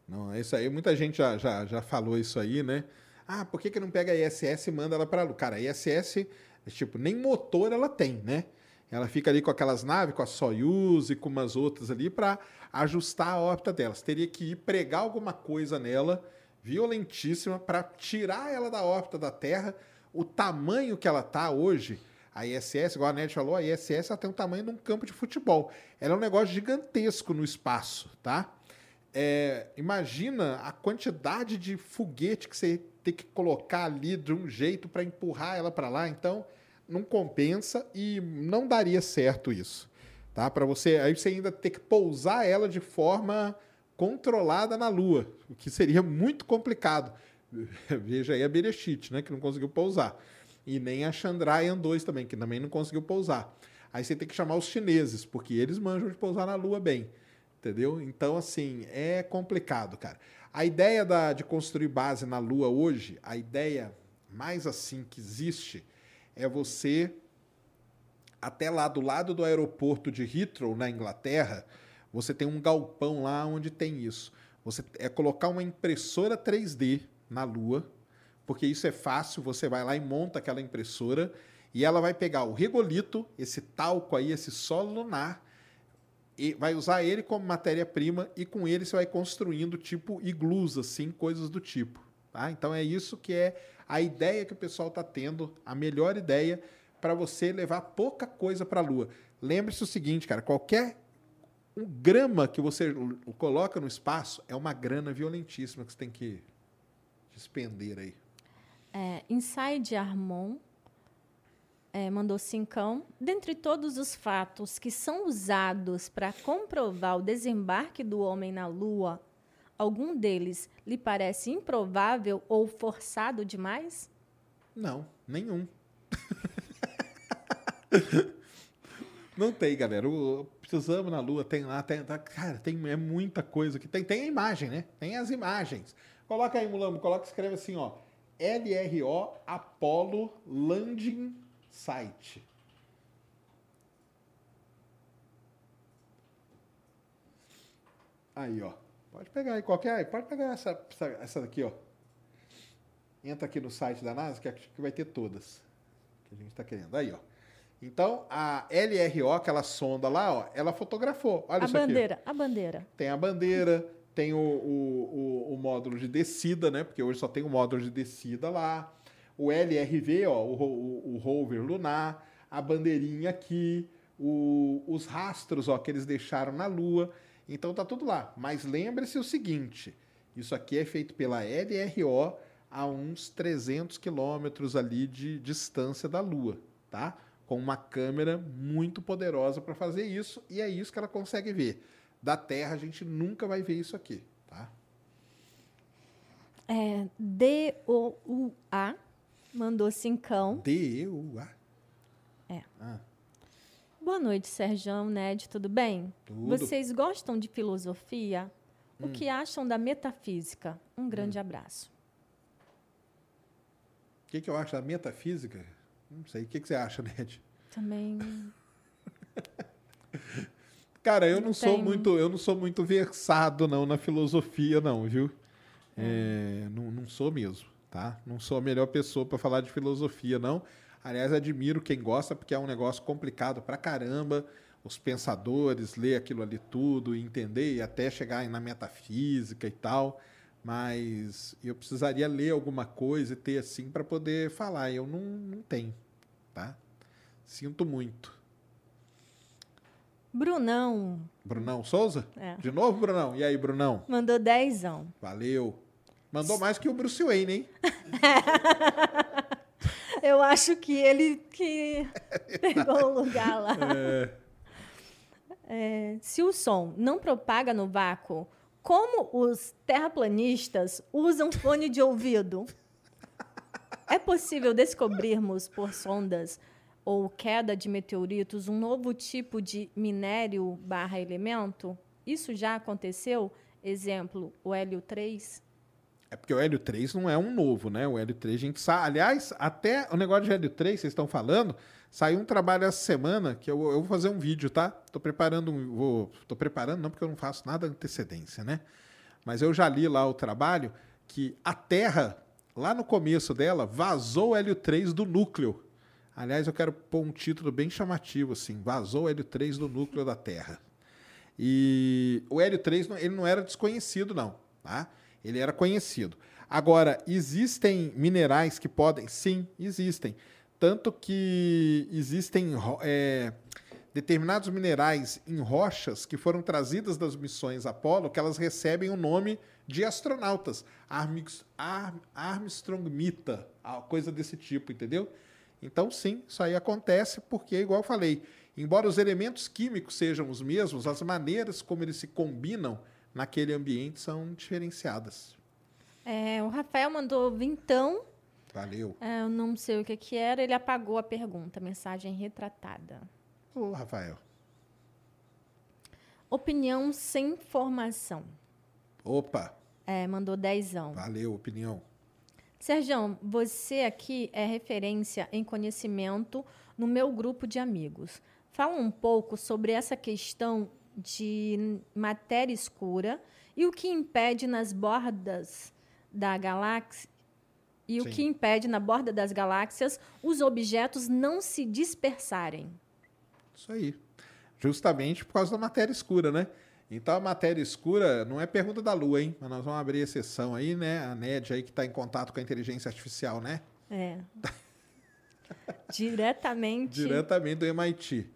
Não, isso aí, muita gente já, já, já falou isso aí, né? Ah, por que, que não pega a ISS e manda ela para Lua? Cara, a ISS, tipo, nem motor ela tem, né? Ela fica ali com aquelas naves, com a Soyuz e com umas outras ali para ajustar a órbita delas. Teria que ir pregar alguma coisa nela, violentíssima, para tirar ela da órbita da Terra. O tamanho que ela tá hoje, a ISS, igual a Ned falou, a ISS ela tem o tamanho de um campo de futebol. Ela é um negócio gigantesco no espaço, tá? É, imagina a quantidade de foguete que você tem que colocar ali de um jeito para empurrar ela para lá. Então, não compensa e não daria certo isso, tá? Para você, aí você ainda ter que pousar ela de forma controlada na Lua, o que seria muito complicado. Veja aí a Berechit, né, que não conseguiu pousar. E nem a Chandrayaan 2 também, que também não conseguiu pousar. Aí você tem que chamar os chineses, porque eles manjam de pousar na Lua bem. Entendeu? Então, assim, é complicado, cara. A ideia da, de construir base na Lua hoje, a ideia mais assim que existe, é você, até lá do lado do aeroporto de Heathrow, na Inglaterra, você tem um galpão lá onde tem isso. Você é colocar uma impressora 3D na Lua, porque isso é fácil, você vai lá e monta aquela impressora e ela vai pegar o regolito, esse talco aí, esse solo lunar, e vai usar ele como matéria-prima e com ele você vai construindo tipo iglus, assim, coisas do tipo. Tá? Então é isso que é a ideia que o pessoal está tendo, a melhor ideia para você levar pouca coisa para a Lua. Lembre-se o seguinte, cara, qualquer um grama que você coloca no espaço é uma grana violentíssima que você tem que despender aí. É, Inside Armon é, mandou cincão. Dentre todos os fatos que são usados para comprovar o desembarque do homem na Lua, algum deles lhe parece improvável ou forçado demais? Não, nenhum. Não tem, galera. O, precisamos na Lua, tem lá, tem, tá- cara, tem é muita coisa que tem. Tem a imagem, né? Tem as imagens. Coloca aí, Mulambo, coloca, escreve assim, ó. LRO Apollo Landing Site. Aí, ó. Pode pegar aí qualquer. Pode pegar essa, essa, essa daqui, ó. Entra aqui no site da NASA, que acho que vai ter todas. Que a gente está querendo. Aí, ó. Então, a LRO, aquela sonda lá, ó, ela fotografou. Olha a isso aqui. bandeira, a bandeira. Tem a bandeira, tem o, o, o, o módulo de descida, né? Porque hoje só tem o módulo de descida lá. O LRV, ó, o, o, o rover lunar, a bandeirinha aqui, o- os rastros, ó, que eles deixaram na Lua. Então tá tudo lá. Mas lembre-se o seguinte: isso aqui é feito pela LRO a uns 300 quilômetros ali de distância da Lua, tá? Com uma câmera muito poderosa para fazer isso, e é isso que ela consegue ver. Da Terra a gente nunca vai ver isso aqui, tá? É, D-O-U-A mandou cincão. D-E-U-A. Boa noite, Serjão, Ned, tudo bem? Tudo. Vocês gostam de filosofia? O que acham da metafísica? Um grande abraço. O que, que eu acho da metafísica? Não sei. O que, que você acha, Ned? Também. Cara, eu não, Não sou muito, eu não sou muito versado não na filosofia não, viu? É, não, não sou mesmo, tá? Não sou a melhor pessoa para falar de filosofia, não. Aliás, admiro quem gosta, porque é um negócio complicado pra caramba. Os pensadores, ler aquilo ali tudo, entender e até chegar na metafísica e tal. Mas eu precisaria ler alguma coisa e ter assim para poder falar. Eu não, não tenho, tá? Sinto muito. Brunão Brunão Souza? É. De novo, Brunão? E aí, Brunão? mandou dezão. Valeu. Mandou mais que o Bruce Wayne, hein? Eu acho que ele que pegou o lugar lá. É, se o som não propaga no vácuo, como os terraplanistas usam fone de ouvido? É possível descobrirmos por sondas ou queda de meteoritos um novo tipo de minério barra elemento? Isso já aconteceu? Exemplo, o hélio 3? É porque o Hélio 3 não é um novo, né? O Hélio 3 a gente sabe. Aliás, até o negócio de Hélio 3, vocês estão falando, saiu um trabalho essa semana que eu, eu vou fazer um vídeo, tá? Tô preparando, um- vou, tô preparando não porque eu não faço nada antecedência, né? Mas eu já li lá o trabalho que a Terra, lá no começo dela, vazou o Hélio 3 do núcleo. Aliás, eu quero pôr um título bem chamativo assim, vazou o Hélio 3 do núcleo da Terra. E o hélio 3 não- ele não era desconhecido, não. Tá? Ele era conhecido. Agora, existem minerais que podem? Sim, existem. Tanto que existem é, determinados minerais em rochas que foram trazidas das missões Apollo que elas recebem o nome de astronautas. Armstrongmita, coisa desse tipo, entendeu? Então, sim, isso aí acontece porque, igual eu falei, embora os elementos químicos sejam os mesmos, as maneiras como eles se combinam naquele ambiente são diferenciadas. É, o Rafael mandou vintão. Valeu. É, eu não sei o que, que era. Ele apagou a pergunta. Mensagem retratada. Ô, Rafael. Opinião sem formação. Opa, É, mandou dezão. valeu, opinião. Serjão, você aqui é referência em conhecimento no meu grupo de amigos. Fala um pouco sobre essa questão de matéria escura e o que impede nas bordas da galáxia e o Sim. que impede na borda das galáxias os objetos não se dispersarem. Isso aí. Justamente por causa da matéria escura, né? Então a matéria escura não é pergunta da Lua, hein? Mas nós vamos abrir exceção aí, né? A NED aí que está em contato com a inteligência artificial, né? É. Diretamente. Diretamente do MIT.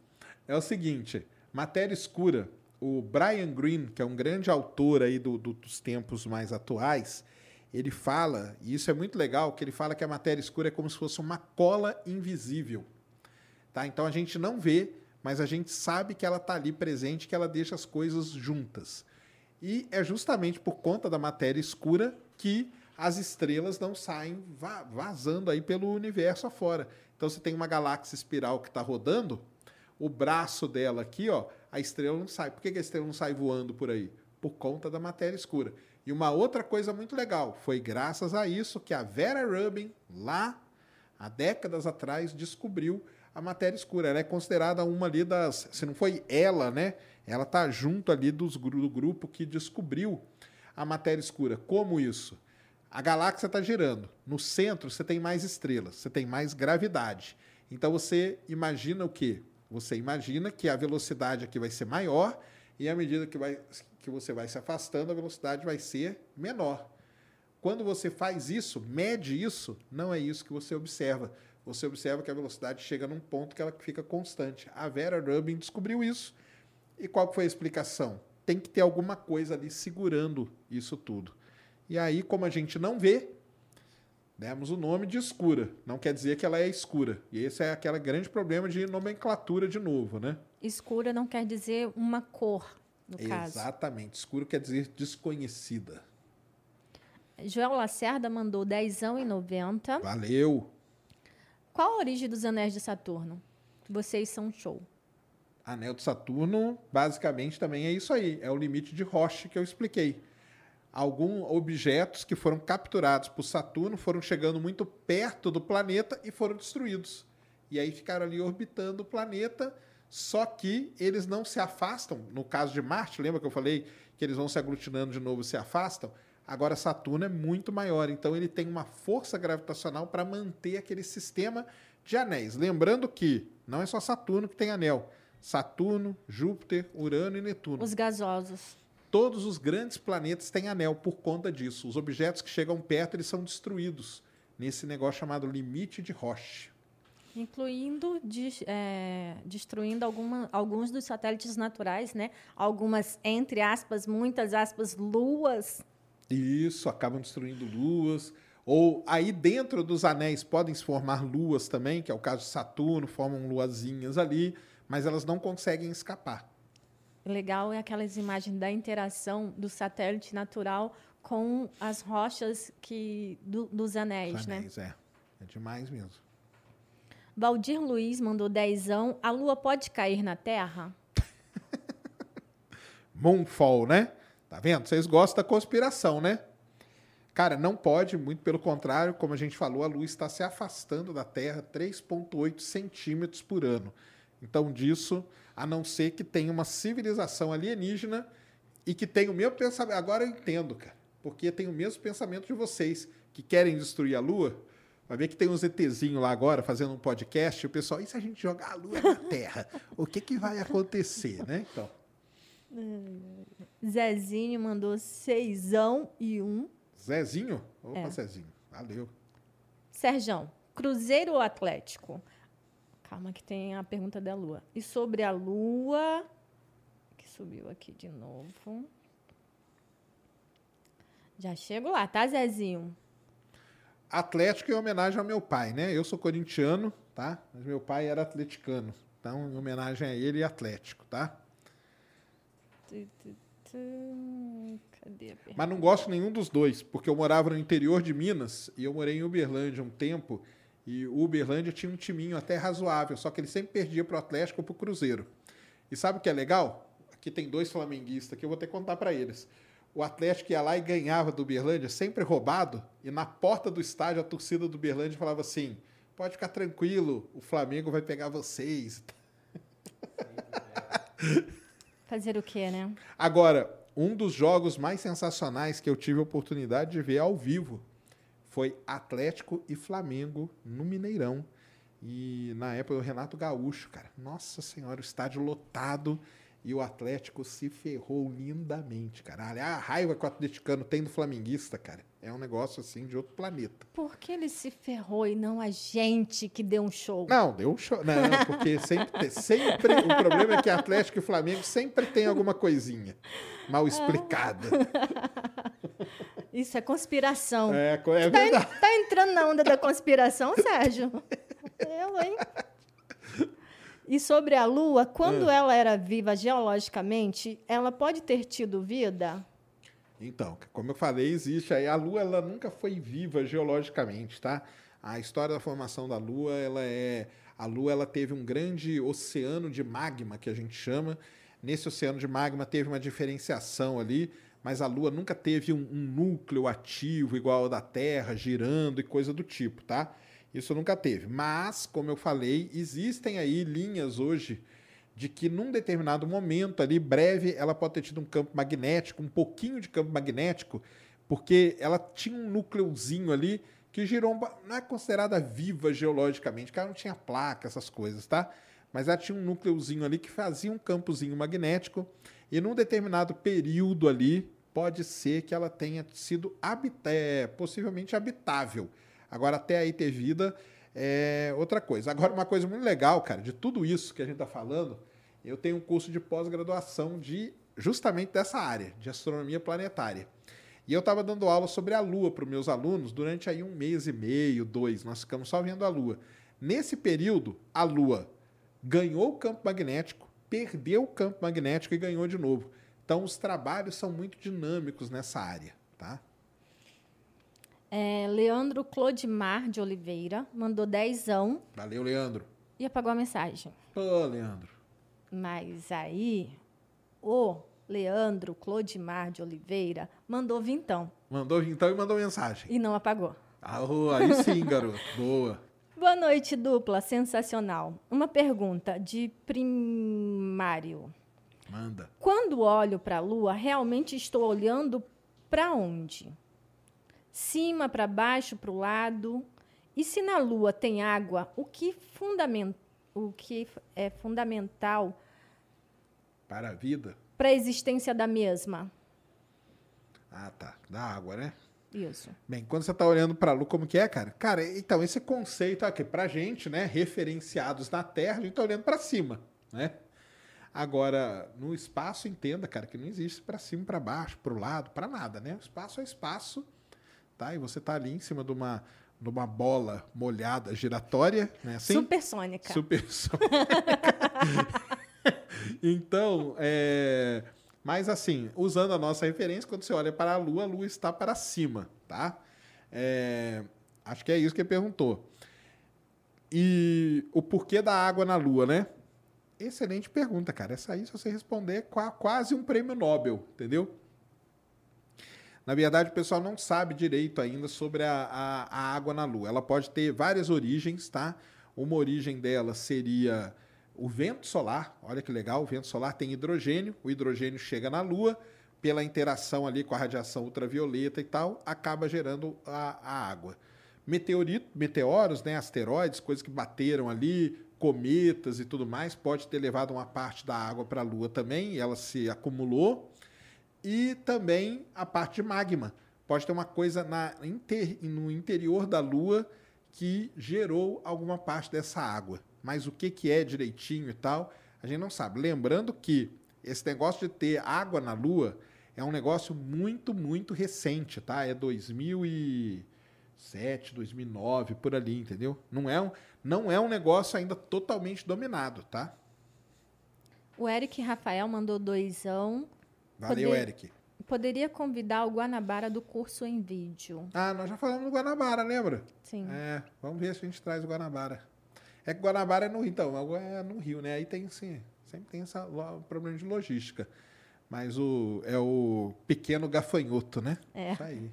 É o seguinte, matéria escura. O Brian Greene, que é um grande autor aí do- do- dos tempos mais atuais, ele fala, e isso é muito legal, que ele fala que a matéria escura é como se fosse uma cola invisível. Tá? Então a gente não vê, mas a gente sabe que ela está ali presente, que ela deixa as coisas juntas. E é justamente por conta da matéria escura que as estrelas não saem va- vazando aí pelo universo afora. Então você tem uma galáxia espiral que está rodando, o braço dela aqui, ó, a estrela não sai. Por que a estrela não sai voando por aí? Por conta da matéria escura. E uma outra coisa muito legal, foi graças a isso que a Vera Rubin, lá há décadas atrás, descobriu a matéria escura. Ela é considerada uma ali das. Se não foi ela, né? Ela está junto ali dos, do grupo que descobriu a matéria escura. Como isso? A galáxia está girando. No centro você tem mais estrelas, você tem mais gravidade. Então você imagina o quê? Você imagina que a velocidade aqui vai ser maior e à medida que, vai, que você vai se afastando, a velocidade vai ser menor. Quando você faz isso, mede isso, não é isso que você observa. Você observa que a velocidade chega num ponto que ela fica constante. A Vera Rubin descobriu isso. E qual foi a explicação? Tem que ter alguma coisa ali segurando isso tudo. E aí, como a gente não vê, demos o nome de escura. Não quer dizer que ela é escura. E esse é aquele grande problema de nomenclatura de novo, né? Escura não quer dizer uma cor, no caso. Exatamente. Escuro quer dizer desconhecida. Joel Lacerda mandou dezão e 90. Valeu! Qual a origem dos anéis de Saturno? Vocês são show. Anel de Saturno, basicamente, também é isso aí. É o limite de Roche que eu expliquei. Alguns objetos que foram capturados por Saturno foram chegando muito perto do planeta e foram destruídos. E aí ficaram ali orbitando o planeta, só que eles não se afastam. No caso de Marte, lembra que eu falei que eles vão se aglutinando de novo e se afastam? Agora, Saturno é muito maior, então ele tem uma força gravitacional para manter aquele sistema de anéis. Lembrando que não é só Saturno que tem anel. Saturno, Júpiter, Urano e Netuno. Os gasosos. Todos os grandes planetas têm anel por conta disso. Os objetos que chegam perto eles são destruídos nesse negócio chamado limite de Roche. Incluindo é, destruindo alguma- alguns dos satélites naturais, né? Algumas, entre aspas, muitas aspas, luas. Isso, acabam destruindo luas. Ou aí dentro dos anéis podem se formar luas também, que é o caso de Saturno, formam luazinhas ali, mas elas não conseguem escapar. Legal é aquelas imagens da interação do satélite natural com as rochas que, do- dos Os anéis, né? anéis, é. É demais mesmo. Valdir Luiz mandou dezão. A lua pode cair na Terra? Moonfall, né? Tá vendo? Vocês gostam da conspiração, né? Cara, não pode, muito pelo contrário, como a gente falou, a Lua está se afastando da Terra 3,8 centímetros por ano. Então, disso, a não ser que tenha uma civilização alienígena e que tenha o mesmo pensamento. Agora eu entendo, cara, porque tem o mesmo pensamento de vocês que querem destruir a Lua. Vai ver que tem uns ETzinhos lá agora fazendo um podcast e o pessoal, e se a gente jogar a Lua na Terra? O que, que vai acontecer, né? Então. Zezinho mandou seisão e um. Zezinho? Opa, É. Zezinho. Valeu. Serjão, Cruzeiro ou Atlético? Calma que tem a pergunta da Lua. E sobre a Lua, que subiu aqui de novo. Já chego lá, tá, Zezinho? Atlético em homenagem ao meu pai, né? Eu sou corintiano, tá? Mas meu pai era atleticano. Então, em homenagem a ele, Atlético, tá? Cadê a pergunta? Mas não gosto nenhum dos dois, porque eu morava no interior de Minas e eu morei em Uberlândia um tempo. E o Uberlândia tinha um timinho até razoável, só que ele sempre perdia pro Atlético ou pro Cruzeiro. E sabe o que é legal? Aqui tem dois flamenguistas que eu vou ter que contar para eles. O Atlético ia lá e ganhava do Uberlândia, sempre roubado, e na porta do estádio a torcida do Uberlândia falava assim: pode ficar tranquilo, o Flamengo vai pegar vocês. Fazer o quê, né? Agora, um dos jogos mais sensacionais que eu tive a oportunidade de ver ao vivo foi Atlético e Flamengo no Mineirão. E na época o Renato Gaúcho, cara. Nossa Senhora, o estádio lotado e o Atlético se ferrou lindamente, cara. A raiva que o atleticano tem do flamenguista, cara, é um negócio assim de outro planeta. Por que ele se ferrou e não a gente que deu um show? Não, deu um show. Não, porque sempre, sempre. O problema é que Atlético e Flamengo sempre tem alguma coisinha mal explicada. Isso é conspiração. É, é Tá, en- tá entrando na onda da conspiração, Sérgio? Eu, hein? E sobre a Lua, quando ela era viva geologicamente, ela pode ter tido vida? Então, como eu falei, existe aí. A Lua ela nunca foi viva geologicamente, tá? A história da formação da Lua, ela é. A Lua ela teve um grande oceano de magma, que a gente chama. Nesse oceano de magma teve uma diferenciação ali, mas a Lua nunca teve um, um núcleo ativo igual ao da Terra, girando e coisa do tipo, tá? Isso nunca teve. Mas, como eu falei, existem aí linhas hoje de que num determinado momento ali, breve, ela pode ter tido um campo magnético, um pouquinho de campo magnético, porque ela tinha um núcleozinho ali que girou, não é considerada viva geologicamente, porque ela não tinha placa, essas coisas, tá? Mas ela tinha um núcleozinho ali que fazia um campozinho magnético, e num determinado período ali, pode ser que ela tenha sido habit- é, possivelmente habitável. Agora, até aí ter vida é outra coisa. Agora, uma coisa muito legal, cara, de tudo isso que a gente está falando, eu tenho um curso de pós-graduação de justamente dessa área, de astronomia planetária. E eu estava dando aula sobre a Lua para os meus alunos durante aí um mês e meio, dois. Nós ficamos só vendo a Lua. Nesse período, a Lua ganhou o campo magnético, perdeu o campo magnético e ganhou de novo. Então, os trabalhos são muito dinâmicos nessa área, tá? É, Leandro Clodimar de Oliveira mandou dezão Valeu, Leandro. e apagou a mensagem. Pô, Leandro. Mas aí, o Leandro Clodimar de Oliveira mandou vintão Mandou então e mandou mensagem. e não apagou. Ah, aí sim, garoto. Boa. Boa noite, dupla. Sensacional. Uma pergunta de primário. Manda. Quando olho para a Lua, realmente estou olhando para onde? Cima, para baixo, para o lado? E se na Lua tem água, o que, fundamen o que é fundamental Para a vida. para a existência da mesma? Ah, tá. Da água, né? Isso. Bem, quando você está olhando para a Lua, como que é, cara? Cara, então, esse conceito aqui, para gente, né, referenciados na Terra, a gente está olhando para cima, né? Agora, no espaço, entenda, cara, que não existe para cima, para baixo, para o lado, para nada, né? O espaço é espaço, tá? E você tá ali em cima de uma, de uma bola molhada giratória, né? Assim? Supersônica. Supersônica. então, é... mas assim, usando a nossa referência, quando você olha para a Lua, a Lua está para cima, tá? É, Acho que é isso que ele perguntou. E o porquê da água na Lua, né? Excelente pergunta, cara. Essa aí, se você responder, é qua- quase um prêmio Nobel, entendeu? Na verdade, o pessoal não sabe direito ainda sobre a, a, a água na Lua. Ela pode ter várias origens, tá? Uma origem dela seria o vento solar. Olha que legal, o vento solar tem hidrogênio. O hidrogênio chega na Lua, pela interação ali com a radiação ultravioleta e tal, acaba gerando a, a água. Meteorito, meteoros, né, asteroides, coisas que bateram ali, cometas e tudo mais, pode ter levado uma parte da água para a Lua também, ela se acumulou e também a parte de magma. Pode ter uma coisa na inter- no interior da Lua que gerou alguma parte dessa água. Mas o que, que é direitinho e tal, a gente não sabe. Lembrando que esse negócio de ter água na Lua é um negócio muito, muito recente, tá? É 2007, 2009, por ali, entendeu? Não é um, não é um negócio ainda totalmente dominado, tá? O Eric Rafael mandou doisão. Valeu, Poder- Eric. Poderia convidar o Guanabara do curso em vídeo. Ah, nós já falamos do Guanabara, lembra? Sim. É, vamos ver se a gente traz o Guanabara. É que Guanabara é no Rio, então, água é no Rio, né? Aí tem sim, sempre tem esse problema de logística. Mas o é o pequeno gafanhoto, né? É. Isso aí.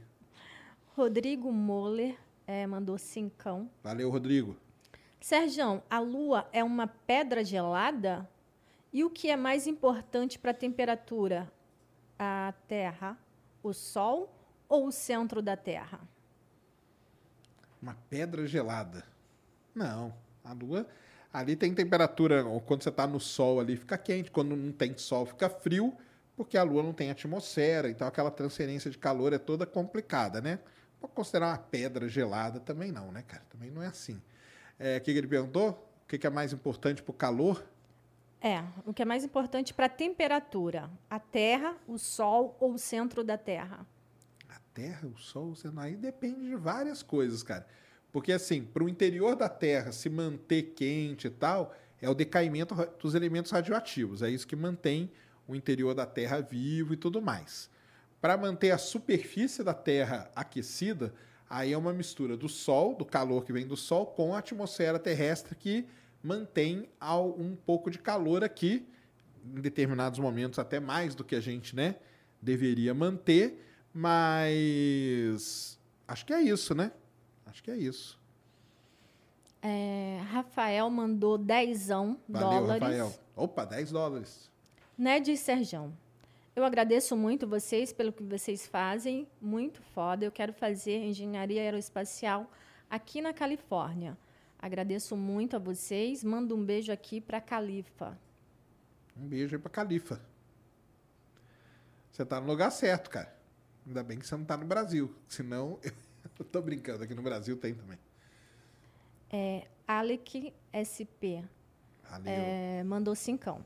Rodrigo Moller eh, mandou cincão. Valeu, Rodrigo. Sergião, a Lua é uma pedra gelada? E o que é mais importante para a temperatura? A Terra, o Sol ou o centro da Terra? Uma pedra gelada. Não, a lua ali tem temperatura, quando você está no sol ali fica quente, quando não tem sol fica frio, porque a lua não tem atmosfera, então aquela transferência de calor é toda complicada, né? Pode considerar uma pedra gelada também não, né, cara? Também não é assim. É, o que ele perguntou? O que que é mais importante para o calor? É, o que é mais importante para a temperatura? A Terra, o Sol ou o centro da Terra? A Terra, o Sol, você aí depende de várias coisas, cara. Porque assim, para o interior da Terra se manter quente e tal, é o decaimento dos elementos radioativos. É isso que mantém o interior da Terra vivo e tudo mais. Para manter a superfície da Terra aquecida, aí é uma mistura do Sol, do calor que vem do Sol, com a atmosfera terrestre que mantém um pouco de calor aqui, em determinados momentos até mais do que a gente, né, deveria manter, mas acho que é isso, né? Acho que é isso. É, Rafael mandou dezão Valeu, dólares. Rafael. Opa, 10 dólares. Ned e Serjão, eu agradeço muito vocês pelo que vocês fazem, muito foda. Eu quero fazer engenharia aeroespacial aqui na Califórnia. Agradeço muito a vocês. Mando um beijo aqui para Califa. Um beijo aí pra Califa. Você tá no lugar certo, cara. Ainda bem que você não tá no Brasil. Senão, eu tô brincando, aqui no Brasil tem também. É, Alec SP Valeu. é, mandou cincão.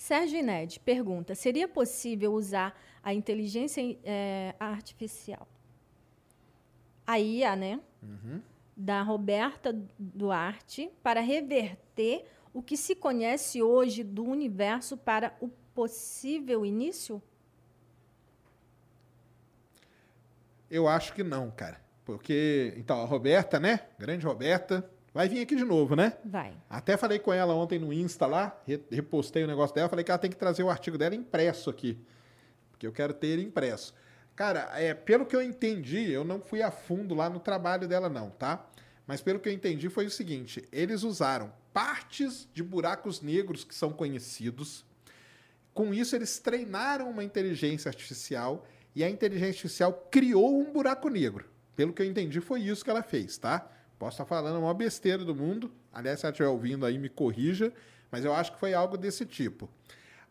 Sérgio e Ned pergunta: seria possível usar a inteligência é, artificial, a IA, né? Da Roberta Duarte, para reverter o que se conhece hoje do universo para o possível início? Eu acho que não, cara. Porque, então, a Roberta, né? Grande Roberta, vai vir aqui de novo, né? Vai. Até falei com ela ontem no Insta lá, re- repostei o negócio dela, falei que ela tem que trazer o artigo dela impresso aqui. Porque eu quero ter ele impresso. Cara, é, pelo que eu entendi, eu não fui a fundo lá no trabalho dela, não, tá? Mas pelo que eu entendi foi o seguinte: eles usaram partes de buracos negros que são conhecidos. Com isso, eles treinaram uma inteligência artificial e a inteligência artificial criou um buraco negro. Pelo que eu entendi, foi isso que ela fez, tá? Posso estar falando a maior besteira do mundo. Aliás, se ela estiver ouvindo aí, me corrija. Mas eu acho que foi algo desse tipo.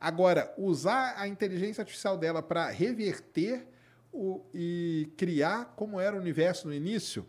Agora, usar a inteligência artificial dela para reverter o, e criar como era o universo no início,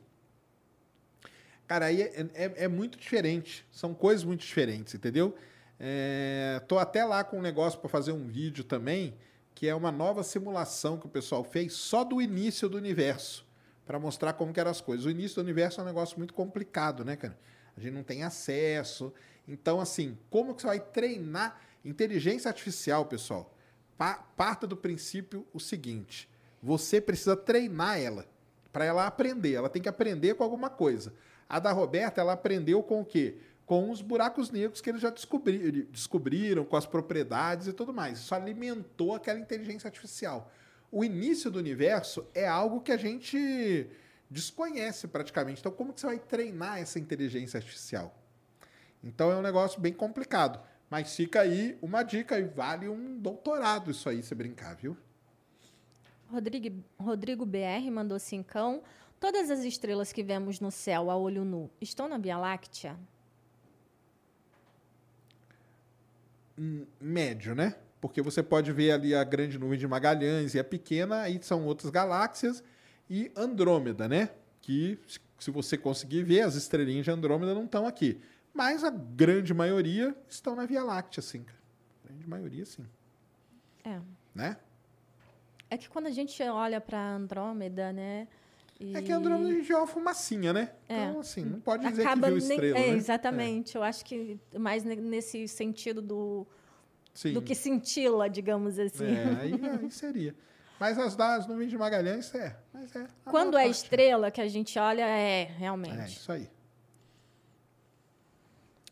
cara, aí é, é, é muito diferente. São coisas muito diferentes, entendeu? É, tô até lá com um negócio para fazer um vídeo também, que é uma nova simulação que o pessoal fez só do início do universo, para mostrar como que eram as coisas. O início do universo é um negócio muito complicado, né, cara? A gente não tem acesso. Então, assim, como que você vai treinar inteligência artificial, pessoal? Pa parta do princípio o seguinte: você precisa treinar ela para ela aprender. Ela tem que aprender com alguma coisa. A da Roberta, ela aprendeu com o quê? Com os buracos negros que eles já descobri descobriram, com as propriedades e tudo mais. Isso alimentou aquela inteligência artificial. O início do universo é algo que a gente desconhece praticamente. Então, como que você vai treinar essa inteligência artificial? Então, é um negócio bem complicado. Mas fica aí uma dica e vale um doutorado isso aí, se brincar, viu? Rodrigo, Rodrigo BR mandou cincão. Todas as estrelas que vemos no céu a olho nu estão na Via Láctea? Hum, Médio, né? Porque você pode ver ali a grande nuvem de Magalhães e a pequena, aí são outras galáxias, e Andrômeda, né? Que, se você conseguir ver, as estrelinhas de Andrômeda não estão aqui. Mas a grande maioria estão na Via Láctea, sim. A grande maioria, sim. É. Né? É que quando a gente olha para Andrômeda, né? e- É que Andrômeda gente vê uma fumacinha, né? É. Então, assim, não pode dizer acaba que viu estrela, é, né? Exatamente. Eu acho que mais ne- nesse sentido do, Sim. do que cintila, digamos assim. É, aí, aí seria. Mas as das nuvens de Magalhães, é. Mas é Quando é parte. estrela que a gente olha, é É, realmente. isso aí.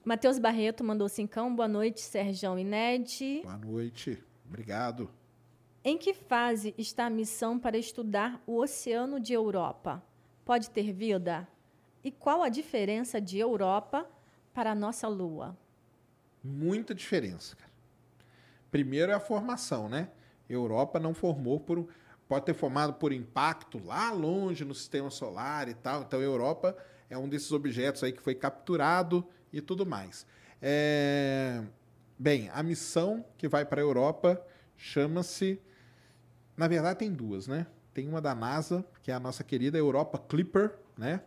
Matheus Barreto mandou cincão. Boa noite, Serjão e Ned. Boa noite. Obrigado. Em que fase está a missão para estudar o Oceano de Europa? Pode ter vida? E qual a diferença de Europa para a nossa Lua? Muita diferença, cara. Primeiro é a formação, né? Europa não formou por. Pode ter formado por impacto lá longe no sistema solar e tal. Então, a Europa é um desses objetos aí que foi capturado e tudo mais. É, Bem, a missão que vai para a Europa chama-se. Na verdade, tem duas, né? Tem uma da NASA, que é a nossa querida Europa Clipper, né?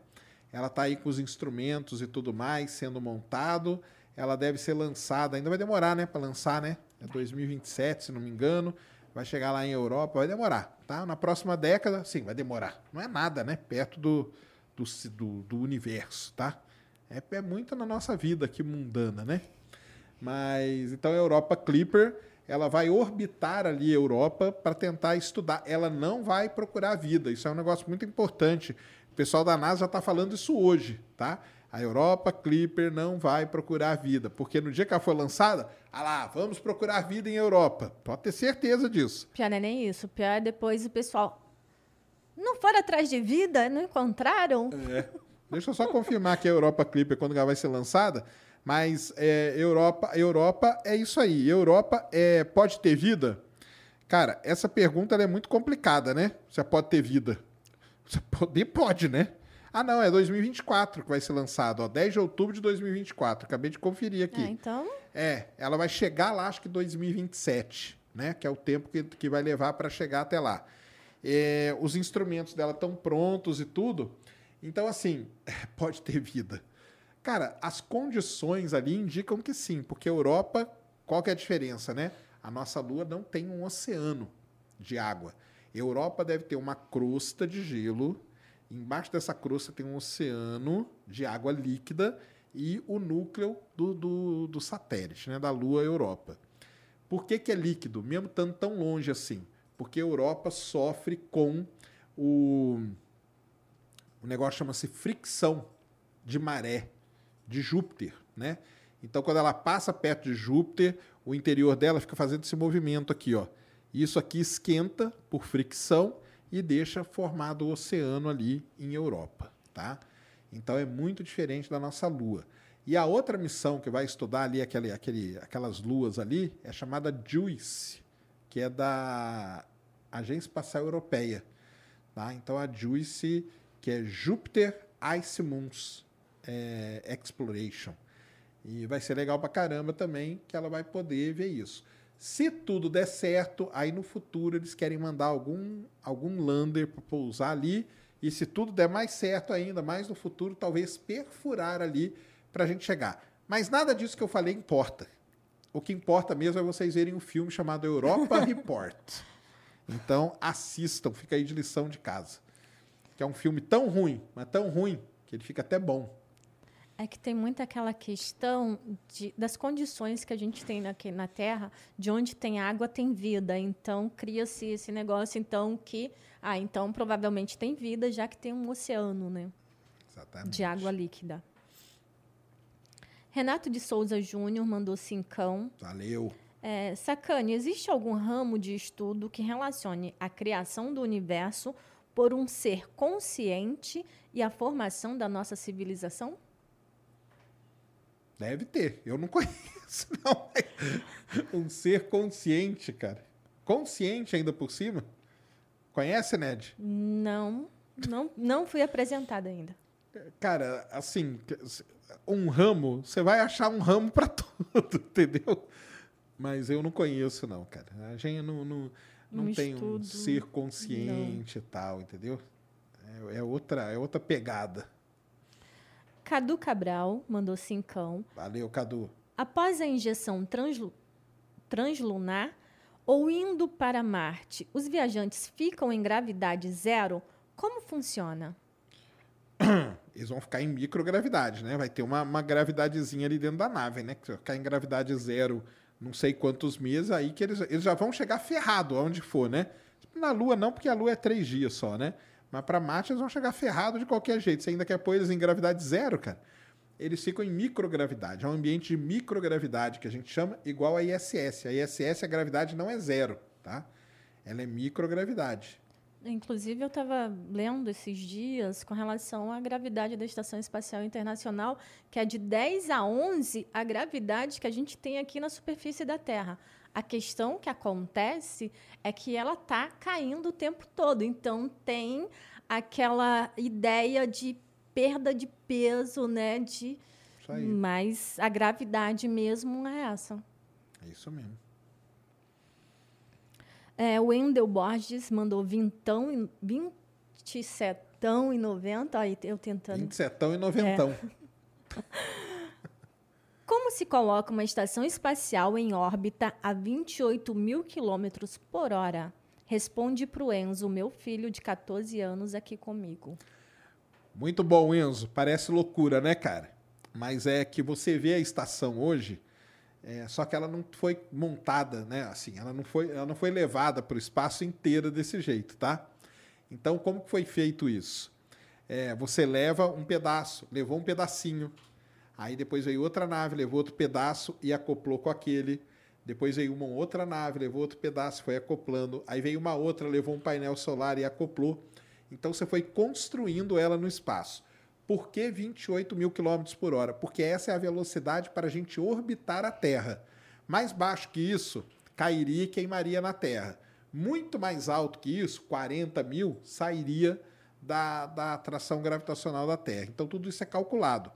Ela está aí com os instrumentos e tudo mais sendo montado. Ela deve ser lançada, ainda vai demorar, né, para lançar, né? É 2027, se não me engano. Vai chegar lá em Europa, vai demorar, tá? Na próxima década, sim, vai demorar. Não é nada, né? Perto do, do, do, do universo, tá? É, é muito na nossa vida aqui mundana, né? Mas então a Europa Clipper, ela vai orbitar ali a Europa para tentar estudar. Ela não vai procurar vida. Isso é um negócio muito importante. O pessoal da NASA já está falando isso hoje, tá? A Europa Clipper não vai procurar vida, porque no dia que ela for lançada, ah lá, vamos procurar vida em Europa. Pode ter certeza disso. Pior não é nem isso. Pior é depois o pessoal. Não foram atrás de vida? Não encontraram? É. Deixa eu só confirmar que a Europa Clipper quando ela vai ser lançada, mas é, Europa, Europa é isso aí. Europa é, pode ter vida? Cara, essa pergunta é muito complicada, né? Você pode ter vida. Você poder pode, né? Ah, não, é 2024 que vai ser lançado, ó, 10 de outubro de 2024. Acabei de conferir aqui. Ah, então. É, ela vai chegar lá, acho que 2027, né? Que é o tempo que, que vai levar para chegar até lá. É, os instrumentos dela estão prontos e tudo. Então, assim, pode ter vida. Cara, as condições ali indicam que sim, porque a Europa, qual que é a diferença, né? A nossa Lua não tem um oceano de água. Europa deve ter uma crosta de gelo. Embaixo dessa crosta tem um oceano de água líquida e o núcleo do, do, do satélite, né? Da Lua Europa. Por que, que é líquido, mesmo estando tão longe assim? Porque a Europa sofre com o, o negócio chama-se fricção de maré de Júpiter, né? Então, quando ela passa perto de Júpiter, o interior dela fica fazendo esse movimento aqui, ó. Isso aqui esquenta por fricção e deixa formado o oceano ali em Europa, tá? Então é muito diferente da nossa Lua. E a outra missão que vai estudar ali aquele, aquele, aquelas luas ali é chamada JUICE, que é da Agência Espacial Europeia. Tá? Então a JUICE, que é Júpiter Ice Moons é, Exploration. E vai ser legal pra caramba também que ela vai poder ver isso. Se tudo der certo, aí no futuro eles querem mandar algum, algum lander para pousar ali. E se tudo der mais certo ainda, mais no futuro, talvez perfurar ali para a gente chegar. Mas nada disso que eu falei importa. O que importa mesmo é vocês verem um filme chamado Europa Report. Então assistam, fica aí de lição de casa. Que é um filme tão ruim, mas tão ruim, que ele fica até bom. É que tem muito aquela questão de, das condições que a gente tem aqui na Terra, de onde tem água tem vida. Então cria-se esse negócio então que, ah, então provavelmente tem vida, já que tem um oceano, né, Exatamente. de água líquida. Renato de Souza Júnior mandou cincão. Valeu. É, Sacane, existe algum ramo de estudo que relacione a criação do universo por um ser consciente e a formação da nossa civilização? Deve ter. Eu não conheço, não. Um ser consciente, cara. Consciente ainda por cima. Conhece, Ned? Não, não, não fui apresentada ainda. Cara, assim, um ramo, você vai achar um ramo para tudo, entendeu? Mas eu não conheço, não, cara. A gente não, não, não Um tem um estudo, ser consciente e tal, entendeu? É, é outra, é outra pegada. Cadu Cabral mandou cincão. Valeu, Cadu. Após a injeção translu- translunar ou indo para Marte, os viajantes ficam em gravidade zero? Como funciona? Eles vão ficar em microgravidade, né? Vai ter uma, uma gravidadezinha ali dentro da nave, né? Que ficar em gravidade zero não sei quantos meses, aí que eles, eles já vão chegar ferrado aonde for, né? Na Lua não, porque a Lua é três dias só, né? Mas para Marte eles vão chegar ferrado de qualquer jeito. Você ainda quer pôr eles em gravidade zero, cara? Eles ficam em microgravidade. É um ambiente de microgravidade que a gente chama igual a ISS. A ISS, a gravidade não é zero, tá? Ela é microgravidade. Inclusive, eu estava lendo esses dias com relação à gravidade da Estação Espacial Internacional, que é de 10 a 11 a gravidade que a gente tem aqui na superfície da Terra. A questão que acontece é que ela está caindo o tempo todo. Então, tem aquela ideia de perda de peso, né? De... Mas a gravidade mesmo é essa. É isso mesmo. É, o Wendel Borges mandou vintão, e- 27 e 90. Aí eu tentando. 27 e noventão. Como se coloca uma estação espacial em órbita a 28 mil quilômetros por hora? Responde para o Enzo, meu filho de 14 anos, aqui comigo. Muito bom, Enzo. Parece loucura, né, cara? Mas é que você vê a estação hoje, é, só que ela não foi montada, né? Assim, ela não foi, ela não foi levada para o espaço inteiro desse jeito, tá? Então, como foi feito isso? É, você leva um pedaço, levou um pedacinho, aí depois veio outra nave, levou outro pedaço e acoplou com aquele. Depois veio uma outra nave, levou outro pedaço, foi acoplando. Aí veio uma outra, levou um painel solar e acoplou. Então você foi construindo ela no espaço. Por que 28 mil quilômetros por hora? Porque essa é a velocidade para a gente orbitar a Terra. Mais baixo que isso, cairia e queimaria na Terra. Muito mais alto que isso, 40 mil, sairia da, da atração gravitacional da Terra. Então tudo isso é calculado.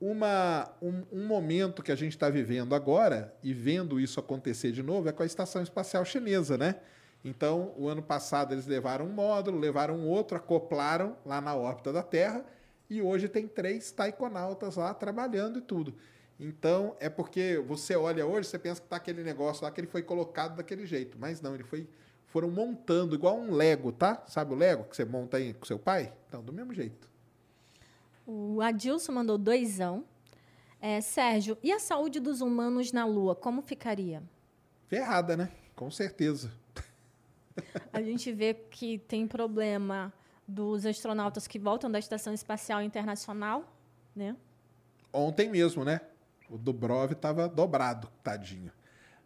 Uma, um, um momento que a gente está vivendo agora e vendo isso acontecer de novo é com a Estação Espacial Chinesa, né? Então, o ano passado eles levaram um módulo, levaram outro, acoplaram lá na órbita da Terra e hoje tem três taikonautas lá trabalhando e tudo. Então, é porque você olha hoje, você pensa que tá aquele negócio lá que ele foi colocado daquele jeito, mas não, ele foi foram montando igual um Lego, tá? Sabe o Lego que você monta aí com seu pai? Então, do mesmo jeito. O Adilson mandou doisão. É, Sérgio, e a saúde dos humanos na Lua, como ficaria? Ferrada, né? Com certeza. A gente vê que tem problema dos astronautas que voltam da Estação Espacial Internacional, né? Ontem mesmo, né? O Dubrov tava dobrado, tadinho.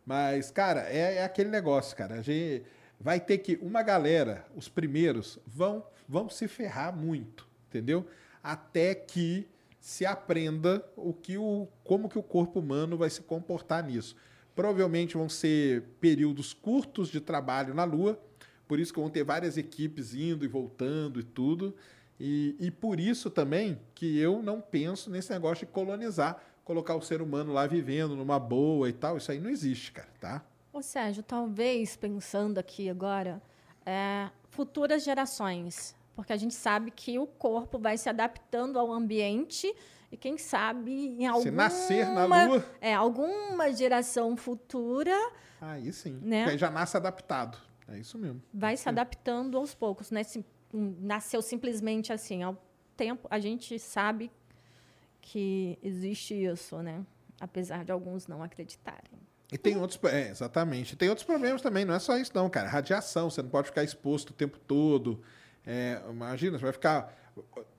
Mas, cara, é, é aquele negócio, cara. A gente vai ter que. Uma galera, os primeiros, vão, vão se ferrar muito, entendeu? Até que se aprenda o que o, como que o corpo humano vai se comportar nisso. Provavelmente vão ser períodos curtos de trabalho na Lua, por isso que vão ter várias equipes indo e voltando e tudo. E, e por isso também que eu não penso nesse negócio de colonizar, colocar o ser humano lá vivendo numa boa e tal. Isso aí não existe, cara, tá? Ô Sérgio, talvez pensando aqui agora, é, futuras gerações, porque a gente sabe que o corpo vai se adaptando ao ambiente e quem sabe em alguma Se nascer na Lua, é alguma geração futura aí sim. Né? Aí já nasce adaptado. É isso mesmo. vai se adaptando aos poucos, né? Se- hum, nasceu simplesmente assim, ao tempo a gente sabe que existe isso, né? Apesar de alguns não acreditarem. E tem outros. É, exatamente. Tem outros problemas também, não é só isso, não, cara. Radiação, você não pode ficar exposto o tempo todo. É, imagina, você vai ficar.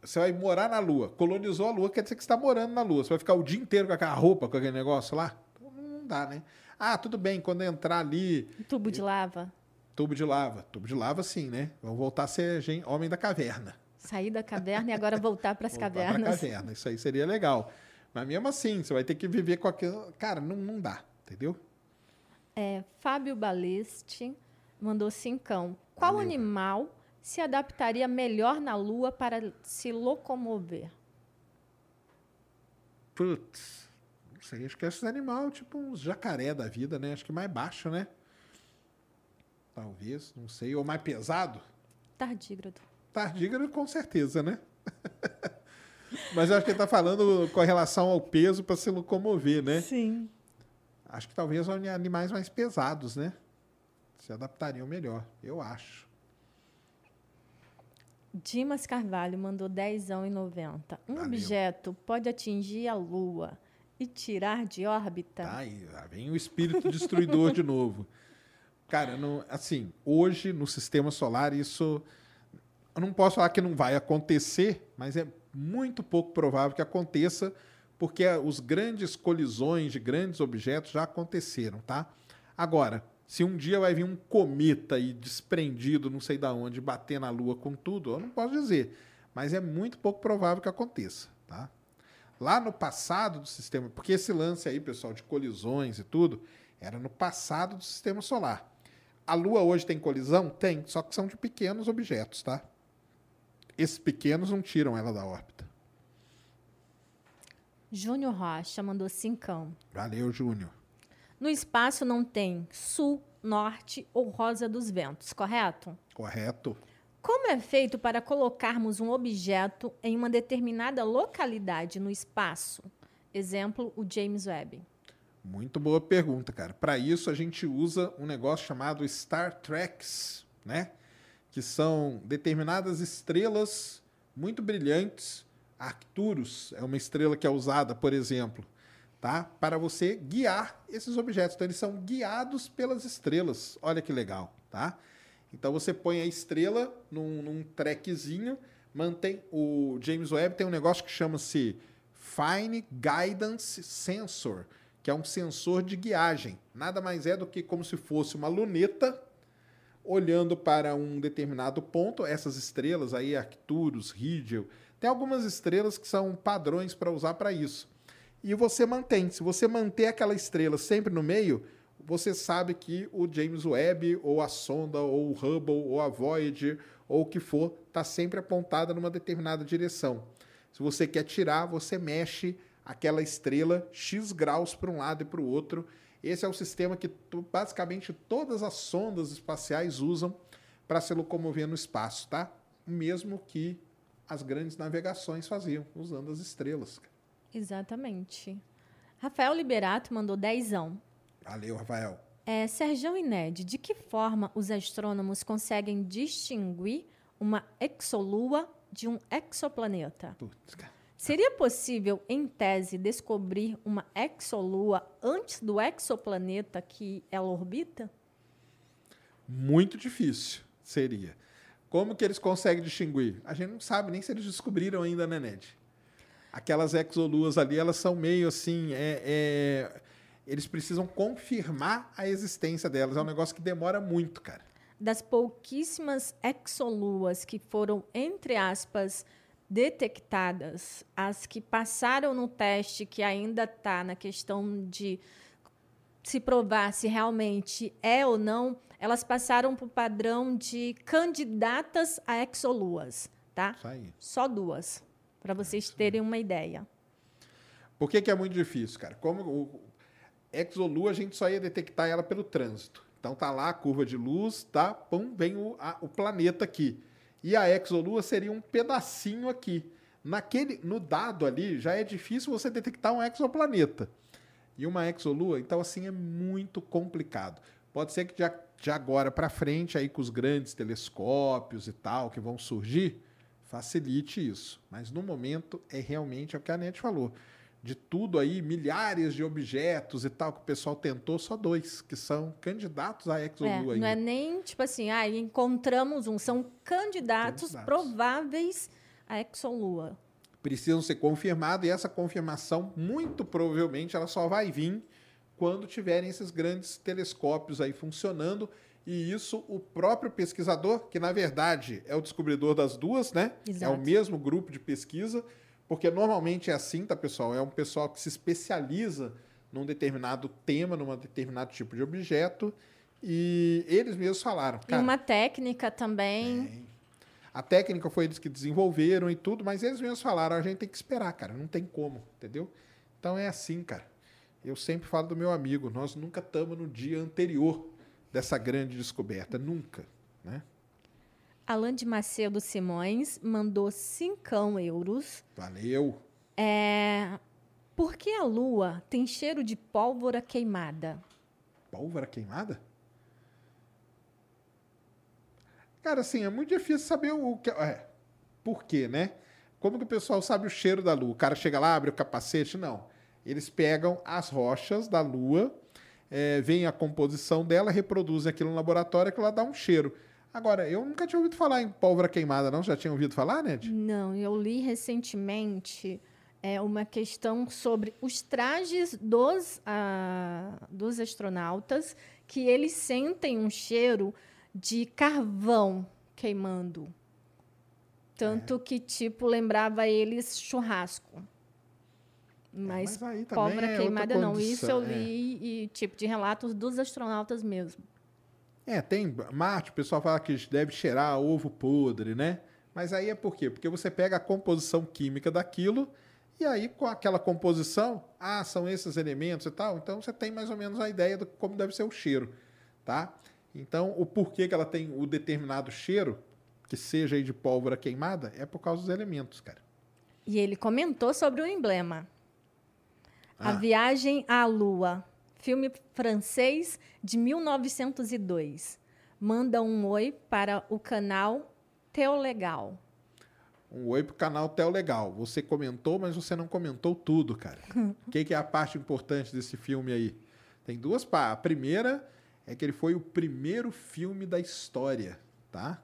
Você vai morar na Lua. Colonizou a Lua, quer dizer que você está morando na Lua. Você vai ficar o dia inteiro com aquela roupa, com aquele negócio lá? Não dá, né? Ah, tudo bem, quando entrar ali, Tubo de lava, tubo de lava. Tubo de lava, sim, né? Vamos voltar a ser homem da caverna. sair da caverna e agora voltar para as Voltar cavernas. Pra caverna. Isso aí seria legal. Mas mesmo assim, você vai ter que viver com aquilo. Cara, não, não dá, entendeu? É, Fábio Baleste mandou cincão. Qual Valeu. animal se adaptaria melhor na Lua para se locomover? Putz, não sei, acho que esses animais, tipo uns jacaré da vida, né? Acho que mais baixo, né? Talvez, não sei. Ou mais pesado? Tardígrado. Tardígrado, com certeza, né? Mas eu acho que ele tá falando com relação ao peso para se locomover, né? Sim. Acho que talvez animais mais pesados, né? Se adaptariam melhor, eu acho. Dimas Carvalho mandou 10,90. Um Valeu. objeto pode atingir a Lua e tirar de órbita? Tá aí, lá vem o espírito destruidor de novo. Cara, não, assim, hoje no sistema solar isso eu não posso falar que não vai acontecer, mas é muito pouco provável que aconteça, porque os grandes colisões de grandes objetos já aconteceram, tá? Agora, se um dia vai vir um cometa e desprendido, não sei da onde, bater na Lua com tudo, eu não posso dizer, mas é muito pouco provável que aconteça, tá? Lá no passado do sistema, porque esse lance aí, pessoal, de colisões e tudo, era no passado do sistema solar. A Lua hoje tem colisão? Tem, só que são de pequenos objetos, tá? Esses pequenos não tiram ela da órbita. Júnior Rocha mandou cincão. Valeu, Júnior. No espaço não tem sul, norte ou rosa dos ventos, correto? Correto. Como é feito para colocarmos um objeto em uma determinada localidade no espaço? Exemplo, o James Webb. Muito boa pergunta, cara. Para isso a gente usa um negócio chamado Star Treks, né? Que são determinadas estrelas muito brilhantes. Arcturus é uma estrela que é usada, por exemplo, tá? Para você guiar esses objetos. Então eles são guiados pelas estrelas. Olha que legal, tá? Então você põe a estrela num, num trequezinho, mantém o James Webb tem um negócio que chama-se Fine Guidance Sensor, que é um sensor de guiagem. Nada mais é do que como se fosse uma luneta olhando para um determinado ponto. Essas estrelas aí, Arcturus, Rigel, tem algumas estrelas que são padrões para usar para isso. E você mantém. Se você manter aquela estrela sempre no meio, você sabe que o James Webb, ou a sonda, ou o Hubble, ou a Voyager, ou o que for, está sempre apontada numa determinada direção. Se você quer tirar, você mexe aquela estrela X graus para um lado e para o outro. Esse é o sistema que basicamente todas as sondas espaciais usam para se locomover no espaço, tá? Mesmo que as grandes navegações faziam, usando as estrelas. Exatamente. Rafael Liberato mandou dezão. Valeu, Rafael. É, Serjão e Ned, de que forma os astrônomos conseguem distinguir uma exolua de um exoplaneta? Putz, cara. Seria possível, em tese, descobrir uma exolua antes do exoplaneta que ela orbita? Muito difícil seria. Como que eles conseguem distinguir? A gente não sabe nem se eles descobriram ainda, né, Ned? Aquelas exoluas ali, elas são meio assim. é- é- Eles precisam confirmar a existência delas. É um negócio que demora muito, cara. Das pouquíssimas exoluas que foram, entre aspas, detectadas, as que passaram no teste, que ainda está na questão de se provar se realmente é ou não, elas passaram para o padrão de candidatas a exoluas, tá? Só duas, para vocês terem uma ideia. Por que, que é muito difícil, cara? Como o Exolua, a gente só ia detectar ela pelo trânsito. Então tá lá a curva de luz, tá? Pum, vem o, a- o planeta aqui. E a Exolua seria um pedacinho aqui. Naquele, no dado ali, já é difícil você detectar um exoplaneta. E uma exolua, então assim, é muito complicado. Pode ser que de, a- de agora para frente, aí com os grandes telescópios e tal que vão surgir, facilite isso. Mas no momento é realmente é o que a NET falou. De tudo aí, milhares de objetos e tal que o pessoal tentou, só dois que são candidatos a É, exolua não é nem tipo assim, ah, encontramos um, são candidatos, Candidatos. prováveis a exolua. precisam ser confirmados e essa confirmação, muito provavelmente, ela só vai vir quando tiverem esses grandes telescópios aí funcionando. E isso o próprio pesquisador, que na verdade é o descobridor das duas, né? É Exato. o mesmo grupo de pesquisa, porque normalmente é assim, tá, pessoal? É um pessoal que se especializa num determinado tema, num determinado tipo de objeto. E eles mesmos falaram. e "Cara, uma técnica também. A técnica foi eles que desenvolveram e tudo, mas eles mesmos falaram, a gente tem que esperar, cara, não tem como, entendeu? Então é assim, cara. Eu sempre falo do meu amigo, nós nunca estamos no dia anterior dessa grande descoberta, nunca, né? Alan de Macedo Simões mandou 5 euros. Valeu. É, por que a lua tem cheiro de pólvora queimada? Pólvora queimada? Cara, assim, é muito difícil saber o que. É, por quê, né? Como que o pessoal sabe o cheiro da lua? O cara chega lá, abre o capacete? Não. Eles pegam as rochas da lua, é, veem a composição dela, reproduzem aquilo no laboratório, que ela dá um cheiro. Agora, eu nunca tinha ouvido falar em pólvora queimada, não? Já tinha ouvido falar, Ned? Não, eu li recentemente é, uma questão sobre os trajes dos, ah, dos astronautas, que eles sentem um cheiro de carvão queimando. Tanto que, tipo, lembrava eles churrasco. Mas, mas também pólvora é queimada não. Isso eu é. li, e, tipo, de relatos dos astronautas mesmo. É, tem Marte, o pessoal fala que deve cheirar ovo podre, né? Mas aí é por quê? Porque você pega a composição química daquilo e aí com aquela composição, ah, são esses elementos e tal, então você tem mais ou menos a ideia de como deve ser o cheiro, tá? Então, o porquê que ela tem o determinado cheiro, que seja aí de pólvora queimada, é por causa dos elementos, cara. E ele comentou sobre o emblema. A Ah. Viagem à Lua, filme francês de 1902. Manda um oi para o canal Teolegal. Um oi pro canal Tel Legal. Você comentou, mas você não comentou tudo, cara. O que, que é a parte importante desse filme aí? Tem duas partes. A primeira é que ele foi o primeiro filme da história, tá?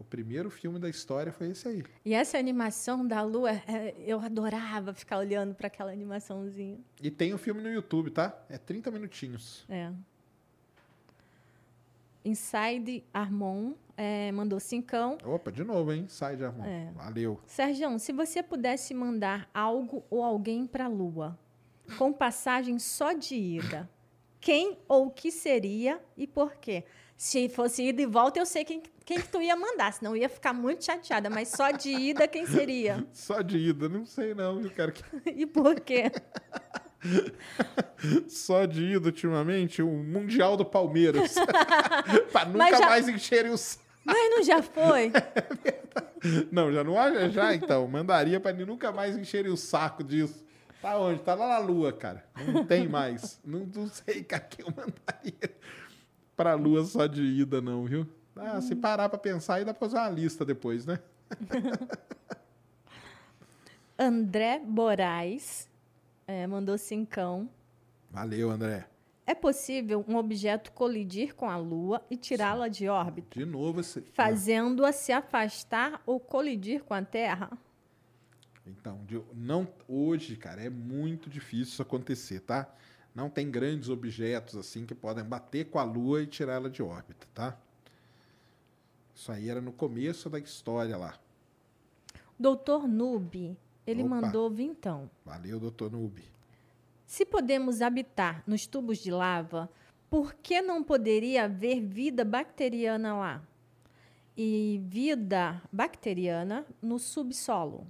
O primeiro filme da história foi esse aí. E essa animação da Lua, é, eu adorava ficar olhando para aquela animaçãozinha. E tem o filme no YouTube, tá? É 30 minutinhos. É. Inside Armon é, mandou cincão. Opa, de novo, hein? Sai de Armão. É. Valeu. Sérgio, se você pudesse mandar algo ou alguém para a Lua, com passagem só de ida, quem ou o que seria e por quê? Se fosse ida e volta, eu sei quem, quem que tu ia mandar, senão eu ia ficar muito chateada. Mas só de ida, quem seria? Só de ida, não sei não, viu, cara? E por quê? Só de ida ultimamente, o Mundial do Palmeiras. pra nunca já- mais encherem os Mas não já foi? Não, já não há já, então. Mandaria pra nunca mais encherem o saco disso. Tá onde? Tá lá na lua, cara. Não tem mais. Não, não sei, cara, que eu mandaria pra lua só de ida, não, viu? Ah, se parar pra pensar, aí dá pra fazer uma lista depois, né? André Borais é, mandou cincão. Valeu, André. É possível um objeto colidir com a Lua e tirá-la de órbita? De novo esse. fazendo-a se afastar ou colidir com a Terra? Então, não, hoje, cara, é muito difícil isso acontecer, tá? Não tem grandes objetos assim que podem bater com a Lua e tirar ela de órbita, tá? Isso aí era no começo da história lá. Doutor Nube, ele Opa. mandou vintão. Valeu, doutor Nubi. Se podemos habitar nos tubos de lava, por que não poderia haver vida bacteriana lá? E vida bacteriana no subsolo.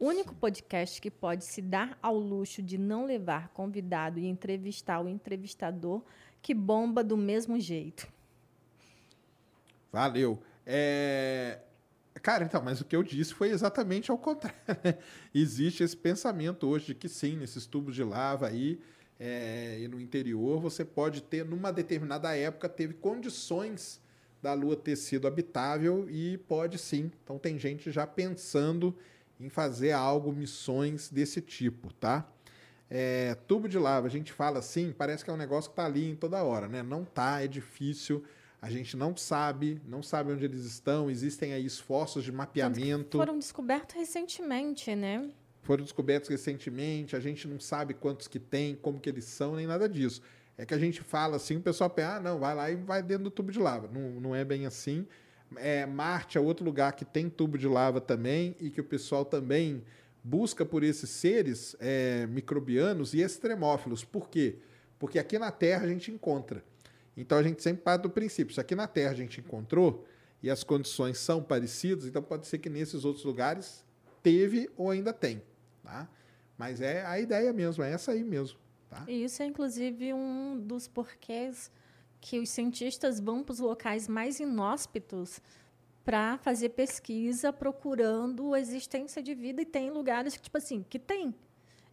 Único podcast que pode se dar ao luxo de não levar convidado e entrevistar o entrevistador que bomba do mesmo jeito. Valeu. É, Cara, então, mas o que eu disse foi exatamente ao contrário. né? Existe esse pensamento hoje de que sim, nesses tubos de lava aí é, e no interior, você pode ter, numa determinada época, teve condições da Lua ter sido habitável e pode sim. Então tem gente já pensando em fazer algo, missões desse tipo, tá? É, tubo de lava, a gente fala assim, parece que é um negócio que tá ali em toda hora, né? Não tá, é difícil. A gente não sabe, não sabe onde eles estão. Existem aí esforços de mapeamento. Foram descobertos recentemente, né? foram descobertos recentemente, a gente não sabe quantos que tem, como que eles são, nem nada disso. É que a gente fala assim, o pessoal pensa, ah, não, vai lá e vai dentro do tubo de lava. Não, não é bem assim. É, Marte é outro lugar que tem tubo de lava também e que o pessoal também busca por esses seres é, microbianos e extremófilos. Por quê? Porque aqui na Terra a gente encontra. Então a gente sempre parte do princípio, se aqui na Terra a gente encontrou e as condições são parecidas, então pode ser que nesses outros lugares teve ou ainda tem, tá? Mas é a ideia mesmo, é essa aí mesmo, tá? E isso é, inclusive, um dos porquês que os cientistas vão para os locais mais inóspitos para fazer pesquisa procurando a existência de vida e tem lugares que, tipo assim, que tem.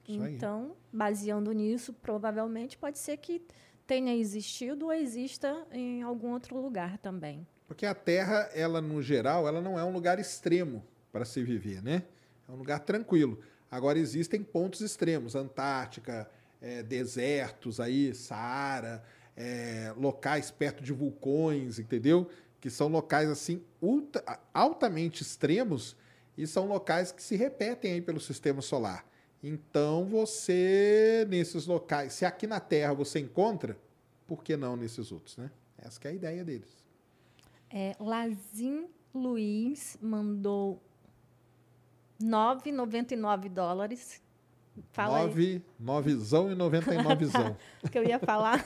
Então, baseando nisso, provavelmente pode ser que tenha existido ou exista em algum outro lugar também. Porque a Terra, ela no geral, ela não é um lugar extremo para se viver, né? É um lugar tranquilo. Agora existem pontos extremos, Antártica, é, desertos aí, Saara, é, locais perto de vulcões, entendeu? Que são locais assim ultra- altamente extremos e são locais que se repetem aí pelo sistema solar. Então você nesses locais, se aqui na Terra você encontra, por que não nesses outros, né? Essa é a ideia deles. É, Lazim Luiz mandou 9,99 dólares. Fala aí 9, novizão e 99zão. o que eu ia falar.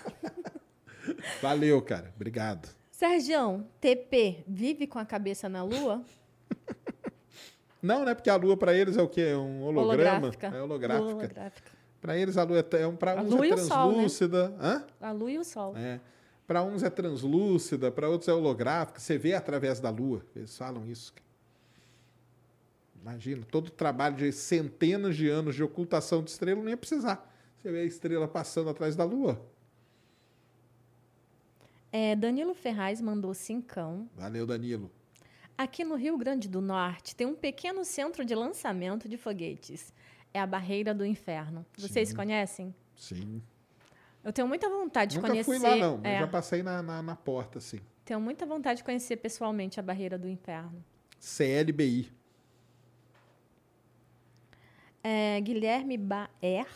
Valeu, cara. Obrigado. Sergião, TP, vive com a cabeça na lua? Não, né? Porque a Lua para eles é o quê? É um holograma? Holográfica. É holográfica. Holográfica. Para eles a Lua é, é um, para uns é e o Sol, né? translúcida. Hã? A lua e o sol. É. Para uns é translúcida, para outros é holográfica. Você vê através da Lua. Eles falam isso. Imagina, todo o trabalho de centenas de anos de ocultação de estrela não ia precisar. Você vê a estrela passando atrás da Lua. É, Danilo Ferraz mandou cincão. Valeu, Danilo. Aqui no Rio Grande do Norte tem um pequeno centro de lançamento de foguetes. É a Barreira do Inferno. Vocês Sim. conhecem? Sim. Eu tenho muita vontade de Nunca conhecer. fui lá, não. é, Eu já passei na, na, na porta, assim. Tenho muita vontade de conhecer pessoalmente a Barreira do Inferno. CLBI. É, Guilherme Baer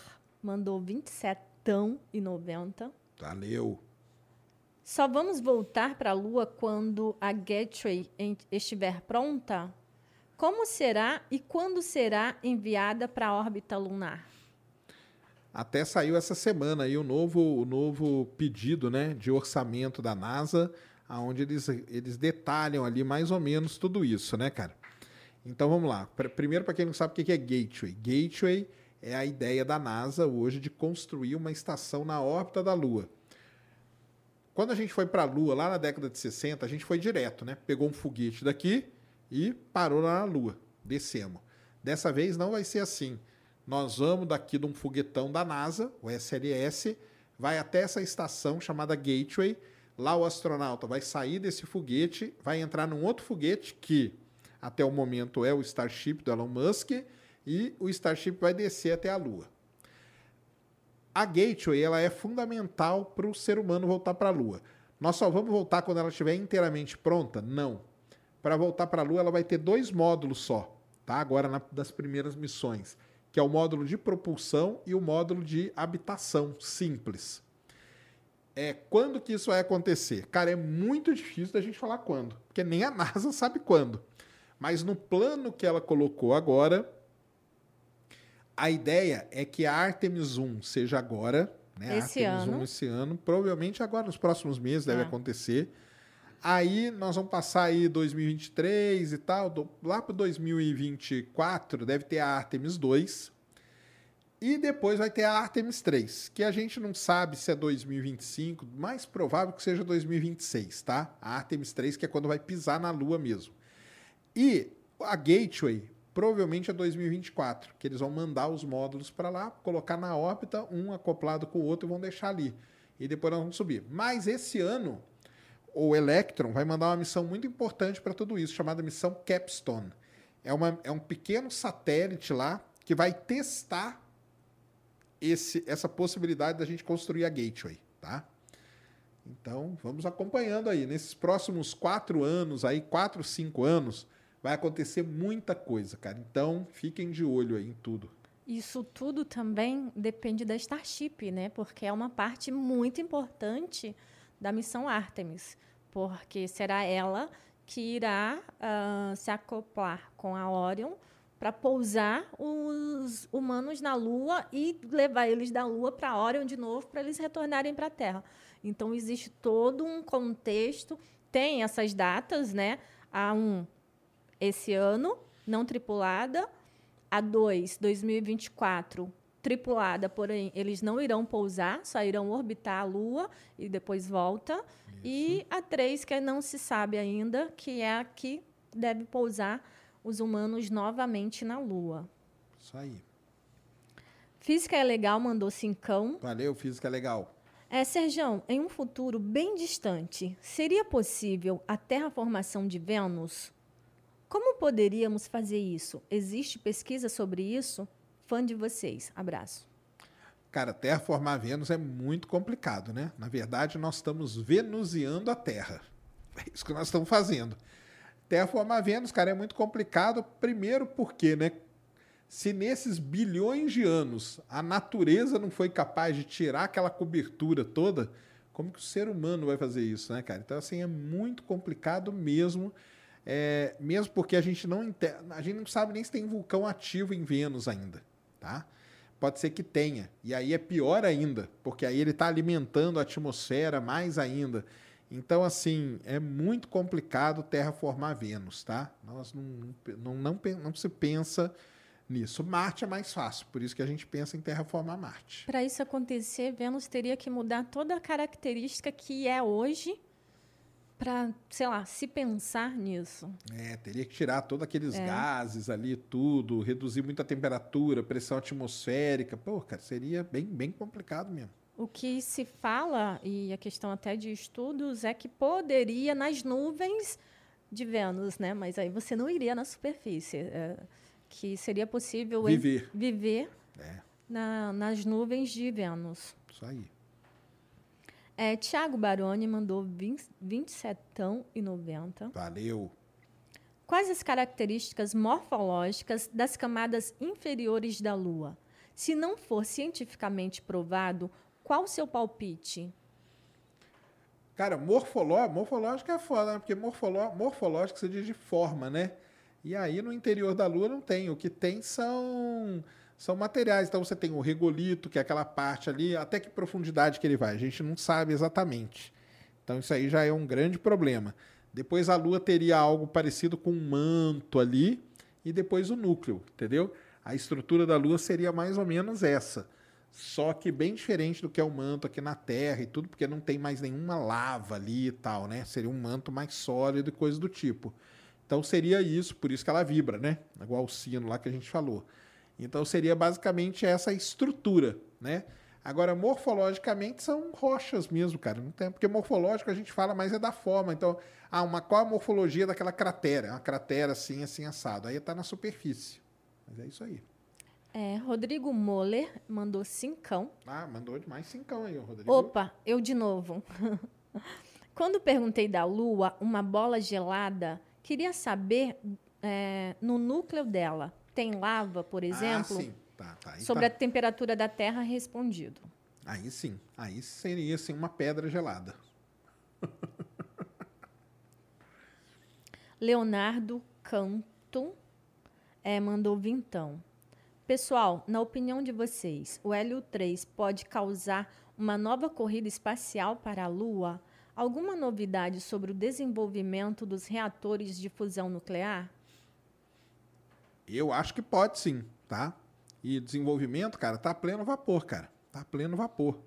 mandou 27,90. Valeu. Só vamos voltar para a Lua quando a Gateway estiver pronta? Como será e quando será enviada para a órbita lunar? Até saiu essa semana aí o novo, o novo pedido né, de orçamento da NASA, onde eles, eles detalham ali mais ou menos tudo isso, né, cara? Então vamos lá. Pr- Primeiro, para quem não sabe o que que é Gateway. Gateway é a ideia da NASA hoje de construir uma estação na órbita da Lua. Quando a gente foi para a Lua, lá na década de 60, a gente foi direto, né? Pegou um foguete daqui e parou lá na Lua. Descemos. Dessa vez não vai ser assim. Nós vamos daqui de um foguetão da NASA, o SLS, vai até essa estação chamada Gateway. Lá o astronauta vai sair desse foguete, vai entrar num outro foguete que até o momento é o Starship do Elon Musk e o Starship vai descer até a Lua. A Gateway ela é fundamental para o ser humano voltar para a Lua. Nós só vamos voltar quando ela estiver inteiramente pronta? Não. Para voltar para a Lua, ela vai ter dois módulos só, tá? Agora na- das primeiras missões, que é o módulo de propulsão e o módulo de habitação simples. É quando que isso vai acontecer? Cara, é muito difícil da gente falar quando, porque nem a NASA sabe quando. Mas no plano que ela colocou agora, A ideia é que a Artemis 1 seja agora, né? Esse Artemis ano. 1 esse ano, provavelmente agora nos próximos meses deve É. acontecer. Aí nós vamos passar aí 2023 e tal, do- lá para 2024 deve ter a Artemis 2. E depois vai ter a Artemis 3, que a gente não sabe se é 2025, mais provável que seja 2026, tá? A Artemis 3, que é quando vai pisar na Lua mesmo. E a Gateway provavelmente é 2024, que eles vão mandar os módulos para lá, colocar na órbita, um acoplado com o outro e vão deixar ali. E depois nós vamos subir. Mas esse ano, o Electron vai mandar uma missão muito importante para tudo isso, chamada missão Capstone. É, uma, é um pequeno satélite lá que vai testar esse, essa possibilidade da gente construir a Gateway, tá? Então, vamos acompanhando aí. Nesses próximos quatro anos, aí, quatro, cinco anos, vai acontecer muita coisa, cara. Então, fiquem de olho aí em tudo. Isso tudo também depende da Starship, né? Porque é uma parte muito importante da missão Artemis, porque será ela que irá ah, se acoplar com a Orion para pousar os humanos na Lua e levar eles da Lua para Orion de novo para eles retornarem para a Terra. Então existe todo um contexto, tem essas datas, né? A um esse ano, não tripulada, a 2, 2024, tripulada, porém eles não irão pousar, só irão orbitar a Lua e depois volta. E a 3, que não se sabe ainda, que é a que deve pousar os humanos novamente na Lua. Isso aí. Física é legal, mandou cincão. Valeu, física legal. É, Serjão, em um futuro bem distante, seria possível a terraformação de Vênus? Como poderíamos fazer isso? Existe pesquisa sobre isso? Fã de vocês. Abraço. Cara, terraformar Vênus é muito complicado, né? Na verdade, nós estamos venusiando a Terra. É isso que nós estamos fazendo. Terraformar Vênus, cara, é muito complicado. Primeiro porque, né? Se nesses bilhões de anos a natureza não foi capaz de tirar aquela cobertura toda, como que o ser humano vai fazer isso, né, cara? Então, assim, é muito complicado mesmo. É, mesmo porque a gente não a gente não sabe nem se tem vulcão ativo em Vênus ainda, tá? Pode ser que tenha. E aí é pior ainda, porque aí ele está alimentando a atmosfera mais ainda. Então, assim, é muito complicado terraformar Vênus, tá? Nós não, não, não, não se pensa nisso. Marte é mais fácil, por isso que a gente pensa em terraformar Marte. Para isso acontecer, Vênus teria que mudar toda a característica que é hoje para, sei lá, se pensar nisso. É, teria que tirar todos aqueles É. gases ali, tudo, reduzir muito a temperatura, pressão atmosférica. Pô, cara, seria bem, bem complicado mesmo. O que se fala, e a questão até de estudos, é que poderia nas nuvens de Vênus, né? Mas aí você não iria na superfície. é, que seria possível Viver. viver É, na- nas nuvens de Vênus. isso aí. É, Tiago Baroni mandou 20, 27,90. Valeu. Quais as características morfológicas das camadas inferiores da Lua? Se não for cientificamente provado, qual o seu palpite? Cara, morfoló, morfológico é foda, né? Porque morfoló, morfológico você diz de forma, né? E aí no interior da Lua não tem. O que tem são, são materiais. Então você tem o regolito, que é aquela parte ali, até que profundidade que ele vai. A gente não sabe exatamente. Então isso aí já é um grande problema. Depois a Lua teria algo parecido com um manto ali e depois o núcleo, entendeu? A estrutura da Lua seria mais ou menos essa. Só que bem diferente do que é o manto aqui na Terra e tudo, porque não tem mais nenhuma lava ali e tal, né? Seria um manto mais sólido e coisa do tipo. Então seria isso, por isso que ela vibra, né? Igual o sino lá que a gente falou. Então seria basicamente essa estrutura, né? Agora, morfologicamente são rochas mesmo, cara. Não tem, porque morfológico a gente fala, mas é da forma. Então, ah, uma, qual a morfologia daquela cratera? Uma cratera assim, assim, assado. Aí está na superfície. Mas é isso aí. É, Rodrigo Moller mandou cincão. Ah, mandou demais cincão aí, Rodrigo. Opa, eu de novo. Quando perguntei da Lua, uma bola gelada, queria saber é, no núcleo dela. Tem lava, por exemplo? Ah, sim. Tá, tá. Sobre tá. a temperatura da Terra, respondido. aí sim. Aí seria assim, uma pedra gelada. Leonardo Canto é, mandou vintão. Pessoal, na opinião de vocês, o Hélio 3 pode causar uma nova corrida espacial para a Lua? Alguma novidade sobre o desenvolvimento dos reatores de fusão nuclear? Eu acho que pode sim, tá? E desenvolvimento, cara, tá pleno vapor, cara. Tá pleno vapor.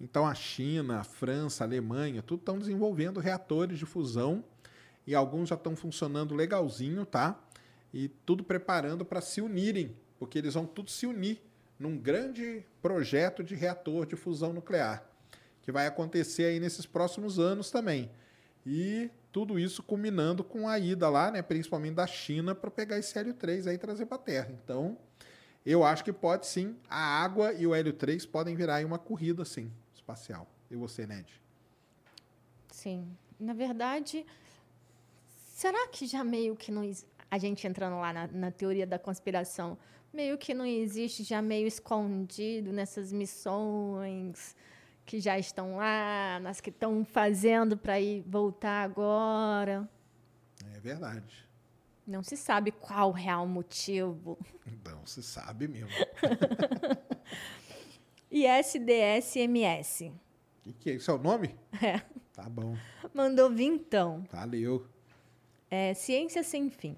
Então a China, a França, a Alemanha, tudo estão desenvolvendo reatores de fusão e alguns já estão funcionando legalzinho, tá? E tudo preparando para se unirem, porque eles vão tudo se unir num grande projeto de reator de fusão nuclear, que vai acontecer aí nesses próximos anos também. E tudo isso culminando com a ida lá, né, principalmente da China, para pegar esse Hélio 3 aí e trazer para a Terra. Então, eu acho que pode sim. A água e o Hélio 3 podem virar aí uma corrida, sim, espacial. E você, Ned? Sim. Na verdade, será que já meio que não. A gente entrando lá na, na teoria da conspiração, meio que não existe já meio escondido nessas missões que já estão lá, nas que estão fazendo para ir voltar agora. É verdade. Não se sabe qual o real motivo. Então, se sabe mesmo. E SDSMS O que, que é? Isso é o nome? É. Tá bom. mandou vintão. Valeu. É, Ciência Sem Fim.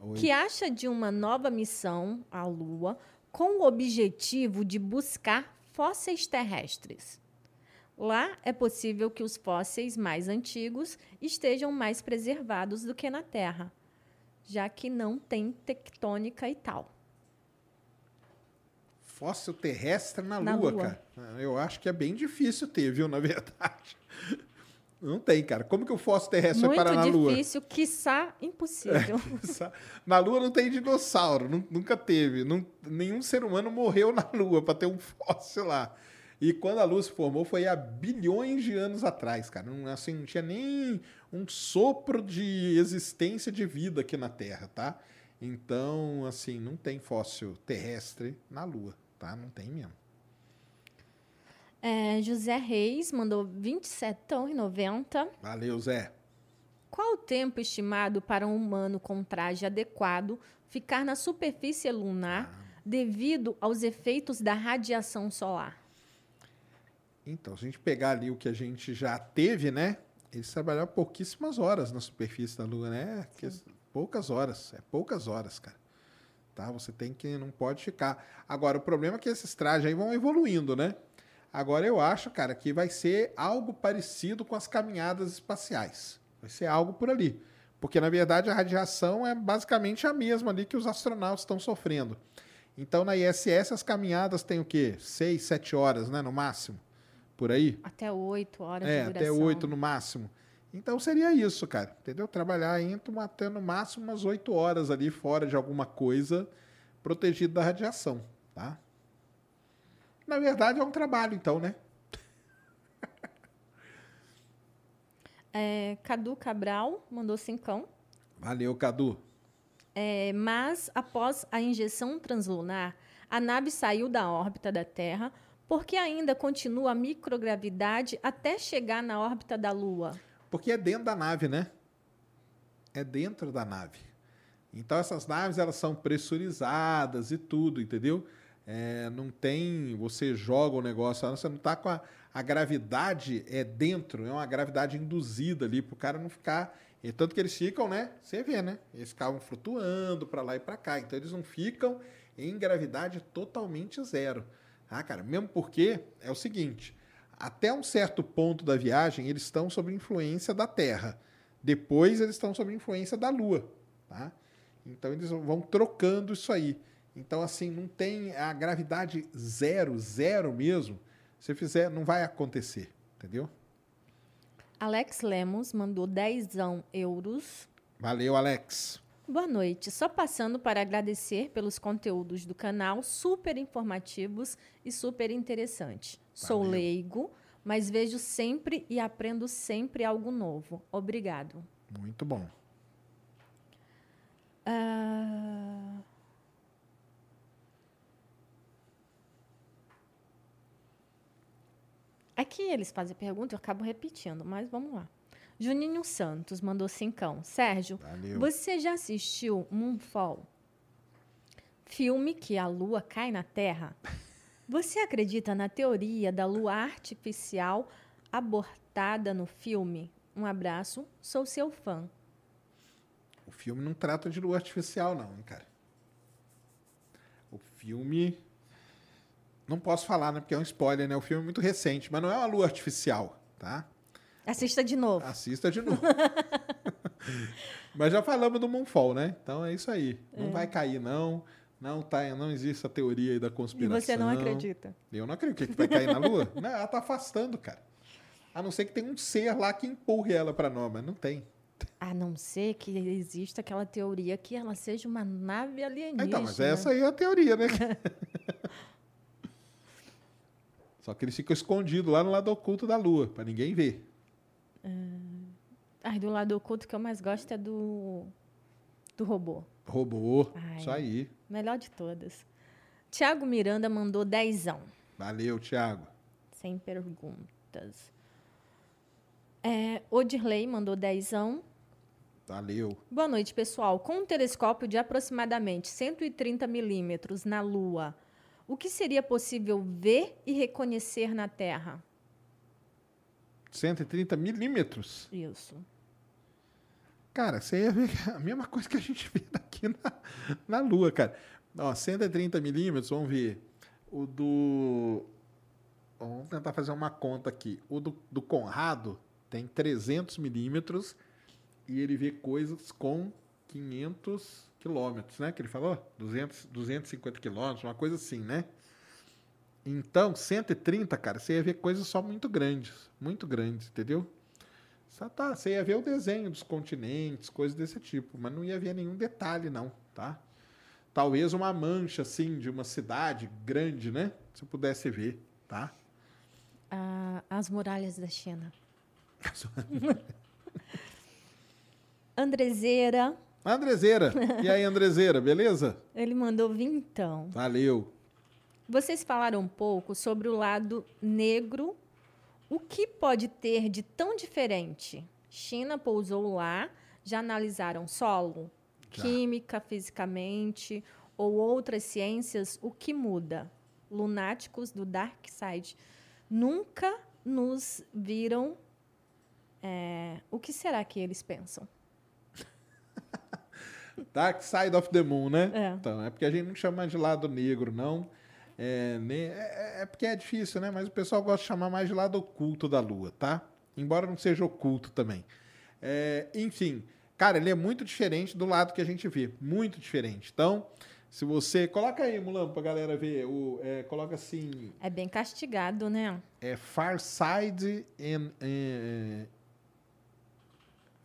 Oi. que acha de uma nova missão à Lua com o objetivo de buscar fósseis terrestres. Lá é possível que os fósseis mais antigos estejam mais preservados do que na Terra, já que não tem tectônica e tal. Fóssil terrestre na, Na Lua, Lua. cara. Ah, Eu acho que é bem difícil ter, viu, na verdade. Não tem, cara. Como que o fóssil terrestre vai Muito parar na Lua? difícil, quiçá impossível. Na Lua não tem dinossauro, nu- nunca teve. Nenhum ser humano morreu na Lua para ter um fóssil lá. E quando a Lua se formou foi há bilhões de anos atrás, cara. Não, assim, não tinha nem um sopro de existência de vida aqui na Terra, tá? Então, assim, não tem fóssil terrestre na Lua, tá? Não tem mesmo. É, José Reis mandou 27,90. Valeu, Zé. Qual o tempo estimado para um humano com traje adequado ficar na superfície lunar devido aos efeitos da radiação solar? Então, se a gente pegar ali o que a gente já teve, né? Eles trabalharam pouquíssimas horas na superfície da Lua, né? Que- poucas horas, é poucas horas, cara. Tá? Você tem que, não pode ficar. Agora, o problema é que esses trajes aí vão evoluindo, né? Agora, eu acho, cara, que vai ser algo parecido com as caminhadas espaciais. Vai ser algo por ali. Porque, na verdade, a radiação é basicamente a mesma ali que os astronautas estão sofrendo. Então, na ISS, as caminhadas têm o quê? Seis, sete horas, né? No máximo. Por aí. Até oito horas É, de até duração. oito no máximo. Então seria isso, cara. Entendeu? Trabalhar entre até no máximo umas oito horas ali fora de alguma coisa protegido da radiação, tá? Na verdade é um trabalho, então, né? É, Cadu Cabral mandou cincão. Valeu, Cadu. É, mas, após a injeção translunar, a nave saiu da órbita da Terra porque ainda continua a microgravidade até chegar na órbita da Lua. Porque é dentro da nave, né? É dentro da nave. Então essas naves elas são pressurizadas e tudo, entendeu? É, não tem. Você joga o negócio, você não está com a, a gravidade é dentro, é uma gravidade induzida ali para o cara não ficar. E tanto que eles ficam, né? Você vê, né? Eles ficavam flutuando para lá e para cá. Então eles não ficam em gravidade totalmente zero. Ah, cara, mesmo porque é o seguinte: até um certo ponto da viagem, eles estão sob influência da Terra. Depois, eles estão sob influência da Lua. Tá? Então, eles vão trocando isso aí. Então, assim, não tem a gravidade zero, zero mesmo. Se fizer, não vai acontecer. Entendeu? Alex Lemos mandou 10 euros. Valeu, Alex. Boa noite. Só passando para agradecer pelos conteúdos do canal, super informativos e super interessantes. Sou leigo, mas vejo sempre e aprendo sempre algo novo. Obrigado. Muito bom. Ah, Aqui eles fazem pergunta, eu acabo repetindo, mas vamos lá. Juninho Santos mandou cincão. Sérgio, Valeu. você já assistiu Moonfall? filme que a lua cai na Terra, você acredita na teoria da lua artificial abortada no filme? Um abraço, sou seu fã. O filme não trata de lua artificial, não, hein, cara. O filme. Não posso falar, né? Porque é um spoiler, né? O filme é muito recente, mas não é uma lua artificial, tá? Assista de novo. Assista de novo. mas já falamos do Moonfall, né? Então é isso aí. Não vai cair, não. Não, tá, não existe a teoria aí da e conspiração. você não acredita. Eu não acredito que vai cair na Lua. Não, ela tá afastando, cara. A não ser que tenha um ser lá que empurre ela pra nós, mas não tem. A não ser que exista aquela teoria que ela seja uma nave alienígena. Então, mas essa aí é a teoria, né? Só que eles ficam escondidos lá no lado oculto da Lua, pra ninguém ver. Ai, do lado oculto que eu mais gosto é do. do robô. Robô, Ai. isso aí. Melhor de todas. Tiago Miranda mandou dezão. Valeu, Thiago. Sem perguntas. É, Odirley mandou dezão. Valeu. Boa noite, pessoal. Com um telescópio de aproximadamente 130 milímetros na Lua, o que seria possível ver e reconhecer na Terra? 130 milímetros. Isso. Cara, você ia ver a mesma coisa que a gente vê daqui na, na Lua, cara. Ó, 130 milímetros, vamos ver. O do. Vamos tentar fazer uma conta aqui. O do, do Conrado tem 300 milímetros e ele vê coisas com 500 quilômetros, né? Que ele falou? 200, 250 quilômetros, uma coisa assim, né? Então, 130, cara, você ia ver coisas só muito grandes. Muito grandes, entendeu? Só tá, você ia ver o desenho dos continentes, coisas desse tipo, mas não ia ver nenhum detalhe, não, tá? Talvez uma mancha, assim, de uma cidade grande, né? Se eu pudesse ver, tá? Ah, as muralhas da China. Andrezeira, Andrezeira. E aí, Andrezeira, beleza? ele mandou vintão. Valeu. Vocês falaram um pouco sobre o lado negro. O que pode ter de tão diferente? China pousou lá, já analisaram solo, Já. química, fisicamente ou outras ciências? O que muda? Lunáticos do Dark Side nunca nos viram. é, o que será que eles pensam? Dark Side of the Moon, né? É. Então, é porque a gente não chama de lado negro, não. É, nem- é- é porque é difícil, né? Mas o pessoal gosta de chamar mais de lado oculto da Lua, tá? Embora não seja oculto também. É, enfim, cara, ele é muito diferente do lado que a gente vê. Muito diferente. Então, se você. Coloca aí, Mulan, pra galera ver. O, é, coloca assim. É bem castigado, né? É Far Side and, é,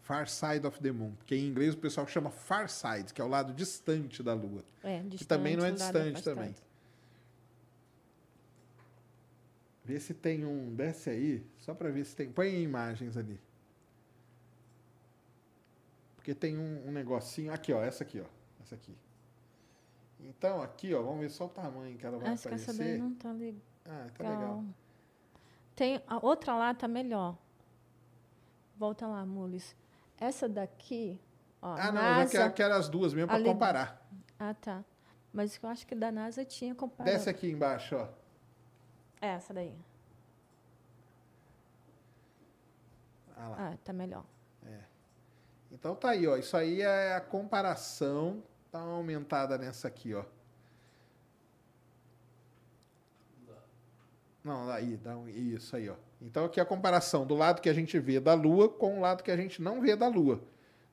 Far Side of the Moon. Porque em inglês o pessoal chama Far Side, que é o lado distante da Lua. É, Que também não é distante, distante também. Vê se tem um. Desce aí, só para ver se tem. Põe imagens ali. Porque tem um, um negocinho. Aqui, ó. Essa aqui, ó. Essa aqui. Então, aqui, ó. Vamos ver só o tamanho que ela vai Acho que essa daí aparecer. não tá legal. Ah, tá legal. Tem a outra lá tá melhor. Volta lá, Mules. Essa daqui, ó, Ah, não. Eu NASA. já quero, quero as duas mesmo para comparar. Ah, tá. Mas eu acho que da NASA tinha comparado. Desce aqui embaixo, ó. É essa daí. Ah lá. Ah, tá melhor. Então tá aí, ó. Isso aí é a comparação. Dá uma aumentada nessa aqui, ó. Não, aí, dá um, isso aí, ó. Então aqui é a comparação do lado que a gente vê da Lua com o lado que a gente não vê da Lua.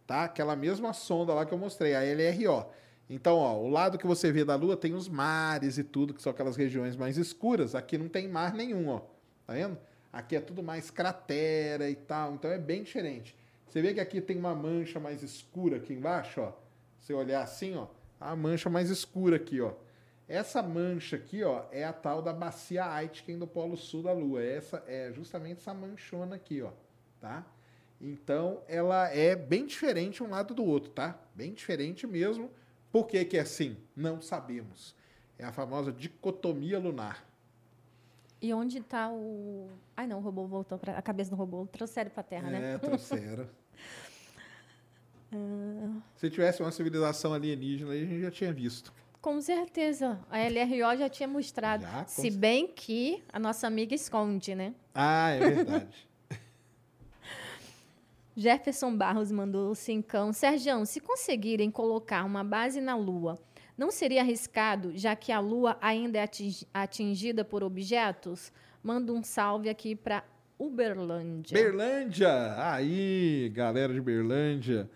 Tá? Aquela mesma sonda lá que eu mostrei, a LRO. Então, ó, o lado que você vê da Lua tem os mares e tudo, que são aquelas regiões mais escuras. Aqui não tem mar nenhum, ó. Tá vendo? Aqui é tudo mais cratera e tal. Então é bem diferente. Você vê que aqui tem uma mancha mais escura aqui embaixo, ó. Você olhar assim, ó, a mancha mais escura aqui, ó. Essa mancha aqui, ó, é a tal da bacia Aitken do Polo Sul da Lua. Essa é justamente essa manchona aqui, ó, tá? Então, ela é bem diferente um lado do outro, tá? Bem diferente mesmo. Por que que é assim? Não sabemos. É a famosa dicotomia lunar. E onde tá o. Ai, não, o robô voltou para A cabeça do robô trouxeram pra Terra, né? É, trouxeram. Se tivesse uma civilização alienígena a gente já tinha visto. Com certeza. A LRO já tinha mostrado. Já, Se bem que a nossa amiga esconde, né? Ah, é verdade. Jefferson Barros mandou cincão. Sergião, se conseguirem colocar uma base na Lua, não seria arriscado, já que a Lua ainda é atingi- atingida por objetos? Manda um salve aqui para Uberlândia. Berlândia! Aí, galera de Berlândia.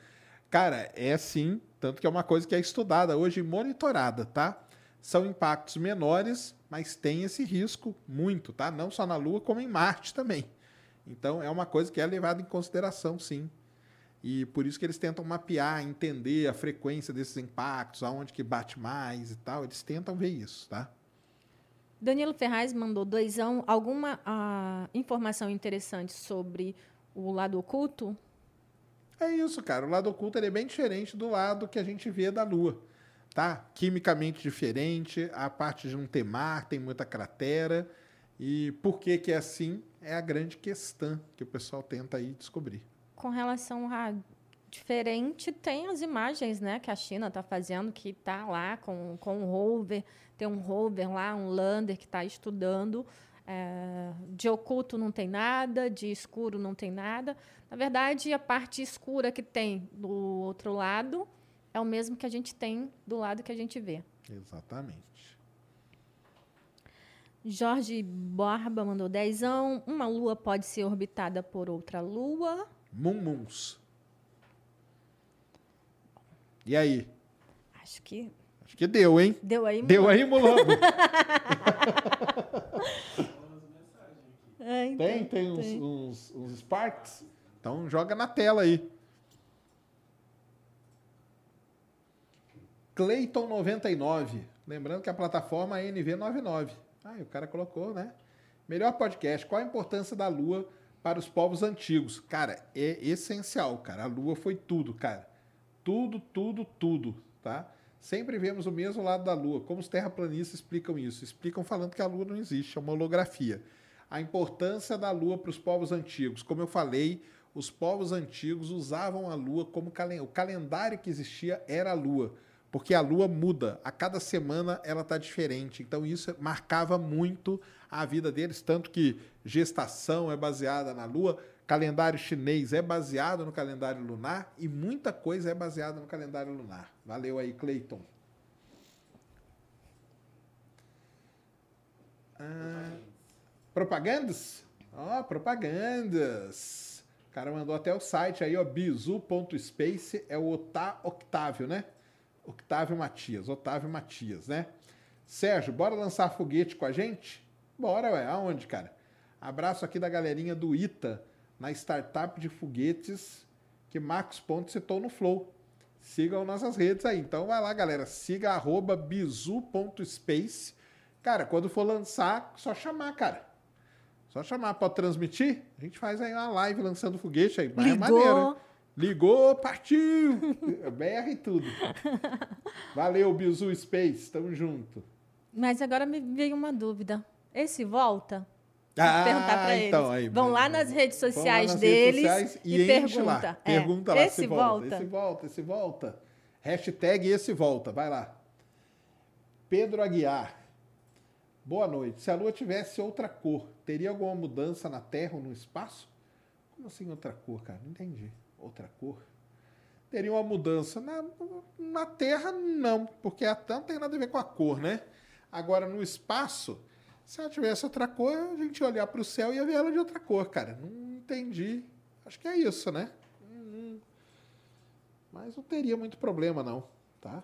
Cara, é sim, tanto que é uma coisa que é estudada hoje e monitorada, tá? São impactos menores, mas tem esse risco muito, tá? Não só na Lua, como em Marte também. Então, é uma coisa que é levada em consideração, sim. E por isso que eles tentam mapear, entender a frequência desses impactos, aonde que bate mais e tal. Eles tentam ver isso, tá? Danilo Ferraz mandou doisão. Alguma ah, informação interessante sobre o lado oculto? É isso, cara. O lado oculto ele é bem diferente do lado que a gente vê da Lua, tá? Quimicamente diferente, a parte de não ter mar, tem muita cratera. E por que que é assim? É a grande questão que o pessoal tenta aí descobrir. Com relação a diferente, tem as imagens né, que a China está fazendo, que está lá com, com o rover, tem um rover lá, um lander que está estudando. É, de oculto não tem nada, de escuro não tem nada. Na verdade, a parte escura que tem do outro lado é o mesmo que a gente tem do lado que a gente vê. Exatamente. Jorge Barba mandou dezão. Uma lua pode ser orbitada por outra lua. Mumuns. E aí? Acho que Acho que deu, hein? deu aí. Deu aí, Mulambo? É, então, Tem, tem uns, uns, uns Sparks? Então joga na tela aí. Clayton 99. Lembrando que a plataforma é NV99. Ah, o cara colocou, né? Melhor podcast. Qual a importância da Lua para os povos antigos? Cara, é essencial, cara. A Lua foi tudo, cara. Tudo, tudo, tudo, tá? Sempre vemos o mesmo lado da Lua. Como os terraplanistas explicam isso? Explicam falando que a Lua não existe, é uma holografia. A importância da Lua para os povos antigos. Como eu falei, os povos antigos usavam a Lua como calen o calendário que existia era a Lua, porque a Lua muda. A cada semana ela está diferente. Então isso marcava muito a vida deles, tanto que gestação é baseada na Lua, calendário chinês é baseado no calendário lunar e muita coisa é baseada no calendário lunar. Valeu aí, Cleiton. Ah, propagandas? Ó, propagandas. O cara mandou até o site aí, ó, bizu.space, é o Otá Octávio, né? Octávio Matias, Otávio Matias, né? Sérgio, bora lançar foguete com a gente? Bora, ué. Aonde, cara? Abraço aqui da galerinha do ITA, na startup de foguetes que Marcos Pontes citou no Flow. Sigam nossas redes aí. Então vai lá, galera. Siga arroba bizu.space. Cara, quando for lançar, só chamar, cara. Só chamar. Pode transmitir? A gente faz aí uma live lançando foguete aí. Mas é Ligou. maneiro, hein? Ligou, partiu! BR e tudo. Valeu, Bizu Space. Tamo junto. Mas agora me veio uma dúvida. Esse volta? Ah, perguntar para eles. então, aí, Vão lá nas redes sociais nas deles redes sociais e, enche pergunta. Lá. É, Pergunta lá esse se volta. Esse volta, esse volta. Hashtag esse volta. Vai lá. Pedro Aguiar. Boa noite. Se a Lua tivesse outra cor, teria alguma mudança na Terra ou no espaço? Como assim outra cor, cara? Não entendi. Outra cor? Teria uma mudança. Na, na Terra, não, porque a não tem nada a ver com a cor, né? Agora, no espaço, se ela tivesse outra cor, a gente ia olhar para o céu e ia ver ela de outra cor, cara. Não entendi. Acho que é isso, né? Hum, Mas não teria muito problema, não, tá?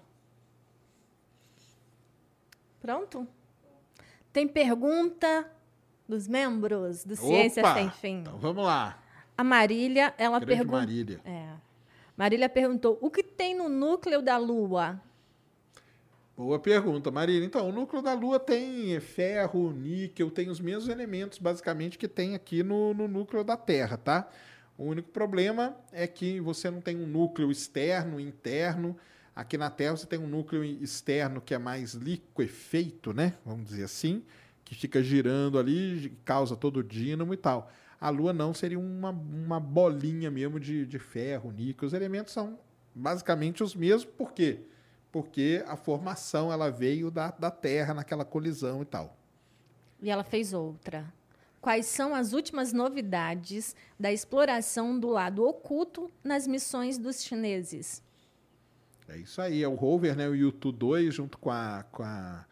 Pronto? Tem pergunta dos membros do Ciência Opa! Sem Fim. Então vamos lá. A Marília, ela perguntou. Marília. É. Marília perguntou: o que tem no núcleo da Lua? Boa pergunta, Marília. Então, o núcleo da Lua tem ferro, níquel, tem os mesmos elementos, basicamente, que tem aqui no, no núcleo da Terra, tá? O único problema é que você não tem um núcleo externo, interno. Aqui na Terra você tem um núcleo externo que é mais liquefeito, né? Vamos dizer assim, que fica girando ali, causa todo o dínamo e tal. A Lua não, seria uma, uma bolinha mesmo de, de ferro, níquel. Os elementos são basicamente os mesmos, por quê? porque a formação ela veio da, da Terra naquela colisão e tal. E ela fez outra. Quais são as últimas novidades da exploração do lado oculto nas missões dos chineses? É isso aí, é o rover, né? O Yutu 2 junto com a, com a,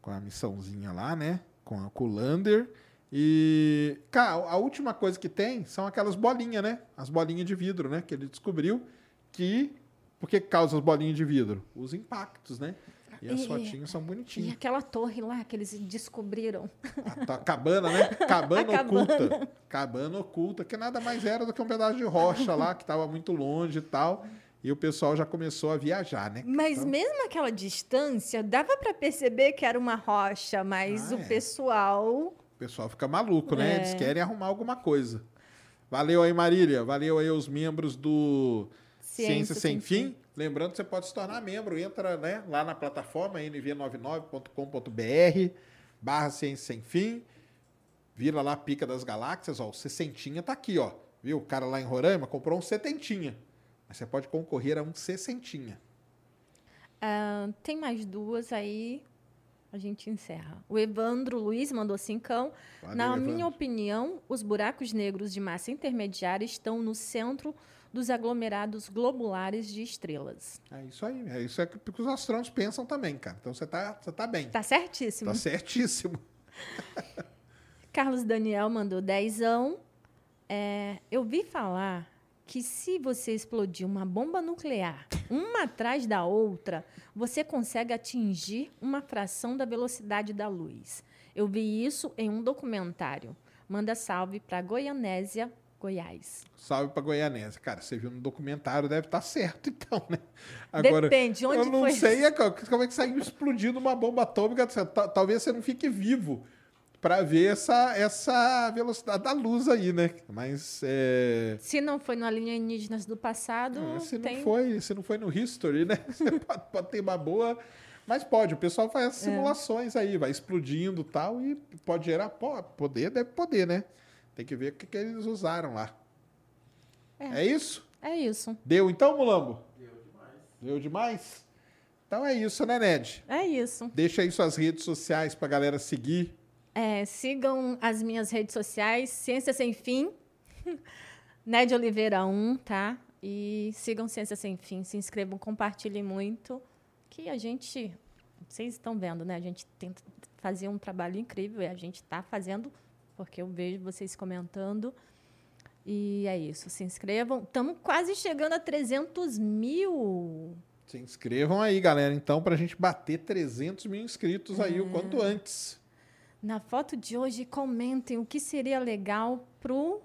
com a missãozinha lá, né? Com, a, com o Lander. E, cara, a última coisa que tem são aquelas bolinhas, né? As bolinhas de vidro, né? Que ele descobriu que. Por que causa as bolinhas de vidro? Os impactos, né? E as E- fotinhas são E bonitinhas. aquela torre lá que eles descobriram. A, cabana, né? Cabana cabana. oculta. Cabana oculta, que nada mais era do que um pedaço de rocha lá, que estava muito longe e tal. E o pessoal já começou a viajar, né? Mas Então, mesmo aquela distância, dava para perceber que era uma rocha, mas Ah, o é. pessoal. O pessoal fica maluco, né? É. Eles querem arrumar alguma coisa. Valeu aí, Marília. Valeu aí os membros do Ciência, Sem, fim. Lembrando que você pode se tornar membro. Entra né, lá na plataforma nv99.com.br barra Ciência Sem Fim. Vira lá Pica das Galáxias. Ó, o sessentinha tá aqui, ó. Viu? O cara lá em Roraima comprou um setentinha. Mas você pode concorrer a um sessentinha. Ah, tem mais duas aí. A gente encerra. O Evandro Luiz mandou cincão. Valeu, Na Evandro. minha opinião, os buracos negros de massa intermediária estão no centro dos aglomerados globulares de estrelas. É isso aí. É isso é que os astrônomos pensam também, cara. Então você tá, você tá bem. Tá certíssimo. Tá certíssimo. Carlos Daniel mandou dezão. É, eu vi falar que se você explodir uma bomba nuclear, uma atrás da outra, você consegue atingir uma fração da velocidade da luz. Eu vi isso em um documentário. Manda salve para Goianésia, Goiás. Salve pra Goianésia. Cara, você viu no documentário, deve estar certo, então, né? Depende, onde eu não foi sei é, co- como é que saiu explodindo uma bomba atômica. Ta- Talvez você não fique vivo pra ver essa, essa velocidade da luz aí, né? Mas é, Se não foi no Alienígenas do passado, é, se tem... não foi, se não foi no History, né? Você pode, pode ter uma boa. Mas pode, o pessoal faz É. as simulações aí, vai explodindo e tal, e pode gerar. po- Poder, deve poder, né? Tem que ver o que, que eles usaram lá. é isso? É isso. Deu então, Mulambo? Deu demais. Deu demais? Então é isso, né, Ned? É isso. Deixa aí suas redes sociais pra galera seguir. É, sigam as minhas redes sociais, Ciência Sem Fim, Ned Oliveira 1, tá? E sigam Ciência Sem Fim, se inscrevam, compartilhem muito, que a gente, vocês estão vendo, né? A gente tenta fazer um trabalho incrível e a gente está fazendo, porque eu vejo vocês comentando. E é isso, se inscrevam. Estamos quase chegando a 300 mil. Se inscrevam aí, galera, então, pra gente bater 300 mil inscritos aí o quanto antes. Na foto de hoje, comentem o que seria legal pro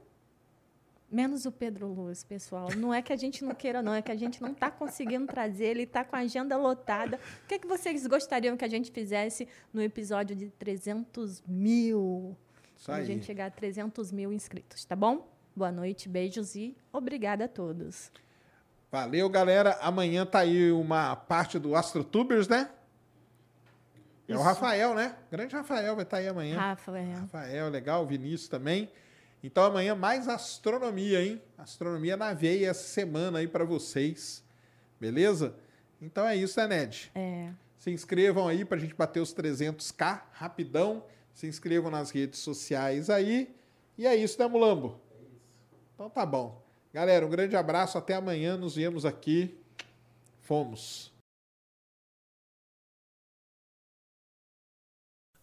menos o Pedro Luz, pessoal. Não é que a gente não queira, não, é que a gente não está conseguindo trazer, ele está com a agenda lotada. O que, é que vocês gostariam que a gente fizesse no episódio de 300 mil? Quando a gente chegar a 300 mil inscritos, tá bom? Boa noite, beijos e obrigada a todos. Valeu, galera. Amanhã tá aí uma parte do AstroTubers, né? É o Isso. Rafael, né? Grande Rafael vai estar aí amanhã. Rafael. Rafael, legal, Vinícius também. Então amanhã mais astronomia, hein? Astronomia na veia essa semana aí para vocês. Beleza? Então é isso, né, Ned? É. Se inscrevam aí pra gente bater os 300k rapidão. Se inscrevam nas redes sociais aí. E é isso, né, Mulambo? Então tá bom. Galera, um grande abraço. Até amanhã. Nos vemos aqui. Fomos.